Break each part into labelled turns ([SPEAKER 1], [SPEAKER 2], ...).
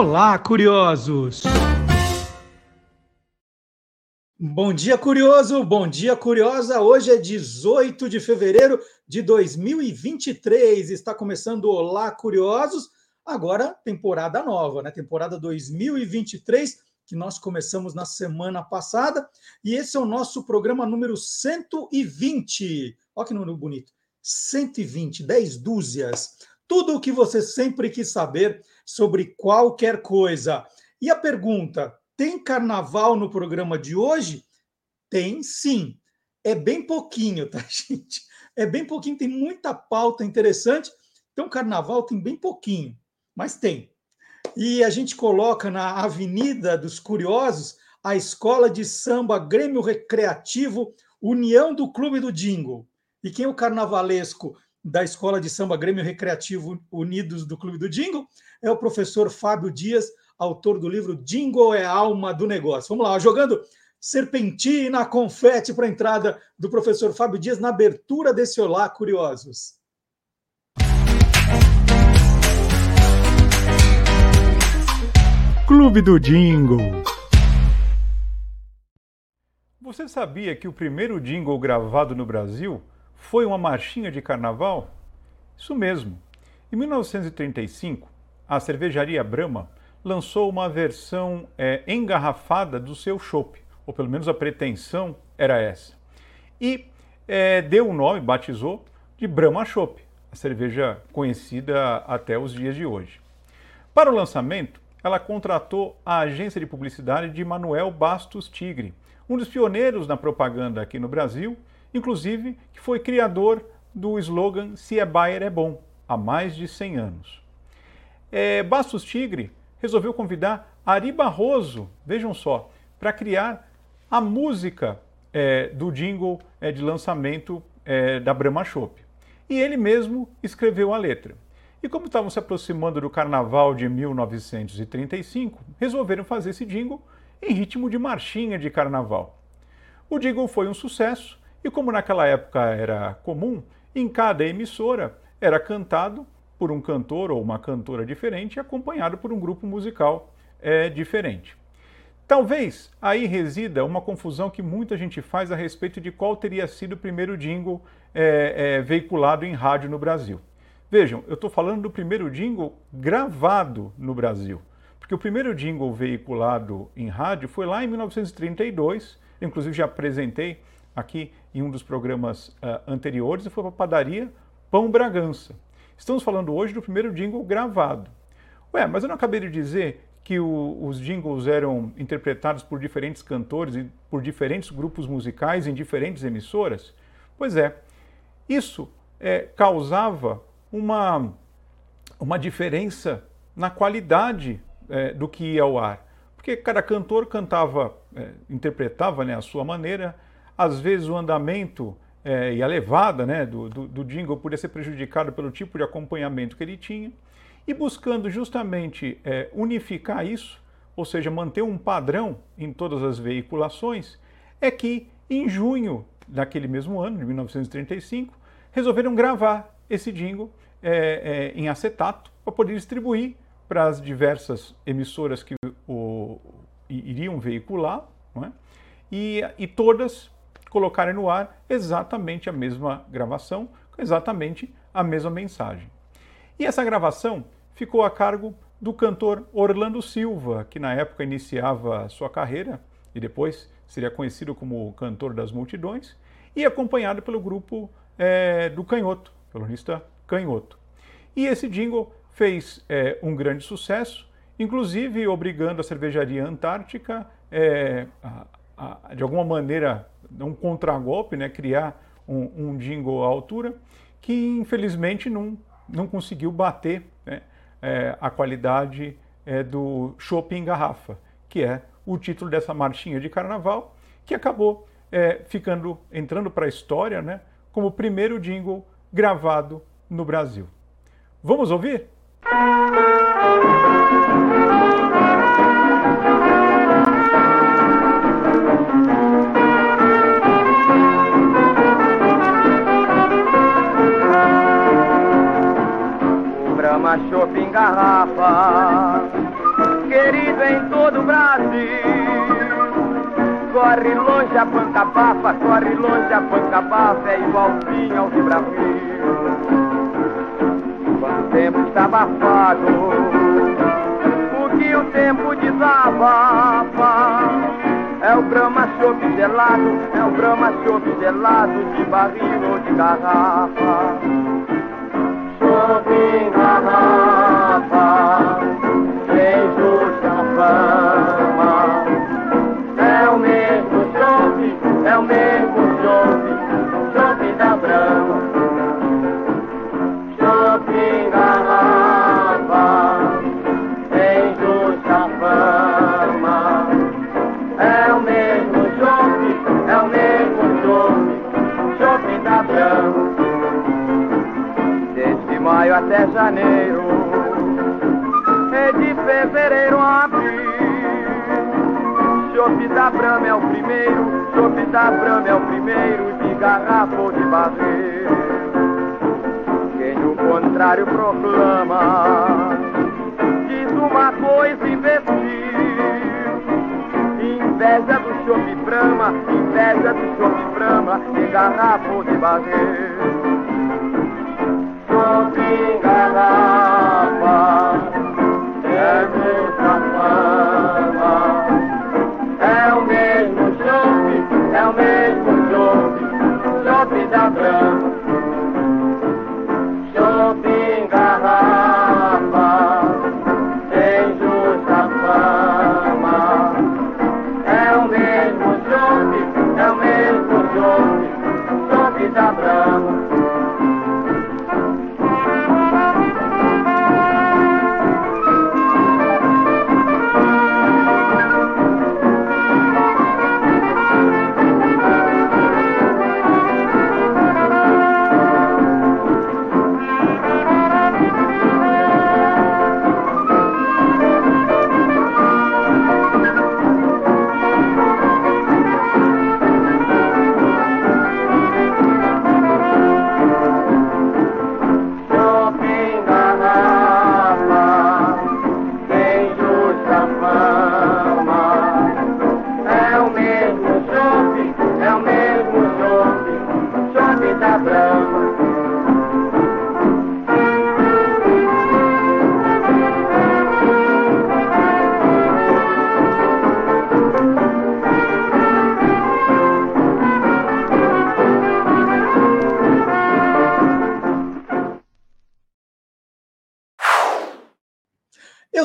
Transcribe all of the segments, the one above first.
[SPEAKER 1] Olá, curiosos! Bom dia, curioso! Bom dia, curiosa! Hoje é 18 de fevereiro de 2023. Está começando Olá, curiosos. Agora, temporada nova, né? Temporada 2023, que nós começamos na semana passada. E esse é o nosso programa número 120. Olha que número bonito. 120, 10 dúzias. Tudo o que você sempre quis saber sobre qualquer coisa. E a pergunta: tem carnaval no programa de hoje? Tem sim. É bem pouquinho, tá, gente? É bem pouquinho, tem muita pauta interessante. Então, carnaval tem bem pouquinho, mas tem. E a gente coloca na Avenida dos Curiosos a Escola de Samba Grêmio Recreativo União do Clube do Jingle. E quem é o carnavalesco da Escola de Samba Grêmio Recreativo Unidos do Clube do Jingle é o professor Fábio Dias, autor do livro Jingle é a alma do negócio. Vamos lá, jogando serpentina, confete para a entrada do professor Fábio Dias na abertura desse Olá Curiosos.
[SPEAKER 2] Clube do Jingle. Você sabia que o primeiro jingle gravado no Brasil foi uma marchinha de carnaval? Isso mesmo. Em 1935, a cervejaria Brahma lançou uma versão é, engarrafada do seu chopp, ou pelo menos a pretensão era essa. E é, deu o nome, batizou, de Brahma Chopp, a cerveja conhecida até os dias de hoje. Para o lançamento, ela contratou a agência de publicidade de Manuel Bastos Tigre, um dos pioneiros na propaganda aqui no Brasil inclusive que foi criador do slogan Se é Bayer é bom, há mais de 100 anos. É, Bastos Tigre resolveu convidar Ari Barroso, vejam só, para criar a música é, do jingle é, de lançamento é, da Brahma Chopp. E ele mesmo escreveu a letra. E como estavam se aproximando do carnaval de 1935, resolveram fazer esse jingle em ritmo de marchinha de carnaval. O jingle foi um sucesso e como naquela época era comum, em cada emissora era cantado por um cantor ou uma cantora diferente, acompanhado por um grupo musical é, diferente. Talvez aí resida uma confusão que muita gente faz a respeito de qual teria sido o primeiro jingle é, é, veiculado em rádio no Brasil. Vejam, eu estou falando do primeiro jingle gravado no Brasil, porque o primeiro jingle veiculado em rádio foi lá em 1932, inclusive já apresentei aqui em um dos programas uh, anteriores e foi para a padaria Pão Bragança. Estamos falando hoje do primeiro jingle gravado. Ué, mas eu não acabei de dizer que o, os jingles eram interpretados por diferentes cantores e por diferentes grupos musicais em diferentes emissoras? Pois é, isso é, causava uma, uma diferença na qualidade é, do que ia ao ar. Porque cada cantor cantava, é, interpretava né, a sua maneira, às vezes o andamento é, e a levada né, do, do, do jingle podia ser prejudicado pelo tipo de acompanhamento que ele tinha, e buscando justamente é, unificar isso, ou seja, manter um padrão em todas as veiculações, é que em junho daquele mesmo ano, de 1935, resolveram gravar esse jingle é, em acetato para poder distribuir para as diversas emissoras que o, iriam veicular, é? e, e todas colocarem no ar exatamente a mesma gravação, exatamente a mesma mensagem. E essa gravação ficou a cargo do cantor Orlando Silva, que na época iniciava sua carreira e depois seria conhecido como cantor das multidões, e acompanhado pelo grupo é, do Canhoto, violonista Canhoto. E esse jingle fez é, um grande sucesso, inclusive obrigando a cervejaria Antártica, é, a, de alguma maneira, um contragolpe, né, criar um, um jingle à altura, que infelizmente não, não conseguiu bater né, é, a qualidade é, do Shopping Garrafa, que é o título dessa marchinha de carnaval, que acabou é, ficando, entrando para a história né, como o primeiro jingle gravado no Brasil. Vamos ouvir?
[SPEAKER 3] Garrafa, querido em todo o Brasil. Corre longe a banca bafa, corre longe a banca bafa, é igualzinho ao de Brasil. Quando o tempo está abafado, o que o tempo desabafa é o Brahma Chopp gelado, é o Brahma Chopp gelado de barril ou de garrafa. Chopp em garrafa, sem justa fama. É o mesmo chopp, é o mesmo chopp, chopp da Brahma. Chopp em garrafa, sem justa fama. É o mesmo chope, é o mesmo chope, chope da Brahma. Desde maio até janeiro, da Brahma é o primeiro, chope da Brahma é o primeiro, de garrafa ou de barreiro. Quem o contrário proclama, diz uma coisa e. Inveja do chope Brahma, inveja do chope Brahma, de garrafa ou de barreiro. Chope garrafa, é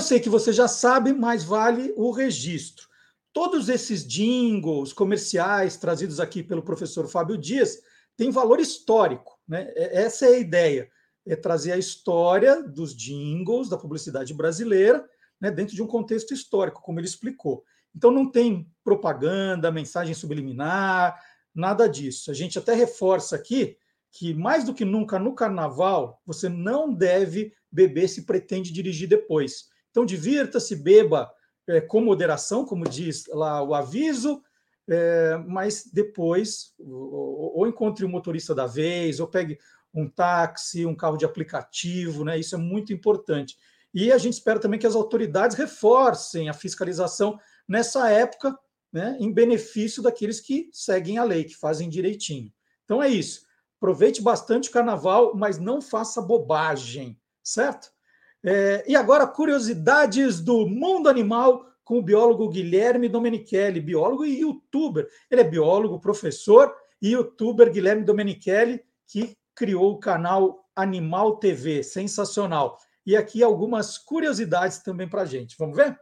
[SPEAKER 1] sei que você já sabe, mas vale o registro. Todos esses jingles comerciais trazidos aqui pelo professor Fábio Dias têm valor histórico. Né? É- Essa é a ideia, é trazer a história dos jingles da publicidade brasileira né, dentro de um contexto histórico, como ele explicou. Então não tem propaganda, mensagem subliminar, nada disso. A gente até reforça aqui que, mais do que nunca no carnaval, você não deve beber se pretende dirigir depois. Então, divirta-se, beba é, com moderação, como diz lá o aviso, é, mas depois, ou, ou encontre o motorista da vez, ou pegue um táxi, um carro de aplicativo, né? Isso é muito importante. E a gente espera também que as autoridades reforcem a fiscalização nessa época, né, em benefício daqueles que seguem a lei, que fazem direitinho. Então é isso. Aproveite bastante o carnaval, mas não faça bobagem, certo? É, e agora, curiosidades do mundo animal com o biólogo Guilherme Domenichelli, biólogo e youtuber. Ele é biólogo, professor e youtuber Guilherme Domenichelli, que criou o canal Animal TV. Sensacional. E aqui algumas curiosidades também para a gente. Vamos ver?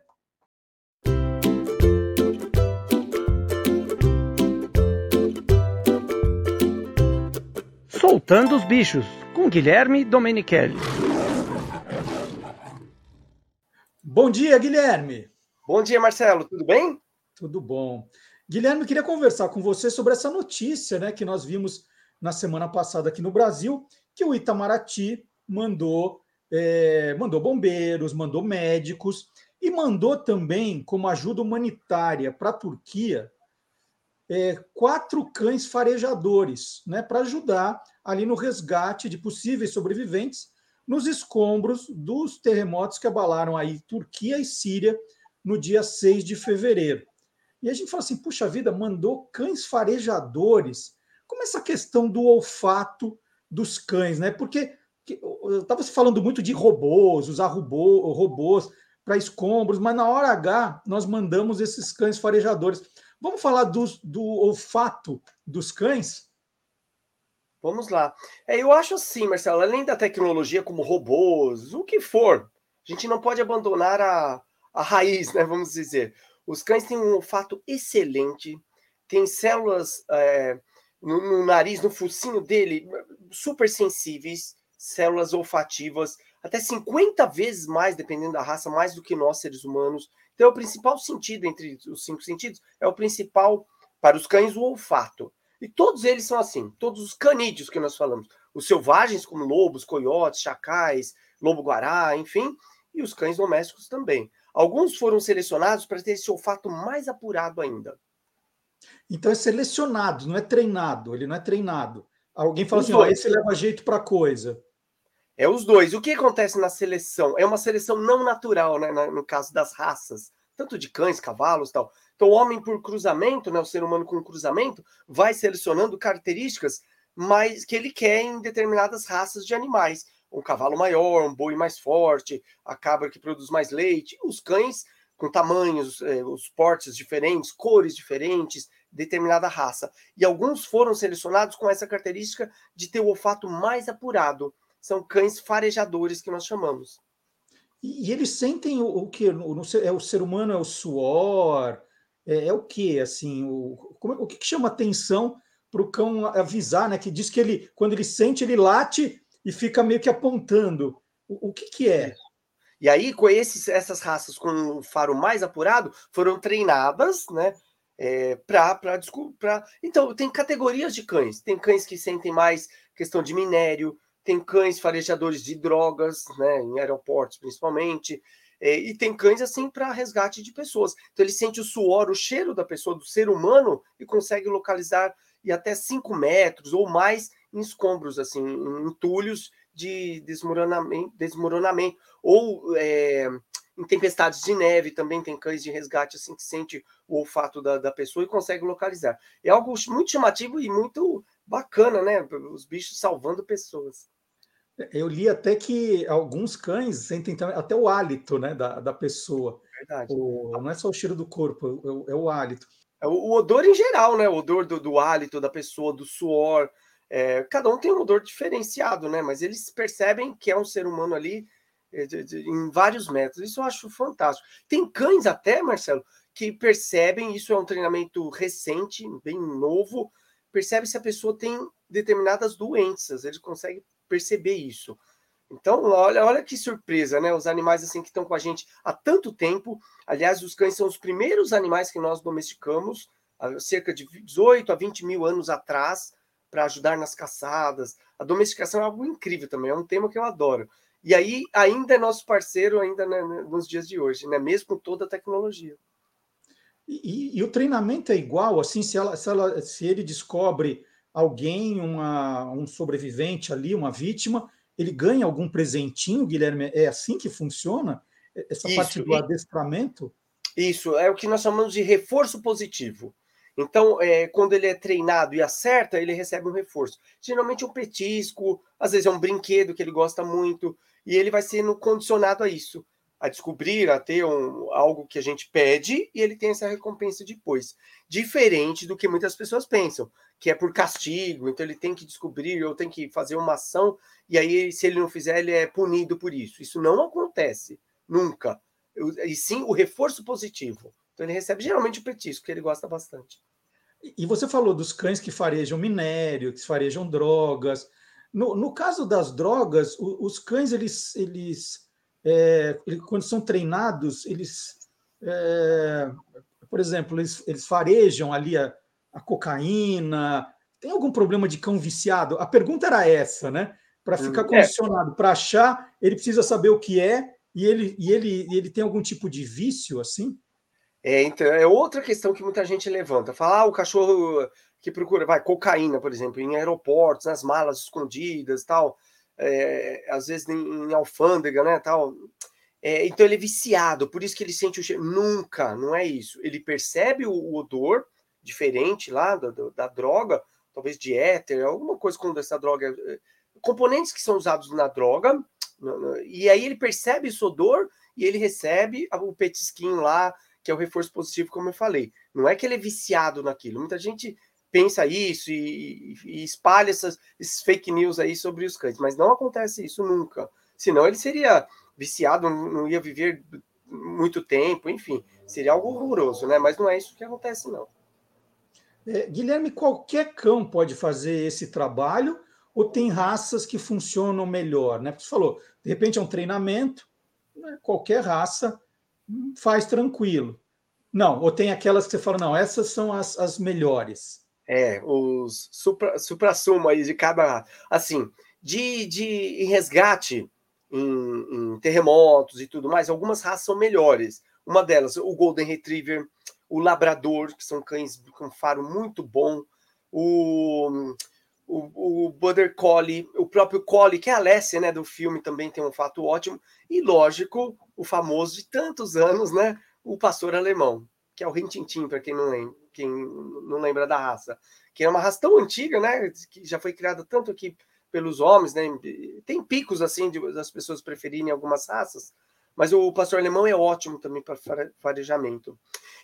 [SPEAKER 4] Soltando os Bichos, com Guilherme Domenichelli.
[SPEAKER 1] Bom dia, Guilherme.
[SPEAKER 5] Bom dia, Marcelo. Tudo bem?
[SPEAKER 1] Tudo bom. Guilherme, queria conversar com você sobre essa notícia né, que nós vimos na semana passada aqui no Brasil, que o Itamaraty mandou, é, mandou bombeiros, mandou médicos e mandou também, como ajuda humanitária para a Turquia, é, quatro cães farejadores né, para ajudar ali no resgate de possíveis sobreviventes, nos escombros dos terremotos que abalaram aí Turquia e Síria no dia 6 de fevereiro. E a gente fala assim: puxa vida, mandou cães farejadores. Como essa questão do olfato dos cães, né? Porque estava se falando muito de robôs, usar robô, robôs para escombros, mas na hora H nós mandamos esses cães farejadores. Vamos falar do, do olfato dos cães?
[SPEAKER 5] Vamos lá. É, eu acho assim, Marcelo, além da tecnologia como robôs, o que for, a gente não pode abandonar a, a raiz, né? Vamos dizer. Os cães têm um olfato excelente, têm células é, no, no, nariz, no focinho dele, super sensíveis, células olfativas, até 50 vezes mais, dependendo da raça, mais do que nós, seres humanos. Então, o principal sentido entre os cinco sentidos é o principal, para os cães, o olfato. E todos eles são assim, todos os canídeos que nós falamos. Os selvagens, como lobos, coiotes, chacais, lobo-guará, enfim, e os cães domésticos também. Alguns foram selecionados para ter esse olfato mais apurado ainda.
[SPEAKER 1] Então é selecionado, não é treinado, ele não é treinado. Alguém fala os assim, ó, esse leva jeito para coisa.
[SPEAKER 5] É os dois. O que acontece na seleção? É uma seleção não natural, né? No caso das raças, tanto de cães, cavalos tal. Então, o homem por cruzamento, né? O ser humano com cruzamento, vai selecionando características mais que ele quer em determinadas raças de animais. Um cavalo maior, um boi mais forte, a cabra que produz mais leite, os cães com tamanhos, eh, os portes diferentes, cores diferentes, determinada raça. E alguns foram selecionados com essa característica de ter o olfato mais apurado são cães farejadores que nós chamamos.
[SPEAKER 1] E, eles sentem o, o que? É o ser humano, é o suor? É, é o que? Assim, o, como, o que, que chama atenção para o cão avisar, né? Que diz que ele, quando ele sente, ele late e fica meio que apontando. O, o que, que é?
[SPEAKER 5] E aí, com esses, essas raças com o faro mais apurado, foram treinadas, né? É, para desculpa. Então, tem categorias de cães. Tem cães que sentem mais questão de minério, tem cães farejadores de drogas, né, em aeroportos principalmente, é, e tem cães assim para resgate de pessoas. Então ele sente o suor, o cheiro da pessoa, do ser humano, e consegue localizar e até 5 metros ou mais em escombros, assim, em entulhos de desmoronamento, desmoronamento ou é, em tempestades de neve também tem cães de resgate assim que sente o olfato da, da pessoa e consegue localizar. É algo muito chamativo e muito bacana, né? Os bichos salvando pessoas.
[SPEAKER 1] Eu li até que alguns cães sentem até o hálito né, da, da pessoa.
[SPEAKER 5] Verdade.
[SPEAKER 1] O, não é só o cheiro do corpo, é, é o hálito.
[SPEAKER 5] É o, o, odor em geral, né? O odor do, do hálito da pessoa, do suor. É, cada um tem um odor diferenciado, né? Mas eles percebem que é um ser humano ali é, de, de, em vários metros. Isso eu acho fantástico. Tem cães até, Marcelo, que percebem, isso é um treinamento recente, bem novo, percebe se a pessoa tem determinadas doenças. Eles conseguem perceber isso. Então, olha, olha que surpresa, né? Os animais assim que estão com a gente há tanto tempo. Aliás, os cães são os primeiros animais que nós domesticamos, há cerca de 18 a 20 mil anos atrás, para ajudar nas caçadas. A domesticação é algo incrível também, é um tema que eu adoro. E aí ainda é nosso parceiro ainda né, nos dias de hoje, né? Mesmo com toda a tecnologia.
[SPEAKER 1] E, e, e o treinamento é igual, assim, se, ela, se, ela, se ele descobre alguém, uma, um sobrevivente ali, uma vítima, ele ganha algum presentinho, Guilherme? É assim que funciona? Essa Isso, parte do adestramento?
[SPEAKER 5] Isso, é o que nós chamamos de reforço positivo. Então, é, quando ele é treinado e acerta, ele recebe um reforço. Geralmente um petisco, às vezes é um brinquedo que ele gosta muito, e ele vai sendo condicionado a isso a descobrir, a ter um, algo que a gente pede e ele tem essa recompensa depois. Diferente do que muitas pessoas pensam, que é por castigo, então ele tem que descobrir ou tem que fazer uma ação e aí, se ele não fizer, ele é punido por isso. Isso não acontece, nunca. E sim o reforço positivo. Então ele recebe geralmente o petisco, que ele gosta bastante.
[SPEAKER 1] E você falou dos cães que farejam minério, que farejam drogas. No, no caso das drogas, os, os cães eles, eles é, quando são treinados, eles, é, por exemplo, eles, eles farejam ali a, a, cocaína. Tem algum problema de cão viciado? A pergunta era essa, né? Para ficar hum, é. condicionado, para achar, ele precisa saber o que é e ele, e ele, ele tem algum tipo de vício assim?
[SPEAKER 5] É, então, é outra questão que muita gente levanta. Fala, ah, o cachorro que procura, vai, cocaína, por exemplo, em aeroportos, nas malas escondidas tal é, às vezes em, em, alfândega, né, tal. É, então ele é viciado, por isso que ele sente o cheiro. Nunca, não é isso. Ele percebe o, o odor diferente lá da, da, droga, talvez de éter, alguma coisa com essa droga, é, componentes que são usados na droga, e aí ele percebe esse odor e ele recebe o petisquinho lá, que é o reforço positivo, como eu falei. Não é que ele é viciado naquilo. Muita gente pensa isso e, e espalha essas, esses fake news aí sobre os cães, mas não acontece isso nunca. Senão ele seria viciado, não ia viver muito tempo, enfim, seria algo horroroso, né? Mas não é isso que acontece, não.
[SPEAKER 1] É, Guilherme, qualquer cão pode fazer esse trabalho ou tem raças que funcionam melhor, né? Porque você falou, de repente é um treinamento, né? qualquer raça faz tranquilo. Não, ou tem aquelas que você fala, não, essas são as, as melhores.
[SPEAKER 5] É, os supra, supra-sumo aí de cada. Assim, de, de resgate em, em, terremotos e tudo mais, algumas raças são melhores. Uma delas, o Golden Retriever, o Labrador, que são cães com faro muito bom, o, o, o Border Collie, o próprio Collie, que é a Alessia, né, do filme, também tem um fato ótimo, e lógico, o famoso de tantos anos, né, o pastor alemão, que é o Rintintim, para quem não lembra quem não lembra da raça, que é uma raça tão antiga, né? Que já foi criada tanto aqui pelos homens, né? Tem picos assim de, das pessoas preferirem algumas raças, mas o pastor alemão é ótimo também para farejamento.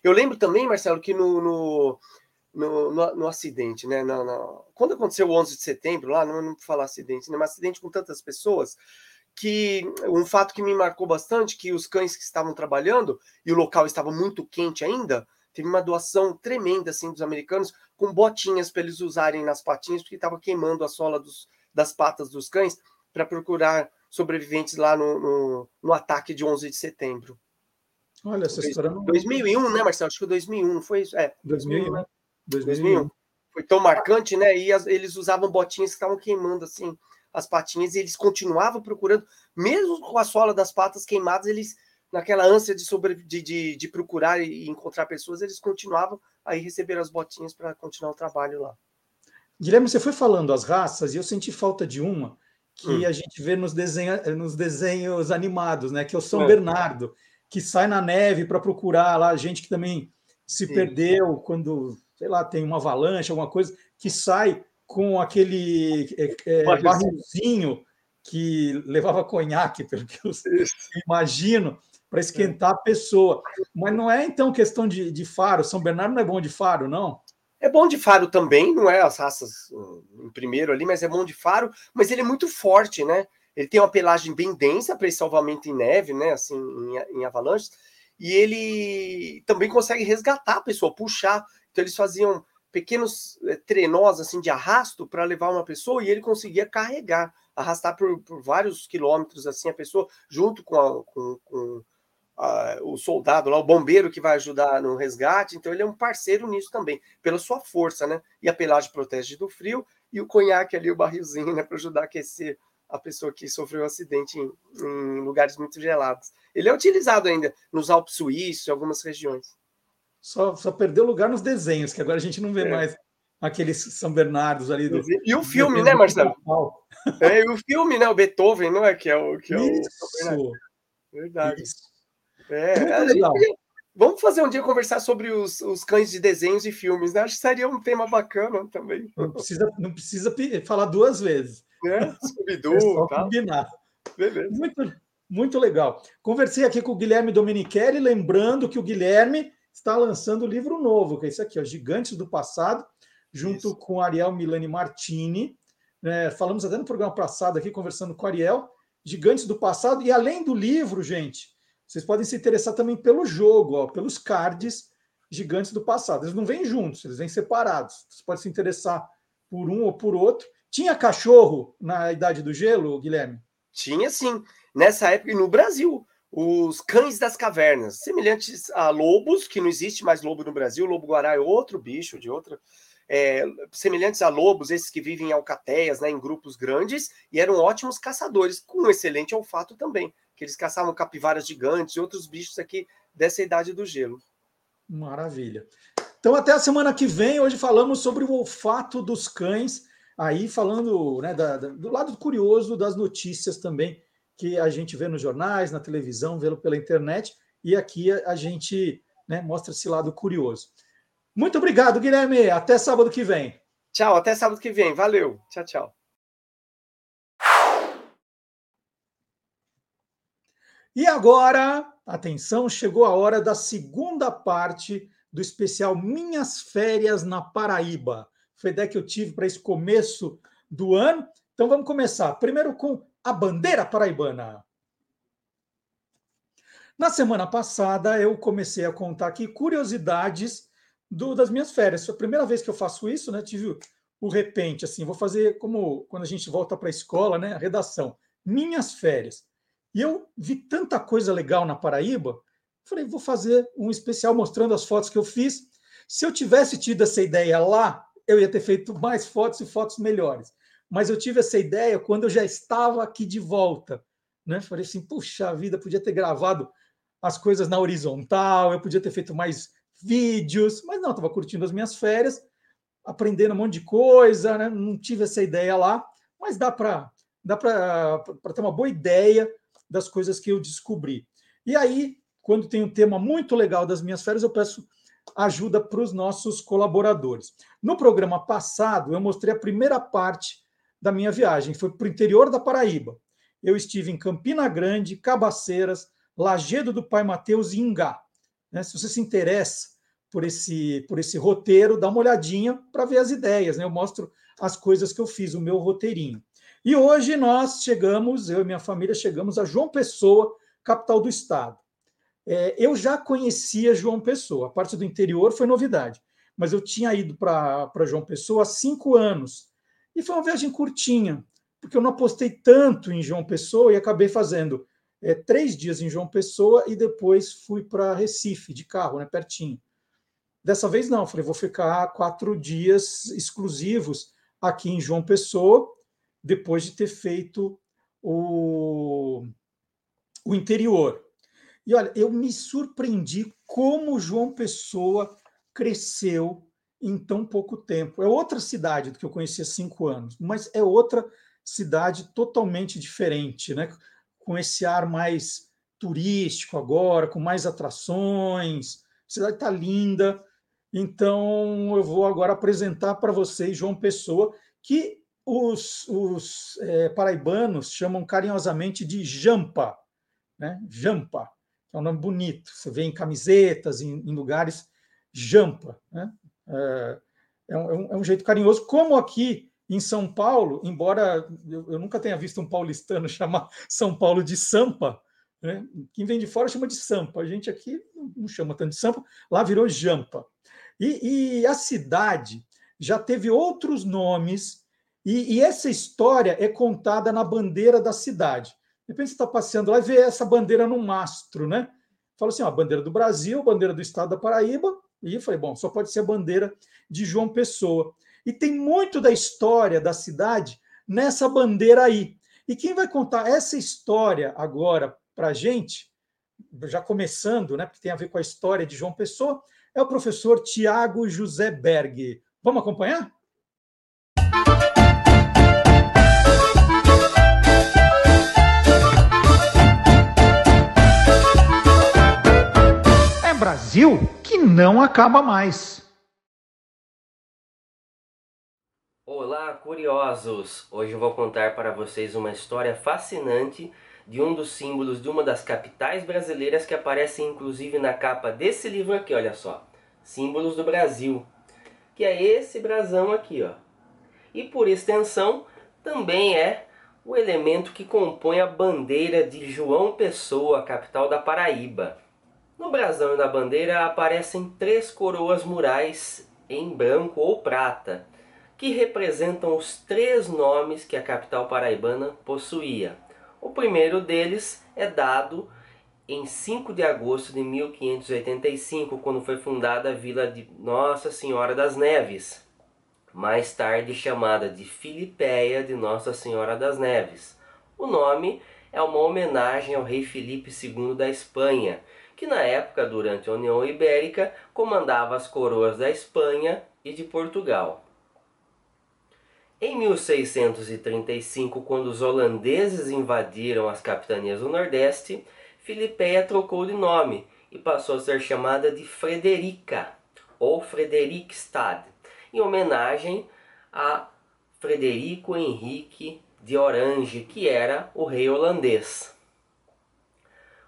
[SPEAKER 5] Eu lembro também, Marcelo, que no, no, no, no, no acidente, né? No, no, quando aconteceu o 11 de setembro, lá, não, não falar acidente, né? Mas acidente com tantas pessoas, que um fato que me marcou bastante, que os cães que estavam trabalhando e o local estava muito quente ainda, teve uma doação tremenda assim dos americanos com botinhas para eles usarem nas patinhas porque estava queimando a sola dos, das patas dos cães para procurar sobreviventes lá no, no, no, ataque de 11 de setembro.
[SPEAKER 1] Olha, essa história não...
[SPEAKER 5] 2001, né, Marcelo? Acho que 2001, foi isso? É,
[SPEAKER 1] 2001, né?
[SPEAKER 5] 2001. Foi tão marcante, né? E as, eles usavam botinhas que estavam queimando assim as patinhas e eles continuavam procurando, mesmo com a sola das patas queimadas, eles naquela ânsia de, sobre, de, de, de, procurar e encontrar pessoas, eles continuavam aí receber as botinhas para continuar o trabalho lá.
[SPEAKER 1] Guilherme, você foi falando as raças e eu senti falta de uma que hum. a gente vê nos, desenha, nos desenhos animados, né? Que é o São é. Bernardo, que sai na neve para procurar lá gente que também se Sim. perdeu quando, sei lá, tem uma avalanche, alguma coisa, que sai com aquele é, é, barrilzinho que levava conhaque, pelo que eu imagino, para esquentar a pessoa. Mas não é então questão de, de faro. São Bernardo não é bom de faro, não?
[SPEAKER 5] É bom de faro também, não é as raças hum, em primeiro ali, mas é bom de faro. Mas ele é muito forte, né? Ele tem uma pelagem bem densa para esse salvamento em neve, né? Assim, em, em avalanches. E ele também consegue resgatar a pessoa, puxar. Então eles faziam pequenos é, trenós assim de arrasto para levar uma pessoa e ele conseguia carregar, arrastar por, por vários quilômetros assim a pessoa junto com, a, com, com o soldado lá, o bombeiro que vai ajudar no resgate, então ele é um parceiro nisso também, pela sua força, né? E a pelagem protege do frio e o conhaque ali, o barrilzinho, né, para ajudar a aquecer a pessoa que sofreu um acidente em, em, lugares muito gelados. Ele é utilizado ainda nos Alpes Suíços, em algumas regiões.
[SPEAKER 1] Só, só perdeu lugar nos desenhos, que agora a gente não vê é. mais aqueles São Bernardos ali. Do,
[SPEAKER 5] e o filme, né, Marcelo? É, e o filme, né? O Beethoven, não é? Que é o. Que é
[SPEAKER 1] Isso.
[SPEAKER 5] O... Verdade. Isso. É, legal. Gente, vamos fazer um dia conversar sobre os, os cães de desenhos e filmes, né? Acho que seria um tema bacana também.
[SPEAKER 1] Não precisa, não precisa falar duas vezes.
[SPEAKER 5] É, Scooby-Doo, é só
[SPEAKER 1] tá? combinar. Beleza. Muito, muito legal. Conversei aqui com o Guilherme Domenichelli, lembrando que o Guilherme está lançando o um livro novo, que é isso aqui, ó, Gigantes do Passado, junto isso. com Ariel Milani Martini. É, falamos até no programa passado aqui, conversando com Ariel, Gigantes do Passado, e além do livro, gente, vocês podem se interessar também pelo jogo, ó, pelos cards gigantes do passado. Eles não vêm juntos, eles vêm separados. Você pode se interessar por um ou por outro. Tinha cachorro na Idade do Gelo, Guilherme?
[SPEAKER 5] Tinha sim. Nessa época, no Brasil, os cães das cavernas, semelhantes a lobos, que não existe mais lobo no Brasil. Lobo-guará é outro bicho, de outra. É, semelhantes a lobos, esses que vivem em alcateias, né, em grupos grandes, e eram ótimos caçadores, com um excelente olfato também que eles caçavam capivaras gigantes e outros bichos aqui dessa idade do gelo.
[SPEAKER 1] Maravilha. Então, até a semana que vem, hoje falamos sobre o olfato dos cães. aí falando né, da, da, do lado curioso das notícias também que a gente vê nos jornais, na televisão, vê pela internet, e aqui a, a gente né, mostra esse lado curioso. Muito obrigado, Guilherme. Até sábado que vem.
[SPEAKER 5] Tchau, até sábado que vem. Valeu. Tchau, tchau.
[SPEAKER 1] E agora, atenção, chegou a hora da segunda parte do especial Minhas Férias na Paraíba. Foi ideia que eu tive para esse começo do ano. Então vamos começar. Primeiro com a bandeira paraibana. Na semana passada, eu comecei a contar aqui curiosidades do, das minhas férias. Foi a primeira vez que eu faço isso, né? Tive o, o repente, assim, vou fazer como quando a gente volta para a escola, né? A redação. Minhas férias. E eu vi tanta coisa legal na Paraíba, falei, vou fazer um especial mostrando as fotos que eu fiz. Se eu tivesse tido essa ideia lá, eu ia ter feito mais fotos e fotos melhores. Mas eu tive essa ideia quando eu já estava aqui de volta. Né? Falei assim, puxa vida, podia ter gravado as coisas na horizontal, eu podia ter feito mais vídeos, mas não, estava curtindo as minhas férias, aprendendo um monte de coisa, né? não tive essa ideia lá, mas dá para dá para ter uma boa ideia das coisas que eu descobri. E aí, quando tem um tema muito legal das minhas férias, eu peço ajuda para os nossos colaboradores. No programa passado, eu mostrei a primeira parte da minha viagem, foi para o interior da Paraíba. Eu estive em Campina Grande, Cabaceiras, Lagedo do Pai Mateus e Ingá. Né? Se você se interessa por esse, por esse roteiro, dá uma olhadinha para ver as ideias. Né? Eu mostro as coisas que eu fiz, o meu roteirinho. E hoje nós chegamos, eu e minha família chegamos a João Pessoa, capital do estado. É, eu já conhecia João Pessoa, a parte do interior foi novidade, mas eu tinha ido para João Pessoa há cinco anos. E foi uma viagem curtinha, porque eu não apostei tanto em João Pessoa e acabei fazendo é, três dias em João Pessoa e depois fui para Recife de carro, né, pertinho. Dessa vez não, falei, vou ficar quatro dias exclusivos aqui em João Pessoa depois de ter feito o, o interior. E olha, eu me surpreendi como João Pessoa cresceu em tão pouco tempo. É outra cidade do que eu conhecia há cinco anos, mas é outra cidade totalmente diferente, né? Com esse ar mais turístico agora, com mais atrações. A cidade está linda. Então, eu vou agora apresentar para vocês João Pessoa, que os, os é, paraibanos chamam carinhosamente de jampa, né? Jampa, é um nome bonito. Você vê em camisetas, em, em lugares, jampa. Né? É, é, um, é, um, jeito carinhoso, como aqui em São Paulo, embora eu, eu nunca tenha visto um paulistano chamar São Paulo de Sampa, né? quem vem de fora chama de Sampa, a gente aqui não chama tanto de Sampa, lá virou Jampa. E, e a cidade já teve outros nomes e, e, essa história é contada na bandeira da cidade. De repente você está passeando lá e vê essa bandeira no mastro, né? Fala assim: ó, bandeira do Brasil, bandeira do estado da Paraíba. E eu falei: bom, só pode ser a bandeira de João Pessoa. E tem muito da história da cidade nessa bandeira aí. E quem vai contar essa história agora para a gente, já começando, né, porque tem a ver com a história de João Pessoa, é o professor Tiago José Berg. Vamos acompanhar? Brasil que não acaba mais.
[SPEAKER 6] Olá, curiosos! Hoje eu vou contar para vocês uma história fascinante de um dos símbolos de uma das capitais brasileiras que aparece inclusive na capa desse livro aqui, olha só. Símbolos do Brasil, que é esse brasão aqui, ó. E por extensão, também é o elemento que compõe a bandeira de João Pessoa, capital da Paraíba. No brasão e na bandeira aparecem três coroas murais em branco ou prata, que representam os três nomes que a capital paraibana possuía. O primeiro deles é dado em 5 de agosto de 1585, quando foi fundada a vila de Nossa Senhora das Neves, mais tarde chamada de Filipéia de Nossa Senhora das Neves. O nome é uma homenagem ao rei Filipe II da Espanha, que na época, durante a União Ibérica, comandava as coroas da Espanha e de Portugal. Em 1635, quando os holandeses invadiram as capitanias do Nordeste, Filipeia trocou de nome e passou a ser chamada de Frederica ou Frederikstad, em homenagem a Frederico Henrique de Orange, que era o rei holandês.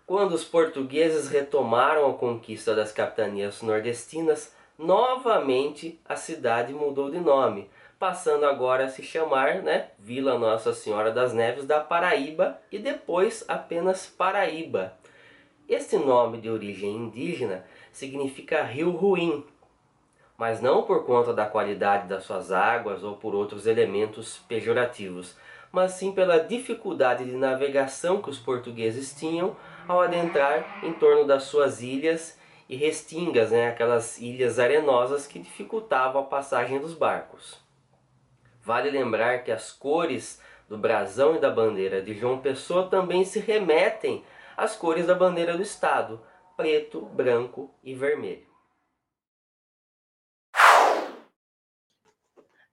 [SPEAKER 6] Quando os portugueses retomaram a conquista das capitanias nordestinas, novamente a cidade mudou de nome, passando agora a se chamar né, Vila Nossa Senhora das Neves da Paraíba e depois apenas Paraíba. Este nome de origem indígena significa rio ruim, mas não por conta da qualidade das suas águas ou por outros elementos pejorativos, mas sim pela dificuldade de navegação que os portugueses tinham ao adentrar em torno das suas ilhas e restingas, né, aquelas ilhas arenosas que dificultavam a passagem dos barcos. Vale lembrar que as cores do brasão e da bandeira de João Pessoa também se remetem às cores da bandeira do estado, preto, branco e vermelho.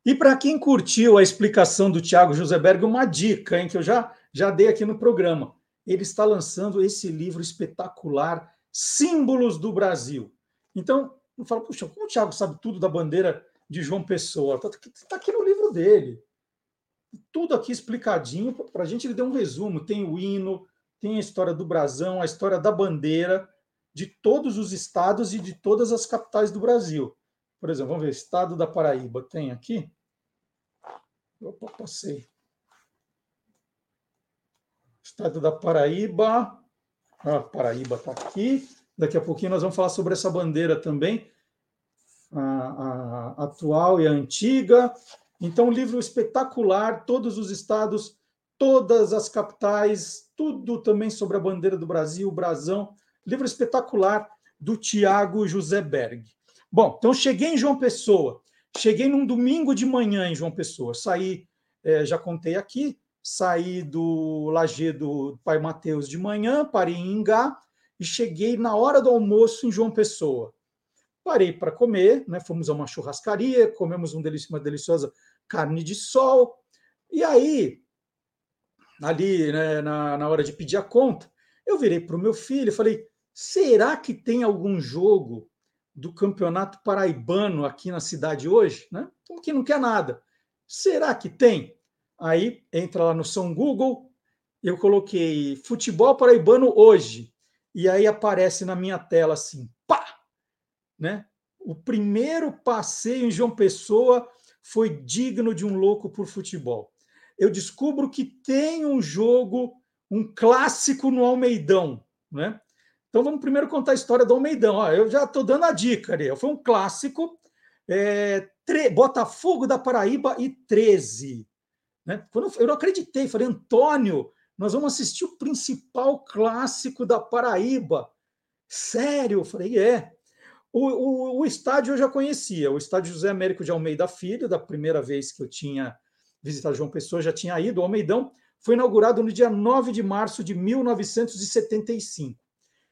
[SPEAKER 1] E para quem curtiu a explicação do Tiago Joseberg, uma dica hein, que eu já, já dei aqui no programa. Ele está lançando esse livro espetacular, Símbolos do Brasil. Então, eu falo, puxa, como o Tiago sabe tudo da bandeira de João Pessoa. Está tá aqui no livro dele. Tudo aqui explicadinho. Para a gente, ele deu um resumo. Tem o hino, tem a história do brasão, a história da bandeira, de todos os estados e de todas as capitais do Brasil. Por exemplo, vamos ver, estado da Paraíba. Tem aqui? Opa, passei. Estado da Paraíba. Ah, Paraíba está aqui. Daqui a pouquinho nós vamos falar sobre essa bandeira também a, a atual e a antiga. Então, um livro espetacular, todos os estados, todas as capitais, tudo também sobre a bandeira do Brasil, o brasão. Livro espetacular do Tiago José Berg. Bom, então cheguei em João Pessoa. Cheguei num domingo de manhã em João Pessoa. Saí, é, já contei aqui, saí do Lagedo Pai Mateus de manhã, parei em Ingá e cheguei na hora do almoço em João Pessoa. Parei para comer, né? fomos a uma churrascaria, comemos um delici uma deliciosa carne de sol. E aí, ali né, na, na hora de pedir a conta, eu virei para o meu filho e falei: será que tem algum jogo do campeonato paraibano aqui na cidade hoje? Né? Como que não quer nada? Será que tem? Aí entra lá no São Google, eu coloquei futebol paraibano hoje. E aí aparece na minha tela assim! Né? O primeiro passeio em João Pessoa foi digno de um louco por futebol. Eu descubro que tem um jogo, um clássico no Almeidão, né? Então vamos primeiro contar a história do Almeidão. Ó, eu já estou dando a dica ali. Foi um clássico. É. Botafogo da Paraíba e 13. Né? Quando eu não acreditei, falei, Antônio, nós vamos assistir o principal clássico da Paraíba. Sério? Eu falei, é. O, o, o, estádio eu já conhecia, o estádio José Américo de Almeida Filho, da primeira vez que eu tinha visitado João Pessoa, já tinha ido. O Almeidão foi inaugurado no dia 9 de março de 1975.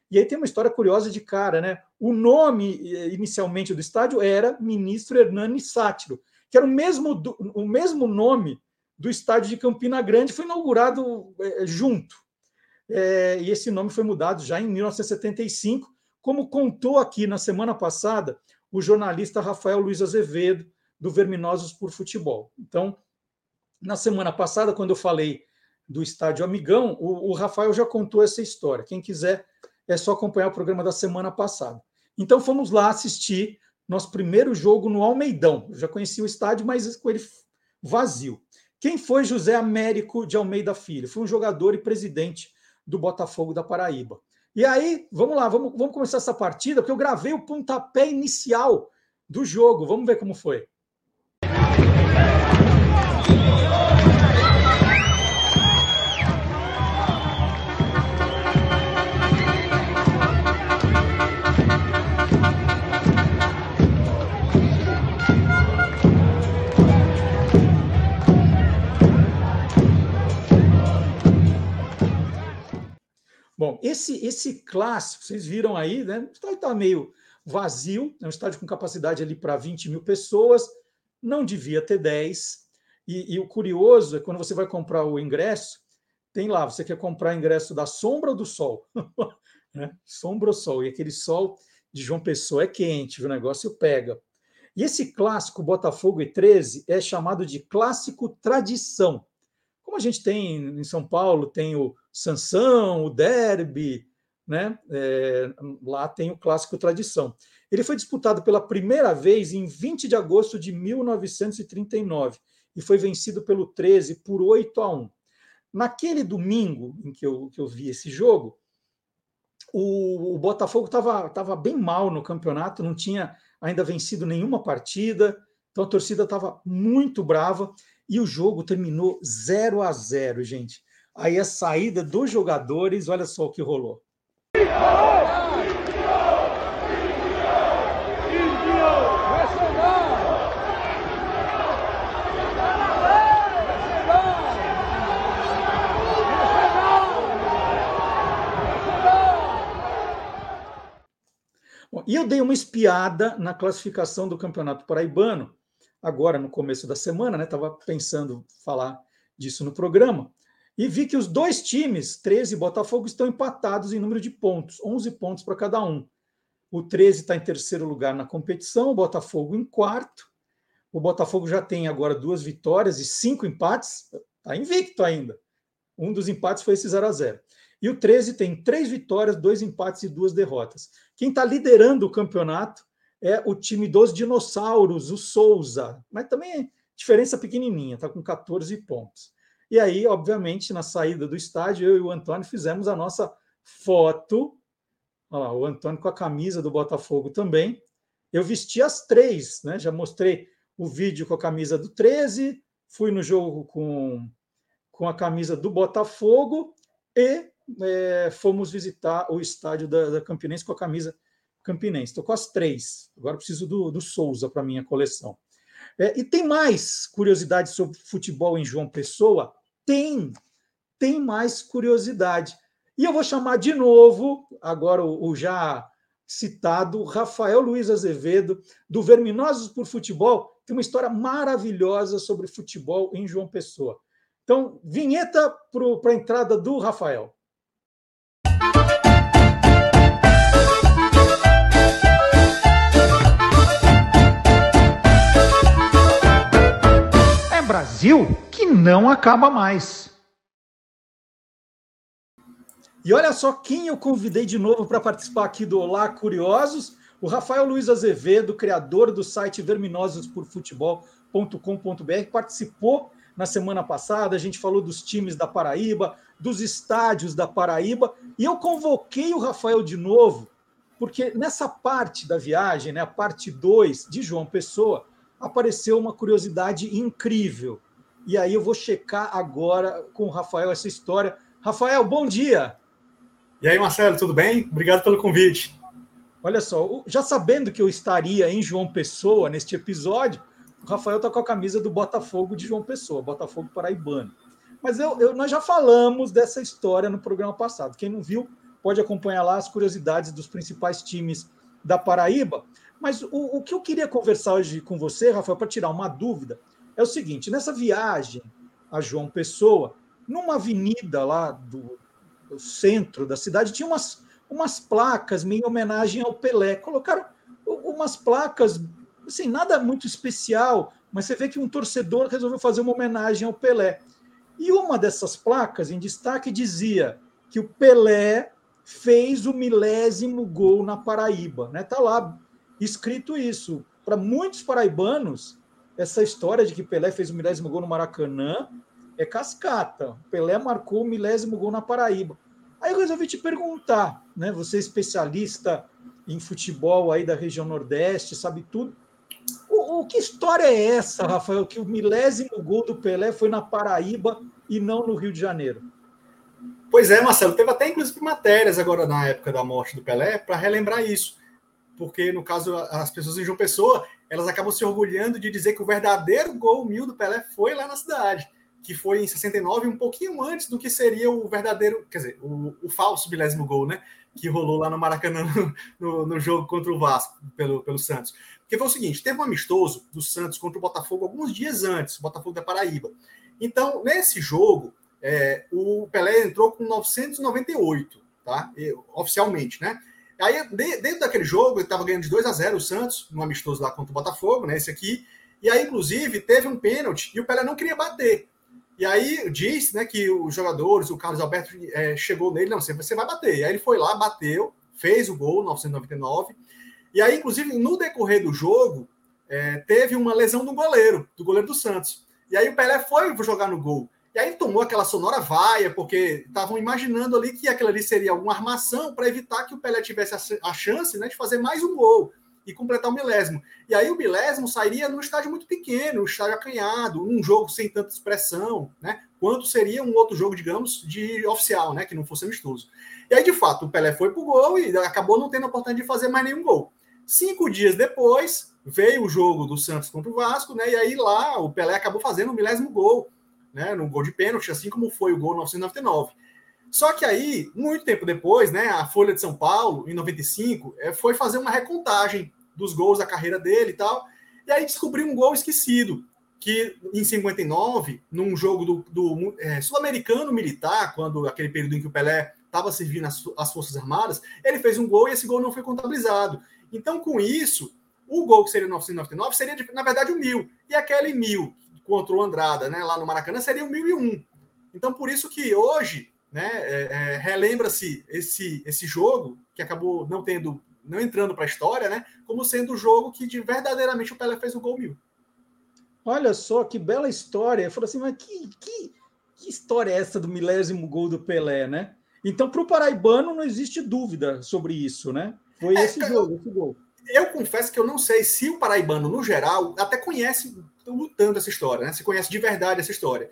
[SPEAKER 1] E aí tem uma história curiosa de cara, né? O nome eh, inicialmente do estádio era Ministro Hernani Sátiro, que era o mesmo, o mesmo nome do estádio de Campina Grande, foi inaugurado é, junto. É, e esse nome foi mudado já em 1975 como contou aqui na semana passada o jornalista Rafael Luiz Azevedo, do Verminosos por Futebol. Então, na semana passada, quando eu falei do Estádio Amigão, o, o Rafael já contou essa história. Quem quiser, é só acompanhar o programa da semana passada. Então, fomos lá assistir nosso primeiro jogo no Almeidão. Eu já conhecia o estádio, mas com ele vazio. Quem foi José Américo de Almeida Filho? Foi um jogador e presidente do Botafogo da Paraíba. E aí, vamos lá, vamos, vamos começar essa partida, porque eu gravei o pontapé inicial do jogo. Vamos ver como foi. Bom, esse, esse clássico, vocês viram aí, né? O estádio está meio vazio, é um estádio com capacidade ali para 20 mil pessoas, não devia ter 10. E, e, o curioso é quando você vai comprar o ingresso, tem lá, você quer comprar ingresso da sombra ou do sol? né? Sombra ou sol? E aquele sol de João Pessoa é quente, o negócio pega. E esse clássico Botafogo e 13 é chamado de clássico tradição. Como a gente tem em São Paulo, tem o Sansão, o Derby, né? É, lá tem o clássico tradição. Ele foi disputado pela primeira vez em 20 de agosto de 1939 e foi vencido pelo 13 por 8 a 1. Naquele domingo em que eu, que eu vi esse jogo, o, o Botafogo estava tava bem mal no campeonato, não tinha ainda vencido nenhuma partida, então a torcida estava muito brava e o jogo terminou 0 a 0, gente. Aí a saída dos jogadores, olha só o que rolou. E eu dei uma espiada na classificação do Campeonato Paraibano, agora no começo da semana, né? Estava pensando falar disso no programa, e vi que os dois times, 13 e Botafogo, estão empatados em número de pontos, 11 pontos para cada um. O 13 está em terceiro lugar na competição, o Botafogo em quarto. O Botafogo já tem agora duas vitórias e cinco empates, está invicto ainda. Um dos empates foi esse 0 a 0 E o 13 tem três vitórias, dois empates e duas derrotas. Quem está liderando o campeonato é o time dos dinossauros, o Souza, mas também é diferença pequenininha, está com 14 pontos. E aí, obviamente, na saída do estádio, eu e o Antônio fizemos a nossa foto. Olha lá, o Antônio com a camisa do Botafogo também. Eu vesti as três, né? Já mostrei o vídeo com a camisa do 13, fui no jogo com, com a camisa do Botafogo e é, fomos visitar o estádio da, da, Campinense com a camisa Campinense. Estou com as três. Agora preciso do, do Souza para minha coleção. É, e tem mais curiosidades sobre futebol em João Pessoa? Tem, tem mais curiosidade. E eu vou chamar de novo, agora o, o já citado Rafael Luiz Azevedo, do Verminosos por Futebol, tem uma história maravilhosa sobre futebol em João Pessoa. Então, vinheta para a entrada do Rafael. Brasil que não acaba mais. E olha só quem eu convidei de novo para participar aqui do Olá Curiosos, o Rafael Luiz Azevedo, criador do site verminososporfutebol.com.br, participou na semana passada, a gente falou dos times da Paraíba, dos estádios da Paraíba, e eu convoquei o Rafael de novo, porque nessa parte da viagem, né, a parte 2 de João Pessoa, apareceu uma curiosidade incrível. E aí eu vou checar agora com o Rafael essa história. Rafael, bom dia.
[SPEAKER 7] E aí, Marcelo, tudo bem? Obrigado pelo convite.
[SPEAKER 1] Olha só, já sabendo que eu estaria em João Pessoa neste episódio, o Rafael está com a camisa do Botafogo de João Pessoa, Botafogo Paraibano. Mas eu, eu, nós já falamos dessa história no programa passado. Quem não viu, pode acompanhar lá as curiosidades dos principais times da Paraíba. Mas o, o que eu queria conversar hoje com você, Rafael, para tirar uma dúvida, é o seguinte: nessa viagem a João Pessoa, numa avenida lá do, do centro da cidade, tinha umas, umas placas meio em homenagem ao Pelé. Colocaram umas placas, assim, nada muito especial, mas você vê que um torcedor resolveu fazer uma homenagem ao Pelé. E uma dessas placas em destaque dizia que o Pelé fez o milésimo gol na Paraíba. Né? Tá lá escrito isso. Para muitos paraibanos, essa história de que Pelé fez o milésimo gol no Maracanã é cascata. Pelé marcou o milésimo gol na Paraíba. Aí eu resolvi te perguntar, né? Você é especialista em futebol aí da região Nordeste, sabe tudo. O, o, que história é essa, Rafael, que o milésimo gol do Pelé foi na Paraíba e não no Rio de Janeiro?
[SPEAKER 7] Pois é, Marcelo, teve até inclusive matérias agora na época da morte do Pelé para relembrar isso. Porque, no caso, as pessoas em João Pessoa elas acabam se orgulhando de dizer que o verdadeiro gol mil do Pelé foi lá na cidade, que foi em 69, um pouquinho antes do que seria o verdadeiro, quer dizer, o, o falso milésimo gol, né? que rolou lá no Maracanã no, no, no, jogo contra o Vasco, pelo, pelo Santos. Porque foi o seguinte: teve um amistoso do Santos contra o Botafogo alguns dias antes, o Botafogo da Paraíba. Então, nesse jogo, é, o Pelé entrou com 998, tá? oficialmente, né? Aí, dentro daquele jogo, ele estava ganhando de 2 a 0 o Santos, no amistoso lá contra o Botafogo, né? Esse aqui. E aí, inclusive, teve um pênalti e o Pelé não queria bater. E aí diz né, que os jogadores, o Carlos Alberto é, chegou nele, não, você vai bater. E aí ele foi lá, bateu, fez o gol, 999. E aí, inclusive, no decorrer do jogo, é, teve uma lesão do goleiro, do goleiro do Santos. E aí o Pelé foi jogar no gol. E aí tomou aquela sonora vaia, porque estavam imaginando ali que aquilo ali seria alguma armação para evitar que o Pelé tivesse a, chance né, de fazer mais um gol e completar o milésimo. E aí o milésimo sairia num estádio muito pequeno, um estádio acanhado, um jogo sem tanta expressão, né? Quanto seria um outro jogo, digamos, de oficial, né? Que não fosse amistoso. E aí, de fato, o Pelé foi pro gol e acabou não tendo a oportunidade de fazer mais nenhum gol. Cinco dias depois, veio o jogo do Santos contra o Vasco, né? E aí lá o Pelé acabou fazendo o milésimo gol, né? No gol de pênalti, assim como foi o gol 1999. Só que aí, muito tempo depois, né, a Folha de São Paulo, em 95, é, foi fazer uma recontagem dos gols da carreira dele e tal. E aí descobri um gol esquecido, que em 59, num jogo do, do é, sul-americano militar, quando aquele período em que o Pelé estava servindo as, as, Forças Armadas, ele fez um gol e esse gol não foi contabilizado. Então, com isso, o gol que seria 999 seria, na verdade, o mil. E aquele mil contra o Andrada, né, lá no Maracanã, seria o mil e um. Então, por isso que hoje, né, é, é, relembra-se esse, esse jogo, que acabou não tendo não entrando para a história, né? Como sendo o jogo que de, verdadeiramente o Pelé fez o gol mil.
[SPEAKER 1] Olha só que bela história. Eu assim, mas que, que, que história é essa do milésimo gol do Pelé, né? Então, para o paraibano, não existe dúvida sobre isso, né? Foi é, esse jogo, esse gol.
[SPEAKER 7] Eu confesso que eu não sei se o paraibano, no geral, até conhece lutando essa história, né? Se conhece de verdade essa história.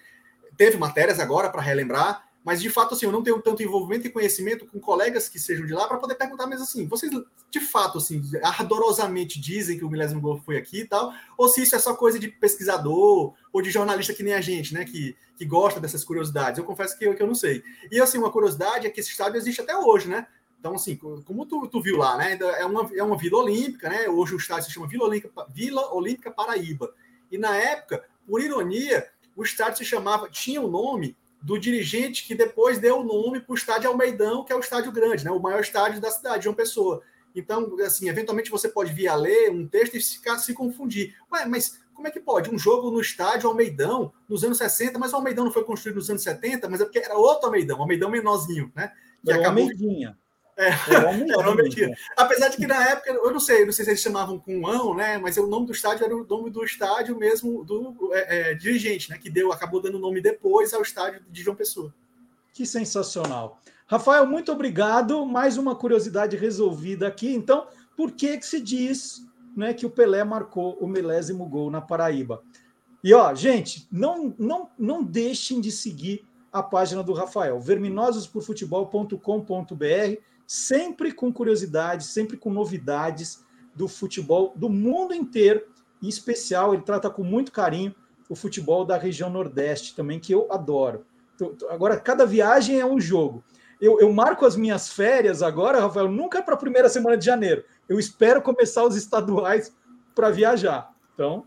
[SPEAKER 7] Teve matérias agora para relembrar, mas de fato, assim, eu não tenho tanto envolvimento e conhecimento com colegas que sejam de lá para poder perguntar, mas assim, vocês de fato, assim, ardorosamente dizem que o milésimo gol foi aqui e tal, ou se isso é só coisa de pesquisador ou de jornalista que nem a gente, né, que, que gosta dessas curiosidades. Eu confesso que eu, que eu não sei. E assim, uma curiosidade é que esse estádio existe até hoje, né? Então, assim, como tu, tu viu lá, né? É uma, é uma vila olímpica, né? Hoje o estádio se chama Vila Olímpica, vila olímpica Paraíba. E na época, por ironia, o estádio se chamava, tinha o nome do dirigente que depois deu o nome para o estádio Almeidão, que é o estádio grande, né? o maior estádio da cidade, João Pessoa. Então, assim, eventualmente você pode vir a ler um texto e ficar, se confundir. Ué, mas como é que pode? Um jogo no estádio Almeidão, nos anos 60, mas o Almeidão não foi construído nos anos 70, mas é porque era outro Almeidão, Almeidão menorzinho, né?
[SPEAKER 1] Que acabou... Almeidinha.
[SPEAKER 7] É, era uma mentira. Apesar de que na época, eu não sei, não sei se eles chamavam com ão, né? Mas o nome do estádio era o nome do estádio mesmo do é, é, dirigente, né? Que deu, acabou dando o nome depois ao estádio de João Pessoa.
[SPEAKER 1] Que sensacional. Rafael, muito obrigado. Mais uma curiosidade resolvida aqui. Então, por que, que se diz né, que o Pelé marcou o milésimo gol na Paraíba? E ó, gente, não, não, não deixem de seguir a página do Rafael, verminososporfutebol.com.br sempre com curiosidades, sempre com novidades do futebol do mundo inteiro, em especial, ele trata com muito carinho o futebol da região Nordeste também, que eu adoro. Agora, cada viagem é um jogo. Eu, eu marco as minhas férias agora, Rafael, nunca para a primeira semana de janeiro. Eu espero começar os estaduais para viajar. Então,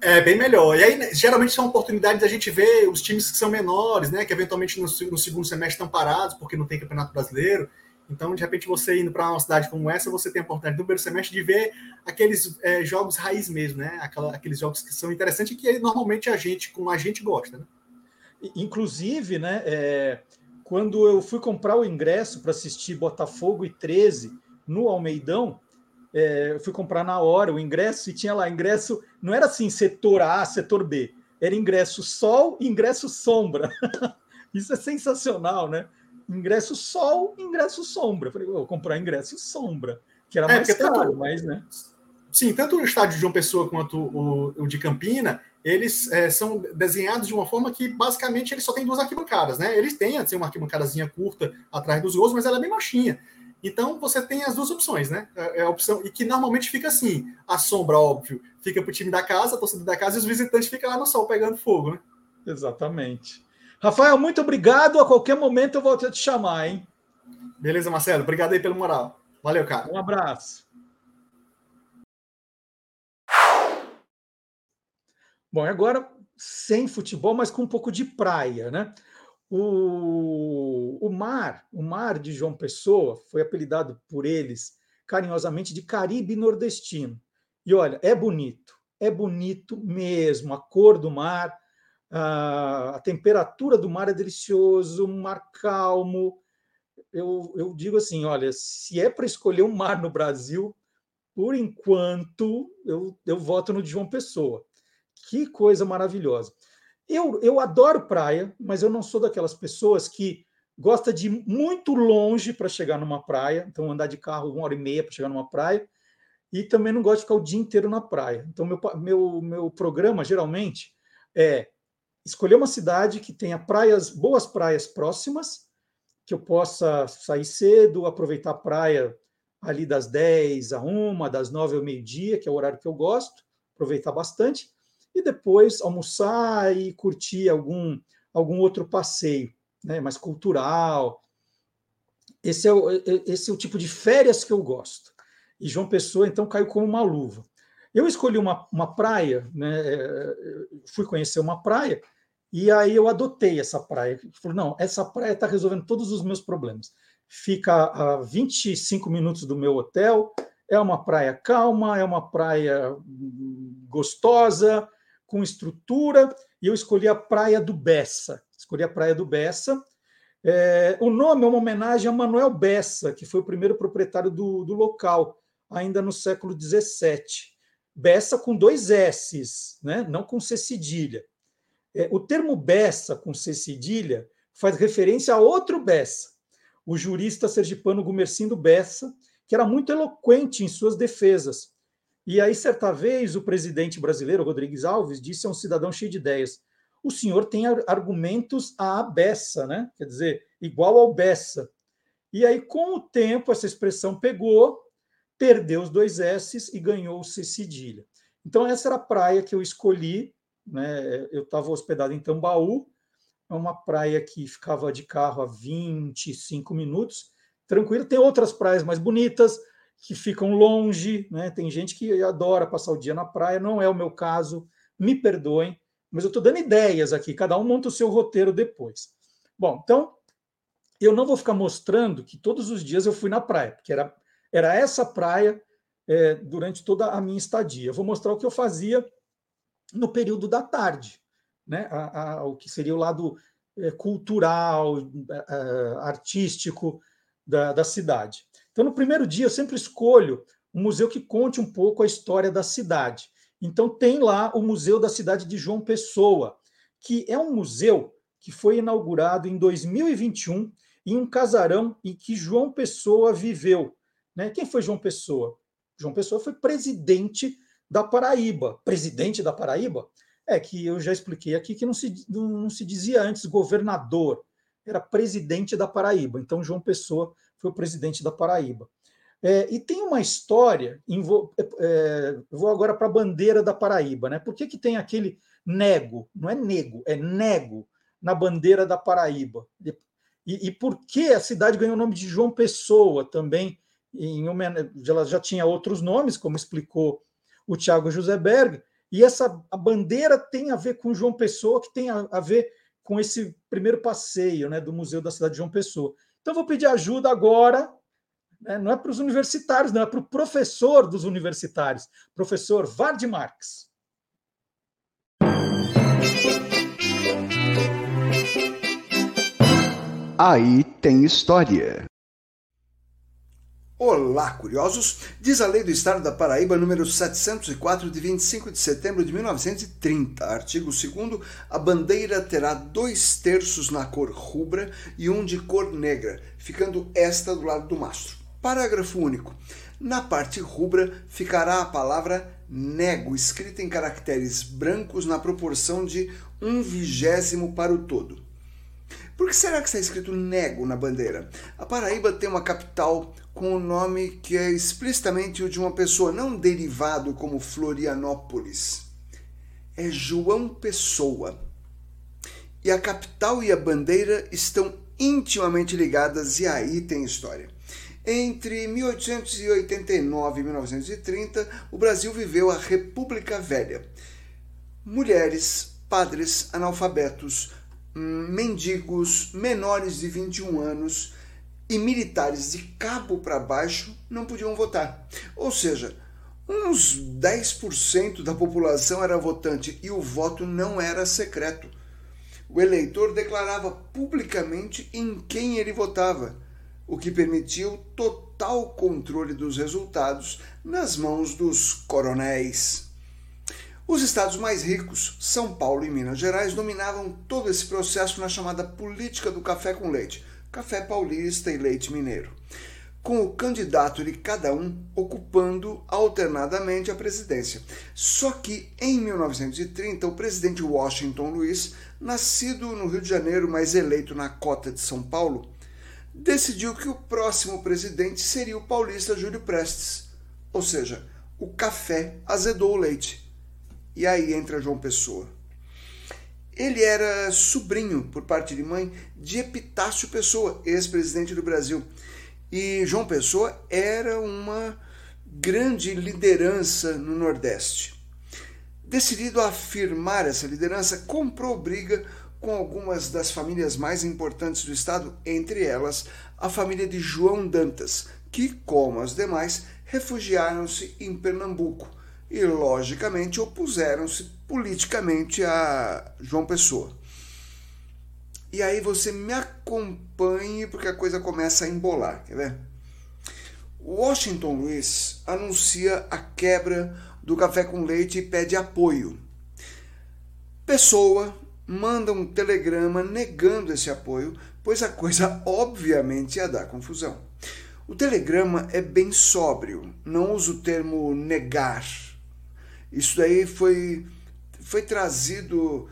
[SPEAKER 7] é bem melhor. E aí, geralmente, são oportunidades da gente ver os times que são menores, né? Que eventualmente no, no, segundo semestre estão parados porque não tem campeonato brasileiro. Então, de repente, você indo para uma cidade como essa, você tem a oportunidade no primeiro semestre de ver aqueles é, jogos raiz mesmo, né? Aquela, aqueles jogos que são interessantes e que normalmente a gente, como a gente gosta. Né?
[SPEAKER 1] Inclusive, né? É, quando eu fui comprar o ingresso para assistir Botafogo e 13 no Almeidão, é, eu fui comprar na hora o ingresso e tinha lá ingresso, não era assim setor A, setor B, era ingresso sol ingresso sombra. Isso é sensacional, né? Ingresso sol, ingresso sombra. falei, vou comprar ingresso sombra, que era é, mais caro, tanto, mas, né?
[SPEAKER 7] Sim, tanto o estádio de João Pessoa quanto o, o de Campina, eles é, são desenhados de uma forma que basicamente eles só tem duas arquibancadas, né? Eles têm assim, uma arquibancadazinha curta atrás dos gols, mas ela é bem baixinha. Então você tem as duas opções, né? É, é a opção e que normalmente fica assim: a sombra, óbvio, fica para o time da casa, a torcida da casa, e os visitantes ficam lá no sol pegando fogo, né?
[SPEAKER 1] Exatamente. Rafael, muito obrigado. A qualquer momento eu vou te chamar, hein?
[SPEAKER 7] Beleza, Marcelo. Obrigado aí pelo moral. Valeu, cara.
[SPEAKER 1] Um abraço. Bom, agora sem futebol, mas com um pouco de praia, né? O, o mar, o mar de João Pessoa, foi apelidado por eles carinhosamente de Caribe nordestino. E olha, é bonito, é bonito mesmo. A cor do mar, a, a temperatura do mar é delicioso, um mar calmo. Eu, eu digo assim: olha, se é para escolher um mar no Brasil, por enquanto, eu, eu voto no de João Pessoa. Que coisa maravilhosa. Eu, eu adoro praia, mas eu não sou daquelas pessoas que gosta de ir muito longe para chegar numa praia, então andar de carro uma hora e meia para chegar numa praia, e também não gosto de ficar o dia inteiro na praia. Então, meu, meu, meu programa, geralmente, é escolher uma cidade que tenha praias, boas praias próximas, que eu possa sair cedo, aproveitar a praia ali das 10 a 1, das 9 ao meio-dia, que é o horário que eu gosto, aproveitar bastante, e depois almoçar e curtir algum, algum outro passeio, né, mais cultural. Esse é, o, esse é o tipo de férias que eu gosto. E João Pessoa, então, caiu como uma luva. Eu escolhi uma, uma praia, né, é, fui conhecer uma praia, e aí eu adotei essa praia. Falei, não, essa praia está resolvendo todos os meus problemas. Fica a 25 minutos do meu hotel, é uma praia calma, é uma praia hum, gostosa, com estrutura, e eu escolhi a Praia do Bessa. Escolhi a Praia do Bessa. É, o nome é uma homenagem a Manuel Bessa, que foi o primeiro proprietário do, do local, ainda no século XVII. Bessa com dois S's, né? não com C cedilha. É, o termo Bessa com C cedilha faz referência a outro Bessa, o jurista sergipano Gumercindo Bessa, que era muito eloquente em suas defesas, e aí, certa vez, o presidente brasileiro, Rodrigues Alves, disse a um cidadão cheio de ideias: o senhor tem argumentos à beça, né? Quer dizer, igual ao beça. E aí, com o tempo, essa expressão pegou, perdeu os dois S's e ganhou o C cedilha. Então, essa era a praia que eu escolhi. Né? Eu estava hospedado em Tambaú, é uma praia que ficava de carro a 25 minutos, tranquilo. Tem outras praias mais bonitas, que ficam longe, né? Tem gente que adora passar o dia na praia, não é o meu caso, me perdoem, mas eu estou dando ideias aqui, cada um monta o seu roteiro depois. Bom, então eu não vou ficar mostrando que todos os dias eu fui na praia, porque era, era essa praia é, durante toda a minha estadia. Eu vou mostrar o que eu fazia no período da tarde, né? A, a, o que seria o lado é, cultural, é, artístico da, da cidade. Então, no primeiro dia, eu sempre escolho um museu que conte um pouco a história da cidade. Então, tem lá o Museu da Cidade de João Pessoa, que é um museu que foi inaugurado em 2021 em um casarão em que João Pessoa viveu. Né? Quem foi João Pessoa? João Pessoa foi presidente da Paraíba. Presidente da Paraíba? É que eu já expliquei aqui que não se, não se dizia antes governador, era presidente da Paraíba. Então, João Pessoa foi o presidente da Paraíba. É, e tem uma história, é, é, vou agora para a bandeira da Paraíba, né? Por que, que tem aquele nego? Não é nego, é nego na bandeira da Paraíba. E, e por que a cidade ganhou o nome de João Pessoa também? Em, ela já tinha outros nomes, como explicou o Tiago Berg, e essa a bandeira tem a ver com João Pessoa, que tem a, a ver com esse primeiro passeio né, do Museu da Cidade de João Pessoa. Então, vou pedir ajuda agora, né, não é para os universitários, não, é para o professor dos universitários, professor Vard Marx.
[SPEAKER 8] Aí tem história.
[SPEAKER 9] Olá, curiosos! Diz a Lei do Estado da Paraíba, número 704, de 25 de setembro de 1930, artigo 2 a bandeira terá dois terços na cor rubra e um de cor negra, ficando esta do lado do mastro. Parágrafo único. Na parte rubra ficará a palavra nego, escrita em caracteres brancos na proporção de um vigésimo para o todo. Por que será que está escrito nego na bandeira? A Paraíba tem uma capital com o um nome que é explicitamente o de uma pessoa, não derivado como Florianópolis. É João Pessoa. E a capital e a bandeira estão intimamente ligadas e aí tem história. Entre 1889 e 1930, o Brasil viveu a República Velha. Mulheres, padres, analfabetos, mendigos, menores de 21 anos e militares de cabo para baixo não podiam votar. Ou seja, uns 10% da população era votante e o voto não era secreto. O eleitor declarava publicamente em quem ele votava, o que permitia o total controle dos resultados nas mãos dos coronéis. Os estados mais ricos, São Paulo e Minas Gerais, dominavam todo esse processo na chamada política do café com leite, café paulista e leite mineiro, com o candidato de cada um ocupando alternadamente a presidência. Só que em 1930, o presidente Washington Luiz, nascido no Rio de Janeiro, mas eleito na cota de São Paulo, decidiu que o próximo presidente seria o paulista Júlio Prestes. Ou seja, o café azedou o leite. E aí entra João Pessoa. Ele era sobrinho, por parte de mãe, de Epitácio Pessoa, ex-presidente do Brasil. E João Pessoa era uma grande liderança no Nordeste. Decidido a afirmar essa liderança, comprou briga com algumas das famílias mais importantes do estado, entre elas a família de João Dantas, que, como as demais, refugiaram-se em Pernambuco e, logicamente, opuseram-se politicamente a João Pessoa. E aí você me acompanhe porque a coisa começa a embolar, quer ver? Washington Luiz anuncia a quebra do café com leite e pede apoio. Pessoa manda um telegrama negando esse apoio, pois a coisa obviamente ia dar confusão. O telegrama é bem sóbrio, não usa o termo negar. Isso daí foi, foi trazido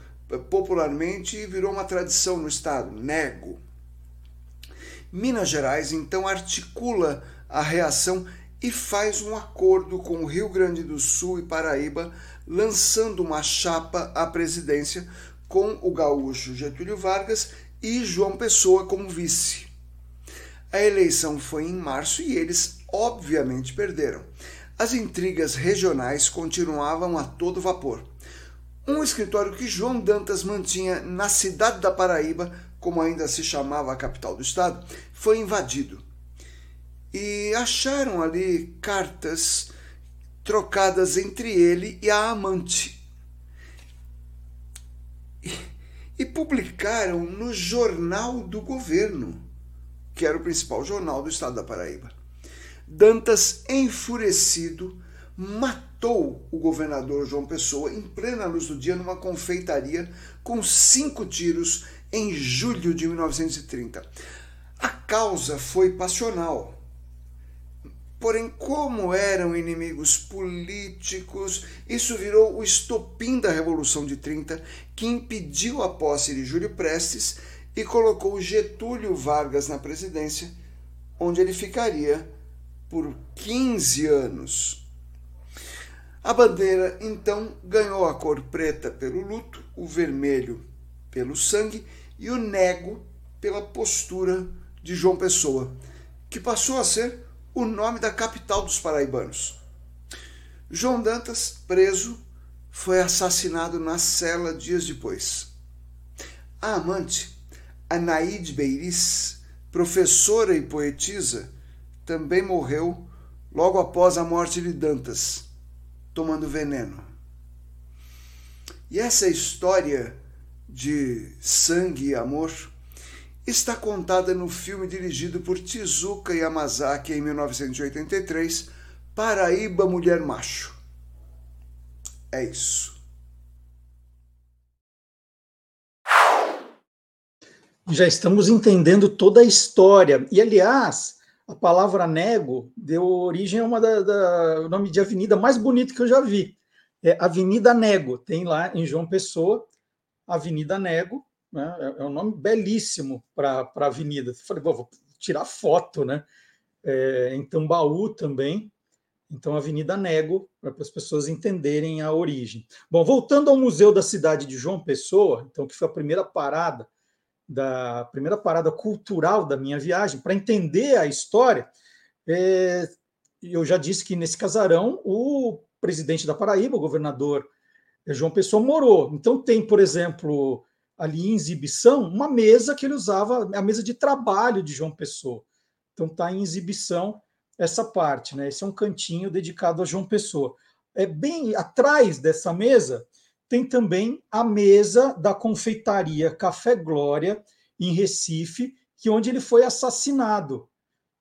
[SPEAKER 9] popularmente e virou uma tradição no Estado, nego. Minas Gerais então articula a reação e faz um acordo com o Rio Grande do Sul e Paraíba, lançando uma chapa à presidência com o gaúcho Getúlio Vargas e João Pessoa como vice. A eleição foi em março e eles, obviamente, perderam. As intrigas regionais continuavam a todo vapor. Um escritório que João Dantas mantinha na cidade da Paraíba, como ainda se chamava a capital do estado, foi invadido e acharam ali cartas trocadas entre ele e a amante. E, e publicaram no Jornal do Governo, que era o principal jornal do estado da Paraíba. Dantas, enfurecido, matou o governador João Pessoa em plena luz do dia numa confeitaria com cinco tiros em julho de 1930. A causa foi passional Porém, como eram inimigos políticos, isso virou o estopim da Revolução de 30, que impediu a posse de Júlio Prestes e colocou Getúlio Vargas na presidência, onde ele ficaria por 15 anos. A bandeira, então, ganhou a cor preta pelo luto, o vermelho pelo sangue e o nego pela postura de João Pessoa, que passou a ser o nome da capital dos paraibanos. João Dantas, preso, foi assassinado na cela dias depois. A amante, Anaíde Beiris, professora e poetisa, também morreu logo após a morte de Dantas, tomando veneno. E essa história de sangue e amor está contada no filme dirigido por Tizuka Yamazaki em 1983, Paraíba Mulher Macho. É isso.
[SPEAKER 1] Já estamos entendendo toda a história. E, aliás, a palavra nego deu origem a uma da, da, o nome de avenida mais bonito que eu já vi. É Avenida Nego. Tem lá em João Pessoa, Avenida Nego, né? É, é um nome belíssimo para avenida. falei, vou tirar foto, né? É, em Tambaú também. Então, Avenida Nego, para as pessoas entenderem a origem. Bom, voltando ao Museu da Cidade de João Pessoa, então, que foi a primeira parada da primeira parada cultural da minha viagem, para entender a história, é, eu já disse que nesse casarão o presidente da Paraíba, o governador João Pessoa, morou. Então tem, por exemplo, ali em exibição, uma mesa que ele usava, a mesa de trabalho de João Pessoa. Então está em exibição essa parte, né? Esse é um cantinho dedicado a João Pessoa. É bem atrás dessa mesa tem também a mesa da confeitaria Café Glória em Recife, que onde ele foi assassinado.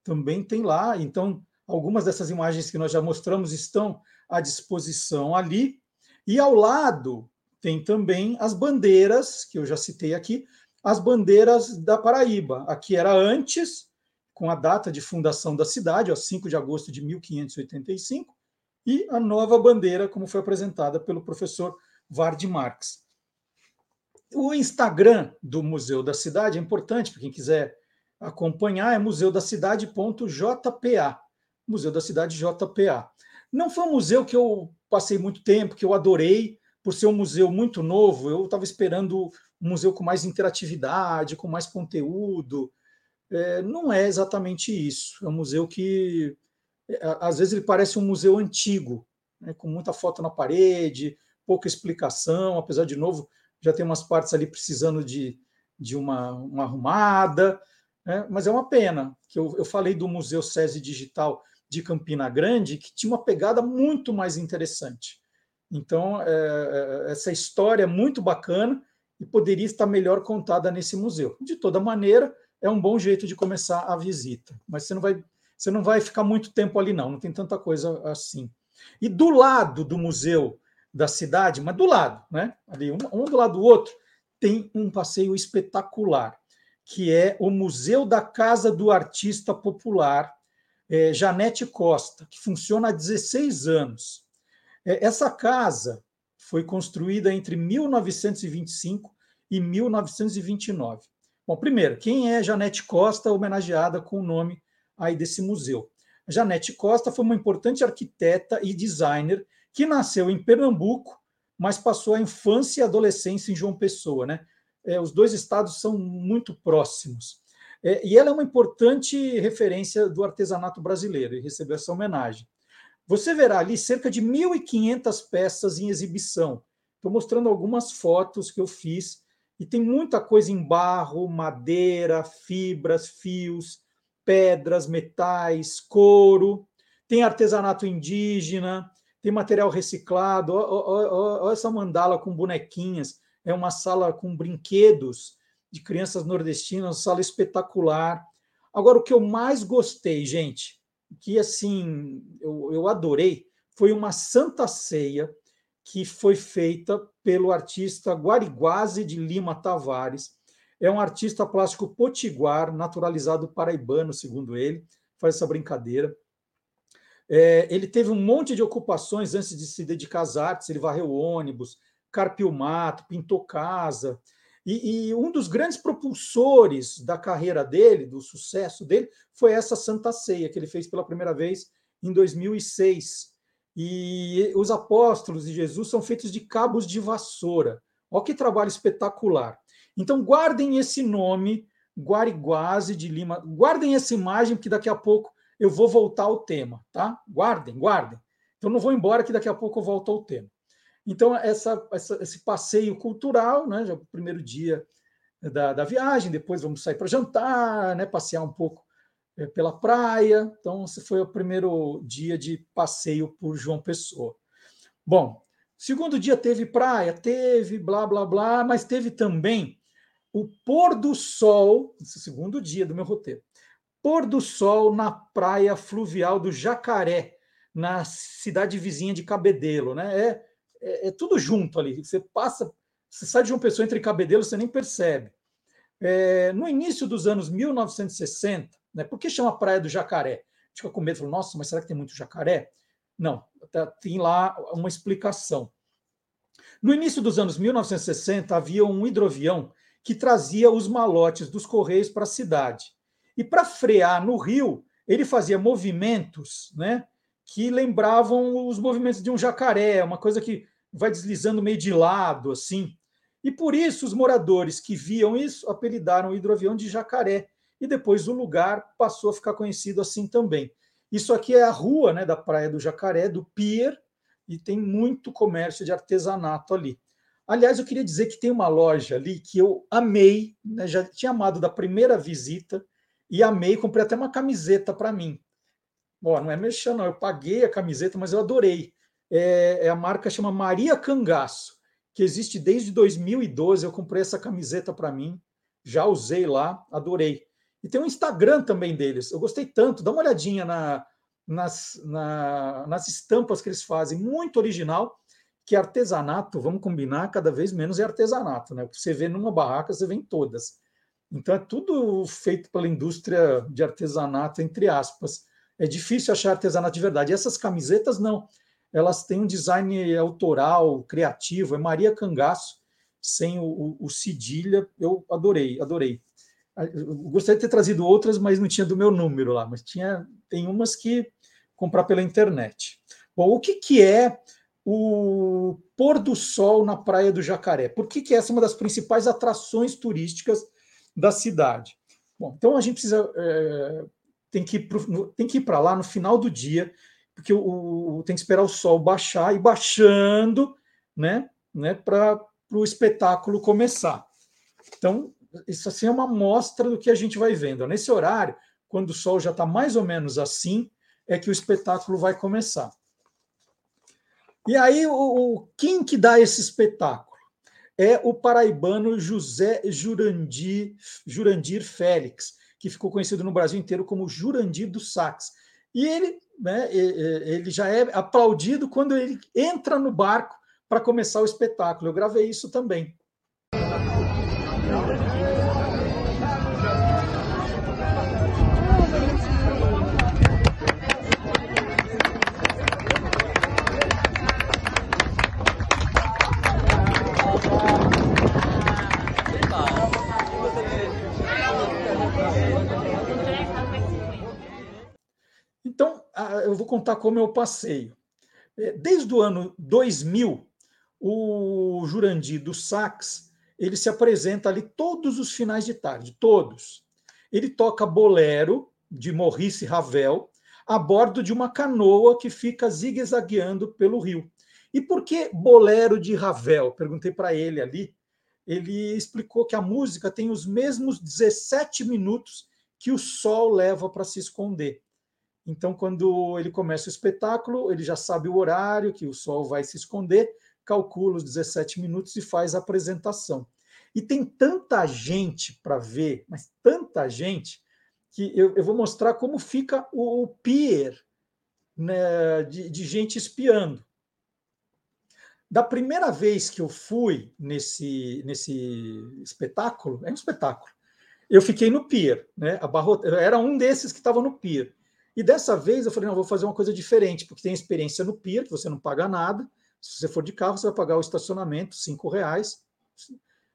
[SPEAKER 1] Também tem lá, então algumas dessas imagens que nós já mostramos estão à disposição ali. E ao lado tem também as bandeiras, que eu já citei aqui, as bandeiras da Paraíba. Aqui era antes, com a data de fundação da cidade, ó, 5 de agosto de 1585, e a nova bandeira, como foi apresentada pelo professor Vard Marx. O Instagram do Museu da Cidade é importante para quem quiser acompanhar, é museudacidade.jpa. Museu da Cidade JPA. Não foi um museu que eu passei muito tempo, que eu adorei, por ser um museu muito novo. Eu estava esperando um museu com mais interatividade, com mais conteúdo, é, não é exatamente isso. É um museu que, é, às vezes, ele parece um museu antigo, né, com muita foto na parede, pouca explicação, apesar de novo, já tem umas partes ali precisando de, de uma, uma arrumada, né, mas é uma pena, que eu, eu falei do Museu SESI Digital de Campina Grande, que tinha uma pegada muito mais interessante. Então, é, é essa história é muito bacana e poderia estar melhor contada nesse museu. De toda maneira, é um bom jeito de começar a visita. Mas você não vai, você não vai ficar muito tempo ali, não, não tem tanta coisa assim. E do lado do museu da cidade, mas do lado, né? Ali, um, um do lado do outro, tem um passeio espetacular, que é o Museu da Casa do Artista Popular, é, Janete Costa, que funciona há 16 anos. É, essa casa foi construída entre 1925 e 1929. Bom, primeiro, quem é Janete Costa, homenageada com o nome aí desse museu? Janete Costa foi uma importante arquiteta e designer que nasceu em Pernambuco, mas passou a infância e adolescência em João Pessoa, né? É, os dois estados são muito próximos. É, e ela é uma importante referência do artesanato brasileiro e recebeu essa homenagem. Você verá ali cerca de 1.500 peças em exibição. Estou mostrando algumas fotos que eu fiz e tem muita coisa em barro, madeira, fibras, fios, pedras, metais, couro. Tem artesanato indígena, tem material reciclado. Olha essa mandala com bonequinhas. É uma sala com brinquedos de crianças nordestinas, sala espetacular. Agora, o que eu mais gostei, gente, que assim eu, eu adorei, foi uma santa ceia que foi feita pelo artista Guariguase de Lima Tavares. É um artista plástico potiguar, naturalizado paraibano, segundo ele, faz essa brincadeira. É, ele teve um monte de ocupações antes de se dedicar às artes, ele varreu ônibus, carpiu mato, pintou casa. E, e, um dos grandes propulsores da carreira dele, do sucesso dele, foi essa Santa Ceia, que ele fez pela primeira vez em 2006. E os apóstolos de Jesus são feitos de cabos de vassoura. Olha que trabalho espetacular. Então, guardem esse nome, Guariguase de Lima. Guardem essa imagem, que daqui a pouco eu vou voltar ao tema, tá? Guardem, guardem. Então, não vou embora, que daqui a pouco eu volto ao tema. Então, essa, essa, esse passeio cultural, né? Já o primeiro dia da, da viagem, depois vamos sair para jantar, né? passear um pouco é, pela praia. Então, esse foi o primeiro dia de passeio por João Pessoa. Bom, segundo dia teve praia, teve blá blá blá, mas teve também o pôr do sol, esse segundo dia do meu roteiro. Pôr do sol na praia fluvial do Jacaré, na cidade vizinha de Cabedelo, né? É, é, é tudo junto ali. Você passa, você sai de João Pessoa entre Cabedelo, você nem percebe. É, no início dos anos 1960, né? Por que chama Praia do Jacaré? Fica com medo, fala, nossa, mas será que tem muito jacaré? Não, tá, tem lá uma explicação. No início dos anos 1960, havia um hidroavião que trazia os malotes dos Correios para a cidade. E para frear no rio, ele fazia movimentos né, que lembravam os movimentos de um jacaré, uma coisa que vai deslizando meio de lado, assim. E por isso os moradores que viam isso apelidaram o hidroavião de Jacaré. E depois o lugar passou a ficar conhecido assim também. Isso aqui é a rua né, da Praia do Jacaré, do Pier, e tem muito comércio de artesanato ali. Aliás, eu queria dizer que tem uma loja ali que eu amei, né, já tinha amado da primeira visita, e amei, comprei até uma camiseta para mim. Bom, não é mexer, não, eu paguei a camiseta, mas eu adorei. É, é a marca chama Maria Cangaço, que existe desde 2012. Eu comprei essa camiseta para mim, já usei lá, adorei. E tem um Instagram também deles. Eu gostei tanto, dá uma olhadinha na, nas, na, nas estampas que eles fazem, muito original, que artesanato, vamos combinar, cada vez menos é artesanato, né? Você vê numa barraca, você vê em todas. Então é tudo feito pela indústria de artesanato, entre aspas. É difícil achar artesanato de verdade. E essas camisetas, não. Elas têm um design autoral, criativo. É Maria Cangaço, sem o, o, o cedilha. Eu adorei, adorei. Eu gostaria de ter trazido outras, mas não tinha do meu número lá. Mas tinha, tem umas que comprar pela internet. Bom, o que, que é o pôr do sol na Praia do Jacaré? Por que, que essa é uma das principais atrações turísticas da cidade. Bom, então a gente precisa é, tem que ir para lá no final do dia, porque o, o, tem que esperar o sol baixar e baixando, né, né, para o espetáculo começar. Então isso assim é uma amostra do que a gente vai vendo. Nesse horário, quando o sol já está mais ou menos assim, é que o espetáculo vai começar. E aí, o, o, quem que dá esse espetáculo? É o paraibano José Jurandir, Jurandir Félix, que ficou conhecido no Brasil inteiro como Jurandir do Sax. E ele, né, ele já é aplaudido quando ele entra no barco para começar o espetáculo. Eu gravei isso também. Eu vou contar como eu passeio. É, desde o ano 2000, o Jurandir do Sax ele se apresenta ali todos os finais de tarde, todos. Ele toca bolero de Maurice Ravel a bordo de uma canoa que fica zigue-zagueando pelo rio. E por que bolero de Ravel? Perguntei para ele ali. Ele explicou que a música tem os mesmos 17 minutos que o sol leva para se esconder. Então, quando ele começa o espetáculo, ele já sabe o horário que o sol vai se esconder, calcula os 17 minutos e faz a apresentação. E tem tanta gente para ver, mas tanta gente, que eu, eu, vou mostrar como fica o, o pier né, de, de gente espiando. Da primeira vez que eu fui nesse, nesse espetáculo, é um espetáculo, eu fiquei no pier, né? Abarrot... Era um desses que estava no pier. E dessa vez eu falei, não, vou fazer uma coisa diferente, porque tem experiência no pier, que você não paga nada. Se você for de carro, você vai pagar o estacionamento, cinco reais.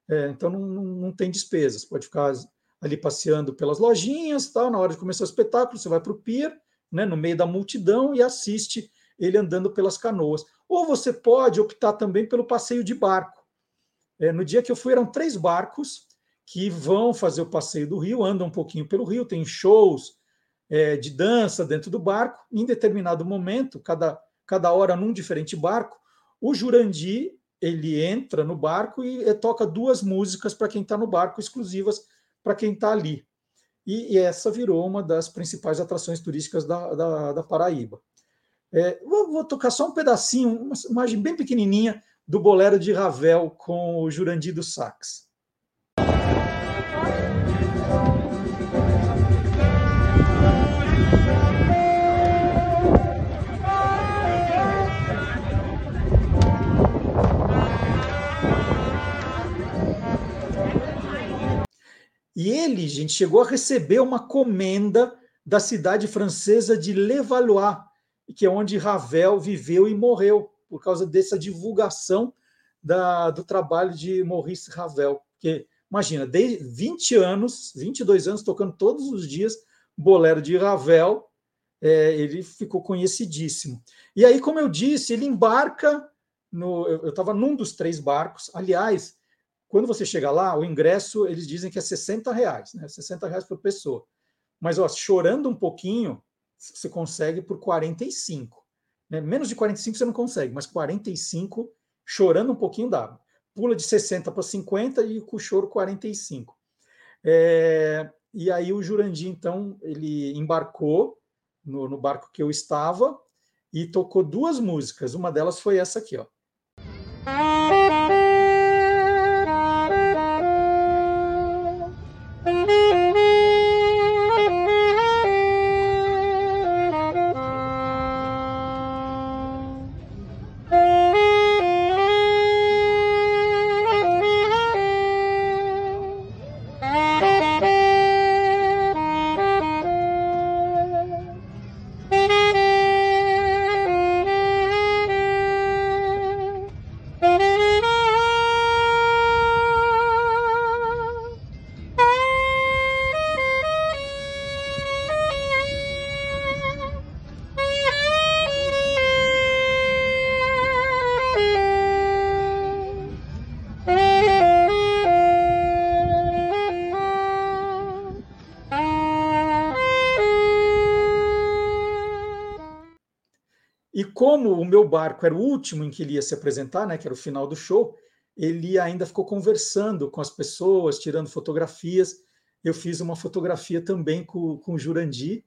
[SPEAKER 1] É, então não, não, não, tem despesas. Pode ficar ali passeando pelas lojinhas, tal. Na hora de começar o espetáculo, você vai para o pier, né, no meio da multidão, e assiste ele andando pelas canoas. Ou você pode optar também pelo passeio de barco. É, no dia que eu fui, eram três barcos que vão fazer o passeio do rio, andam um pouquinho pelo rio, tem shows, é, de dança dentro do barco. Em determinado momento, cada, cada hora num diferente barco, o Jurandir ele entra no barco e, toca duas músicas para quem está no barco, exclusivas para quem está ali. E, e, essa virou uma das principais atrações turísticas da, da, da Paraíba. É, vou, vou, tocar só um pedacinho, uma imagem bem pequenininha do bolero de Ravel com o Jurandir do Sax. E ele, gente, chegou a receber uma comenda da cidade francesa de Levallois, que é onde Ravel viveu e morreu, por causa dessa divulgação da, do trabalho de Maurice Ravel. Porque, imagina, de 20 anos, 22 anos, tocando todos os dias bolero de Ravel, é, ele ficou conhecidíssimo. E aí, como eu disse, ele embarca no. Eu estava num dos três barcos. Aliás, Quando você chega lá, o ingresso, eles dizem que é 60 reais, né? 60 reais por pessoa. Mas, ó, chorando um pouquinho, você consegue por 45. Né? Menos de 45 você não consegue, mas 45, chorando um pouquinho dá. Pula de 60 para 50 e com o choro 45. É, e aí o Jurandir, então, ele embarcou no, no barco que eu estava e tocou duas músicas. Uma delas foi essa aqui, ó. Barco era o último em que ele ia se apresentar, né, que era o final do show, ele ainda ficou conversando com as pessoas, tirando fotografias. Eu fiz uma fotografia também com, com o Jurandir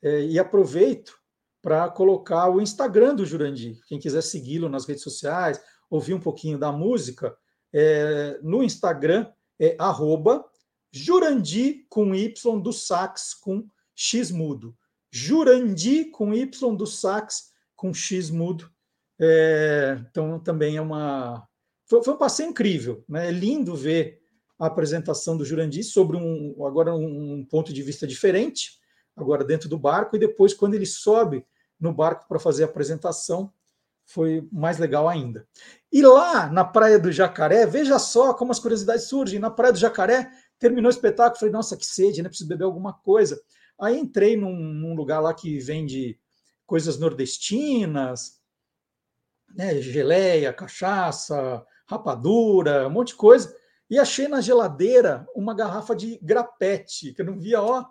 [SPEAKER 1] é, e aproveito para colocar o Instagram do Jurandir. Quem quiser segui-lo nas redes sociais, ouvir um pouquinho da música, é, no Instagram é arroba Jurandir com Y do sax com X mudo. Jurandir com Y do sax com X mudo. É, então, também é uma. Foi, foi, um passeio incrível, né? É lindo ver a apresentação do Jurandir sobre um agora um ponto de vista diferente, agora dentro do barco, e depois, quando ele sobe no barco para fazer a apresentação, foi mais legal ainda. E lá na Praia do Jacaré, veja só como as curiosidades surgem. Na Praia do Jacaré, terminou o espetáculo, falei, nossa, que sede, né? Preciso beber alguma coisa. Aí entrei num, num lugar lá que vende coisas nordestinas, né, geleia, cachaça, rapadura, um monte de coisa. E achei na geladeira uma garrafa de grapete, que eu não via, ó.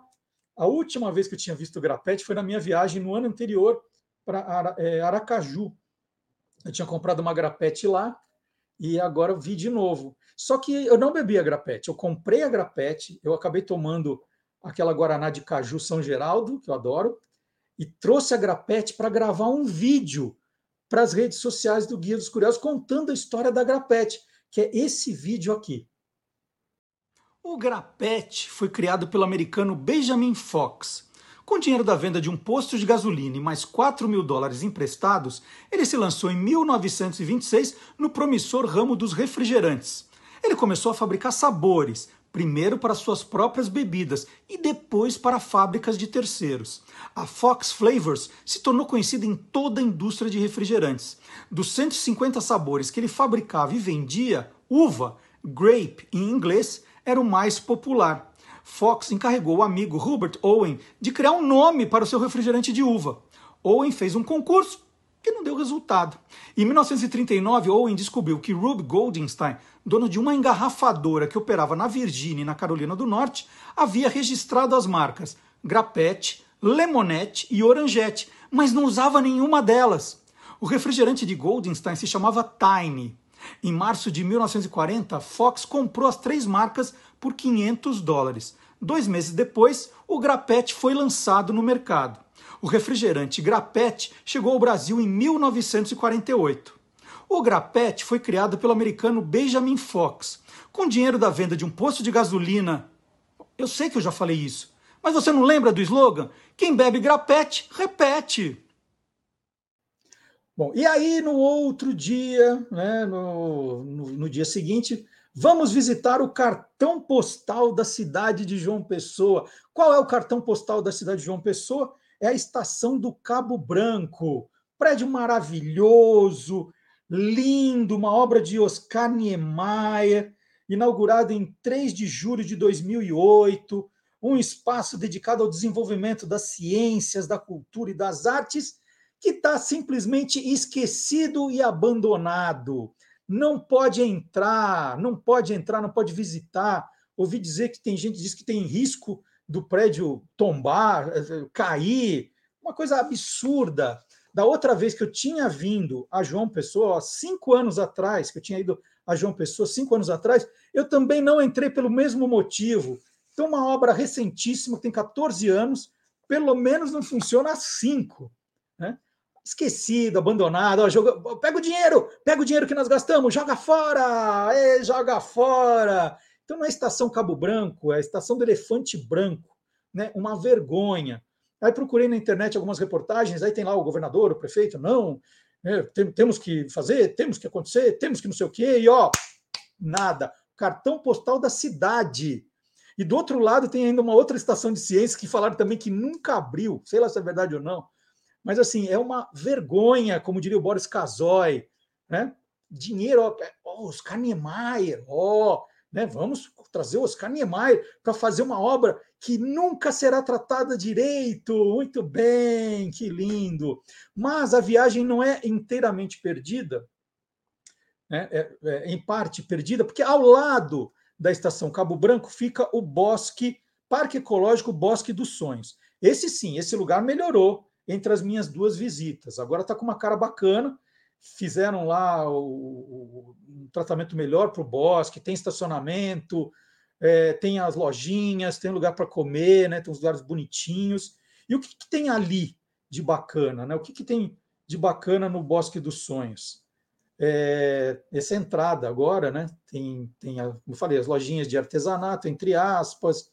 [SPEAKER 1] A última vez que eu tinha visto grapete foi na minha viagem no ano anterior para é, Aracaju. Eu tinha comprado uma grapete lá e agora vi de novo. Só que eu não bebi a grapete, eu comprei a grapete, eu acabei tomando aquela Guaraná de Caju São Geraldo, que eu adoro, e trouxe a Grapete para gravar um vídeo para as redes sociais do Guia dos Curiosos contando a história da Grapete, que é esse vídeo aqui. O Grapete foi criado pelo americano Benjamin Fox. Com dinheiro da venda de um posto de gasolina e mais 4 mil dólares emprestados, ele se lançou em 1926 no promissor ramo dos refrigerantes. Ele começou a fabricar sabores, primeiro para suas próprias bebidas e depois para fábricas de terceiros. A Fox Flavors se tornou conhecida em toda a indústria de refrigerantes. Dos 150 sabores que ele fabricava e vendia, uva, grape em inglês, era o mais popular. Fox encarregou o amigo Hubert Owen de criar um nome para o seu refrigerante de uva. Owen fez um concurso que não deu resultado. Em 1939, Owen descobriu que Rube Goldstein, dono de uma engarrafadora que operava na Virgínia e na Carolina do Norte, havia registrado as marcas Grapete, Lemonette e Orangette, mas não usava nenhuma delas. O refrigerante de Goldstein se chamava Tiny. Em março de 1940, Fox comprou as três marcas por 500 dólares. Dois meses depois, o Grapete foi lançado no mercado. O refrigerante Grapete chegou ao Brasil em 1948. O Grapete foi criado pelo americano Benjamin Fox, com dinheiro da venda de um posto de gasolina. Eu sei que eu já falei isso, mas você não lembra do slogan? Quem bebe grapete, repete. Bom, e aí no outro dia, né, no, no, no dia seguinte, vamos visitar o cartão postal da cidade de João Pessoa. Qual é o cartão postal da cidade de João Pessoa? é a estação do Cabo Branco. Prédio maravilhoso, lindo, uma obra de Oscar Niemeyer, inaugurado em 3 de julho de 2008, um espaço dedicado ao desenvolvimento das ciências, da cultura e das artes, que está simplesmente esquecido e abandonado. não pode entrar, não pode entrar, não pode visitar. Ouvi dizer que tem gente que diz que tem risco do prédio tombar, cair, uma coisa absurda. Da outra vez que eu tinha vindo a João Pessoa, cinco anos atrás, que eu tinha ido a João Pessoa, cinco anos atrás, eu também não entrei pelo mesmo motivo. Então, uma obra recentíssima, tem 14 anos, pelo menos não funciona há cinco. Né? Esquecido, abandonado, ó, joga, pega o dinheiro, pega o dinheiro que nós gastamos, joga fora, joga fora. Então, não é a estação Cabo Branco, é a estação do Elefante Branco, né? uma vergonha. Aí procurei na internet algumas reportagens, aí tem lá o governador, o prefeito, não, é, tem, temos que fazer, temos que acontecer, temos que não sei o quê, e ó, nada. Cartão postal da cidade. E do outro lado tem ainda uma outra estação de ciência que falaram também que nunca abriu, sei lá se é verdade ou não. Mas assim, é uma vergonha, como diria o Boris Casoy, né? Dinheiro, ó, ó Oscar Niemeyer, ó, né? Vamos trazer o Oscar Niemeyer para fazer uma obra que nunca será tratada direito. Muito bem, que lindo. Mas a viagem não é inteiramente perdida, né? é, é, em parte perdida, porque ao lado da estação Cabo Branco fica o Bosque, Parque Ecológico Bosque dos Sonhos. Esse sim, esse lugar melhorou entre as minhas duas visitas. Agora está com uma cara bacana. Fizeram lá o, o um tratamento melhor para o bosque, tem estacionamento, é, tem as lojinhas, tem lugar para comer, né, tem uns lugares bonitinhos. E o que, que tem ali de bacana? Né? O que, que tem de bacana no Bosque dos Sonhos? é, essa entrada agora, né? Tem, tem, como eu falei, as lojinhas de artesanato, entre aspas,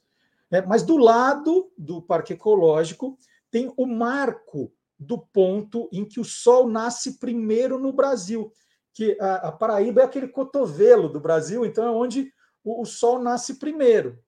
[SPEAKER 1] é, mas do lado do Parque Ecológico tem o marco do ponto em que o Sol nasce primeiro no Brasil, que a, a Paraíba é aquele cotovelo do Brasil, então é onde o, o Sol nasce primeiro.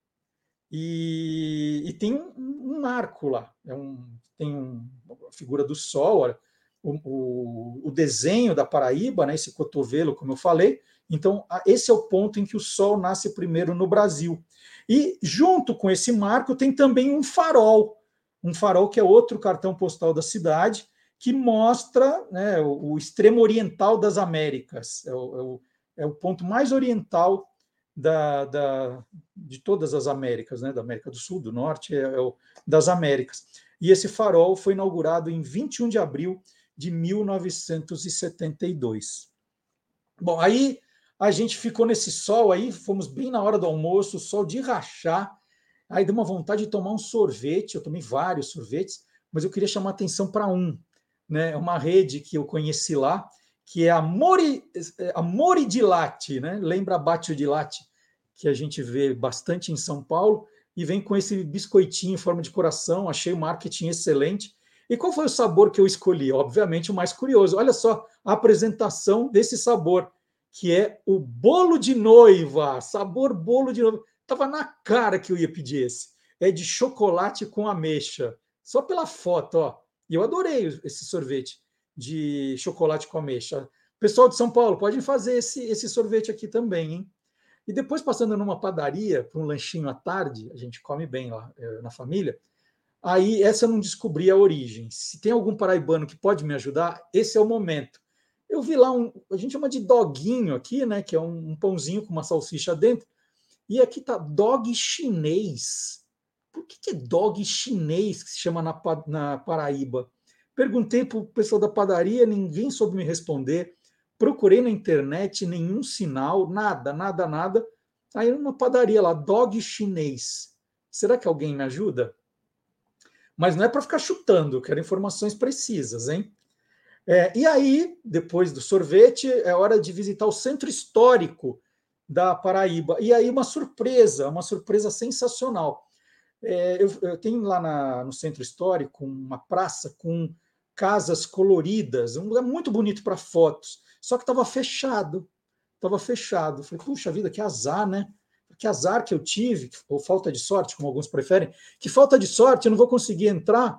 [SPEAKER 1] E, e tem um, um, marco lá, é um, tem um, a figura do Sol, olha, o, o, o desenho da Paraíba, né, esse cotovelo, como eu falei. Então, esse é o ponto em que o Sol nasce primeiro no Brasil. E junto com esse marco tem também um farol, um farol que é outro cartão postal da cidade, que mostra né, o, o, extremo oriental das Américas. É o, é o, é o ponto mais oriental da, da, de todas as Américas, né, da América do Sul, do Norte, é, é das Américas. E esse farol foi inaugurado em 21 de abril de 1972. Bom, aí a gente ficou nesse sol aí, fomos bem na hora do almoço, sol de rachar. Aí deu uma vontade de tomar um sorvete, eu tomei vários sorvetes, mas eu queria chamar atenção para um, né? Uma rede que eu conheci lá, que é a Mori, a Mori de Latte, né? Lembra a Batio de Latte, que a gente vê bastante em São Paulo, e vem com esse biscoitinho em forma de coração, achei o marketing excelente. E qual foi o sabor que eu escolhi? Obviamente o mais curioso. Olha só a apresentação desse sabor, que é o bolo de noiva. Sabor bolo de noiva. Tava na cara que eu ia pedir esse. É de chocolate com ameixa. Só pela foto, ó. E eu adorei esse sorvete de chocolate com ameixa. Pessoal de São Paulo, podem fazer esse, esse sorvete aqui também, hein? E depois, passando numa padaria, para um lanchinho à tarde, a gente come bem lá eh, na família, Aí essa eu não descobri a origem. Se tem algum paraibano que pode me ajudar, esse é o momento. Eu vi lá um, a gente chama de doguinho aqui, né? Que é um, um pãozinho com uma salsicha dentro. E aqui tá dog chinês. Por que, que é dog chinês que se chama na, na Paraíba? Perguntei para o pessoal da padaria, ninguém soube me responder. Procurei na internet, nenhum sinal, nada, nada, nada. Aí uma padaria lá, dog chinês. Será que alguém me ajuda? Mas não é para ficar chutando, quero informações precisas, hein? É, e aí, depois do sorvete, é hora de visitar o centro histórico da Paraíba. E aí, uma surpresa, uma surpresa sensacional. É, eu, eu, tenho lá na, no centro histórico uma praça com casas coloridas, um lugar muito bonito para fotos, só que estava fechado. Estava fechado. Falei, puxa vida, que azar, né? que azar que eu tive, ou falta de sorte, como alguns preferem, que falta de sorte, eu não vou conseguir entrar.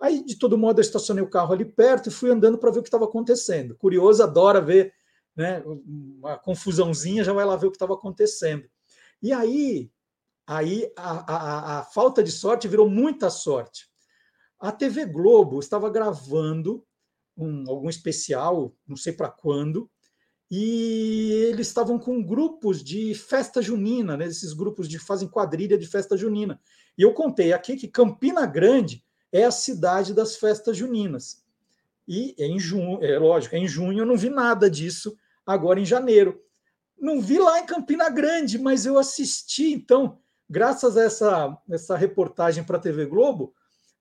[SPEAKER 1] Aí, de todo modo, eu estacionei o carro ali perto e fui andando para ver o que estava acontecendo. Curioso, adora ver né, uma confusãozinha, já vai lá ver o que estava acontecendo. E aí, aí a, a, a falta de sorte virou muita sorte. A TV Globo estava gravando um, algum especial, não sei para quando, e eles estavam com grupos de festa junina, né? esses grupos de fazem quadrilha de festa junina. E eu contei aqui que Campina Grande é a cidade das festas juninas. E em junho, é lógico, em junho eu não vi nada disso agora em janeiro. Não vi lá em Campina Grande, mas eu assisti, então, graças a essa, essa reportagem para a TV Globo,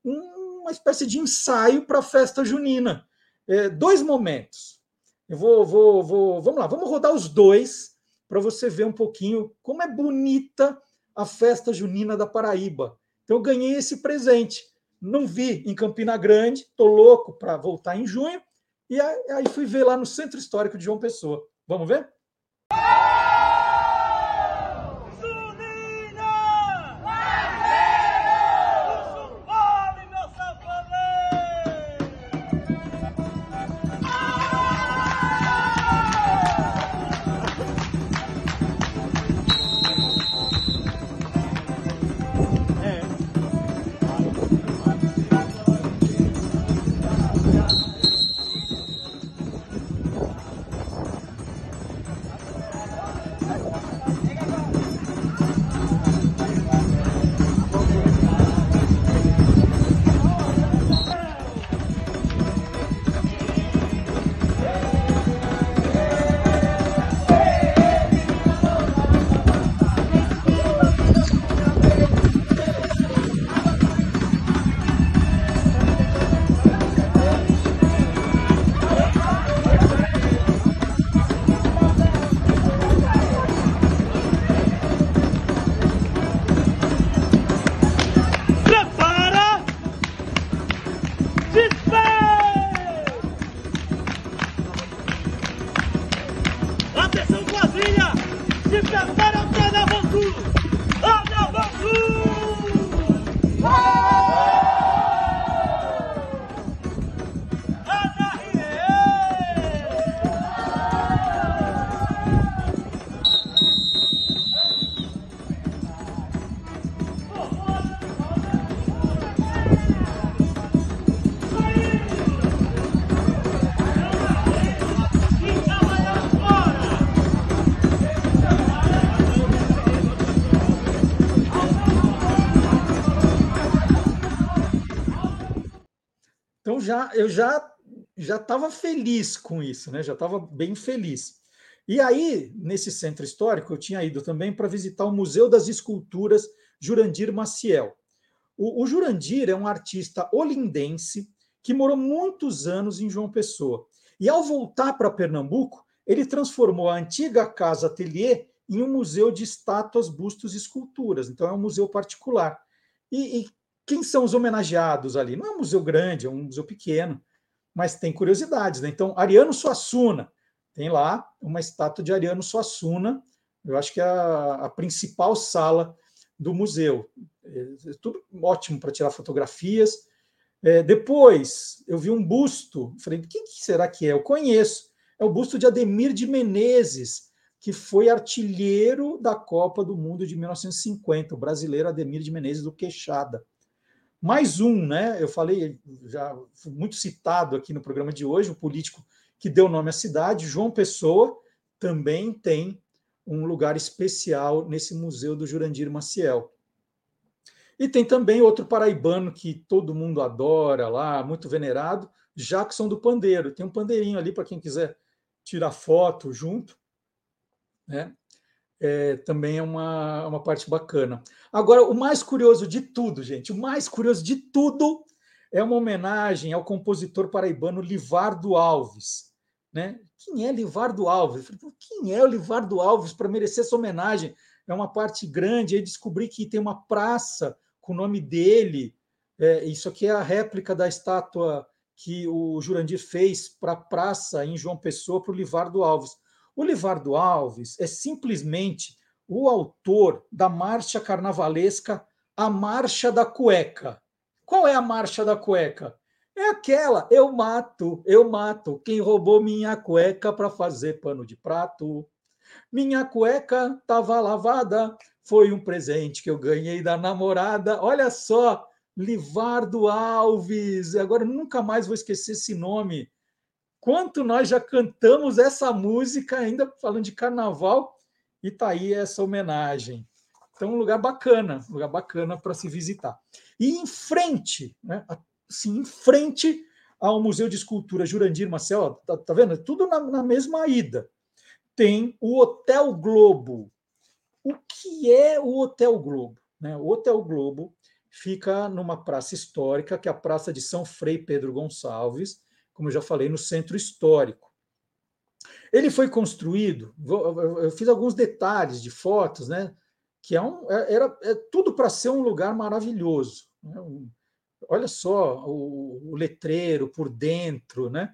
[SPEAKER 1] uma espécie de ensaio para a festa junina. É, dois momentos. Eu vou, vou, vou, vamos lá, vamos rodar os dois para você ver um pouquinho como é bonita a festa junina da Paraíba. Então eu ganhei esse presente. Não vi em Campina Grande, tô louco para voltar em junho e aí fui ver lá no Centro Histórico de João Pessoa. Vamos ver? Já eu já já estava feliz com isso, né? Já estava bem feliz. E aí, nesse centro histórico, eu tinha ido também para visitar o Museu das Esculturas Jurandir Maciel. O, o Jurandir é um artista olindense que morou muitos anos em João Pessoa. E ao voltar para Pernambuco, ele transformou a antiga casa ateliê em um museu de estátuas, bustos e esculturas. Então é um museu particular. E, e quem são os homenageados ali? Não é um museu grande, é um museu pequeno, mas tem curiosidades. Né? Então, Ariano Suassuna, tem lá uma estátua de Ariano Suassuna, eu acho que é a, a principal sala do museu. É, é tudo ótimo para tirar fotografias. É, depois, eu vi um busto, falei, quem que será que é? Eu conheço. É o busto de Ademir de Menezes, que foi artilheiro da Copa do Mundo de 1950, o brasileiro Ademir de Menezes do Queixada. Mais um, né? Eu falei, já muito citado aqui no programa de hoje, o político que deu nome à cidade, João Pessoa, também tem um lugar especial nesse museu do Jurandir Maciel. E tem também outro paraibano que todo mundo adora lá, muito venerado, Jackson do Pandeiro. Tem um pandeirinho ali para quem quiser tirar foto junto. Né? É, também é uma, uma parte bacana. Agora, o mais curioso de tudo, gente, o mais curioso de tudo é uma homenagem ao compositor paraibano Livardo Alves. Né? Quem é Livardo Alves? Quem é o Livardo Alves para merecer essa homenagem? É uma parte grande. Aí descobri que tem uma praça com o nome dele. É, isso aqui é a réplica da estátua que o Jurandir fez para a praça em João Pessoa para o Livardo Alves. O Livardo Alves é simplesmente o autor da marcha carnavalesca A Marcha da Cueca. Qual é a Marcha da Cueca? É aquela, eu mato, eu mato quem roubou minha cueca para fazer pano de prato. Minha cueca estava lavada, foi um presente que eu ganhei da namorada. Olha só, Livardo Alves. Agora nunca mais vou esquecer esse nome quanto nós já cantamos essa música, ainda falando de carnaval, e tá aí essa homenagem. Então, um lugar bacana, um lugar bacana para se visitar. E em frente, né, assim, em frente ao Museu de Escultura Jurandir Marcel, tá, tá vendo? Tudo na, na mesma ida. Tem o Hotel Globo. O que é o Hotel Globo? Né? O Hotel Globo fica numa praça histórica, que é a Praça de São Frei Pedro Gonçalves, como eu já falei, no centro histórico. Ele foi construído, eu fiz alguns detalhes de fotos, né? Que é um, é, era é tudo para ser um lugar maravilhoso. Né? olha só o, o, letreiro por dentro, né?